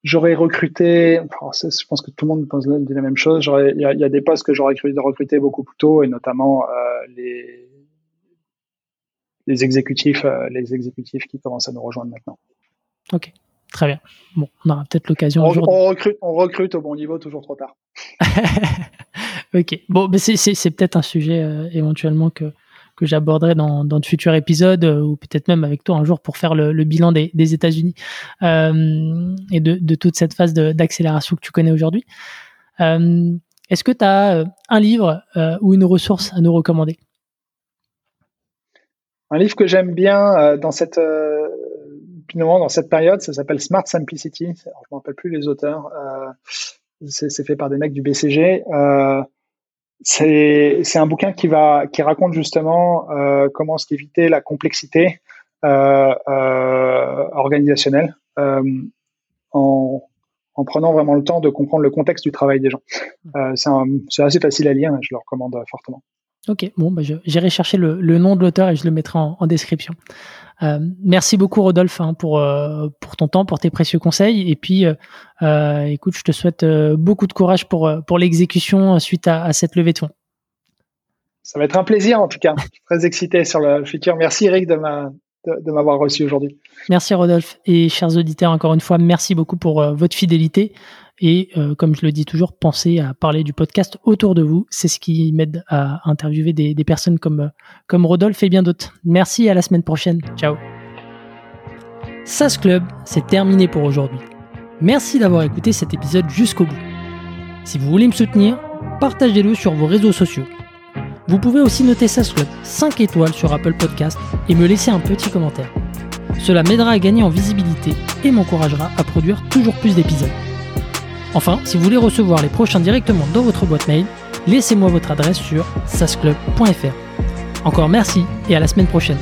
J'aurais recruté, je pense que tout le monde pense dit la même chose, il y, y, a des postes que j'aurais recruté beaucoup plus tôt, et notamment euh, les, les exécutifs, euh, les exécutifs qui commencent à nous rejoindre maintenant. Ok, très bien. Bon, on aura peut-être l'occasion. On, on, recrute, on recrute au bon niveau, toujours trop tard. ok, bon, mais c'est peut-être un sujet euh, éventuellement que, que j'aborderai dans, dans de futurs épisodes euh, ou peut-être même avec toi un jour pour faire le, bilan des, des États-Unis euh, et de, toute cette phase d'accélération que tu connais aujourd'hui. Euh, Est-ce que tu as un livre ou une ressource à nous recommander? Un livre que j'aime bien dans cette dans cette période, ça s'appelle Smart Simplicity. je ne me rappelle plus les auteurs. c'est fait par des mecs du BCG. C'est un bouquin qui va qui raconte justement euh, comment éviter la complexité euh, euh, organisationnelle euh, en, en prenant vraiment le temps de comprendre le contexte du travail des gens. Euh, c'est assez facile à lire, je le recommande fortement. Ok, bon, bah j'irai chercher le, le, nom de l'auteur et je le mettrai en, en description. Euh, merci beaucoup Rodolphe hein, pour euh, pour ton temps, pour tes précieux conseils. Et puis, euh, écoute, je te souhaite beaucoup de courage pour pour l'exécution suite à, à, cette levée de fonds. Ça va être un plaisir en tout cas. Je suis très excité sur le futur. Merci Eric de de, m'avoir reçu aujourd'hui. Merci Rodolphe et chers auditeurs encore une fois merci beaucoup pour votre fidélité et euh, comme je le dis toujours, pensez à parler du podcast autour de vous. C'est ce qui m'aide à interviewer des, personnes comme, comme Rodolphe et bien d'autres. Merci à la semaine prochaine. Ciao. SAS Club, c'est terminé pour aujourd'hui. Merci d'avoir écouté cet épisode jusqu'au bout. Si vous voulez me soutenir, partagez-le sur vos réseaux sociaux. Vous pouvez aussi noter SAS Club 5 étoiles sur Apple Podcast et me laisser un petit commentaire. Cela m'aidera à gagner en visibilité et m'encouragera à produire toujours plus d'épisodes. Enfin, si vous voulez recevoir les prochains directement dans votre boîte mail, laissez-moi votre adresse sur sasclub.fr. Encore merci et à la semaine prochaine.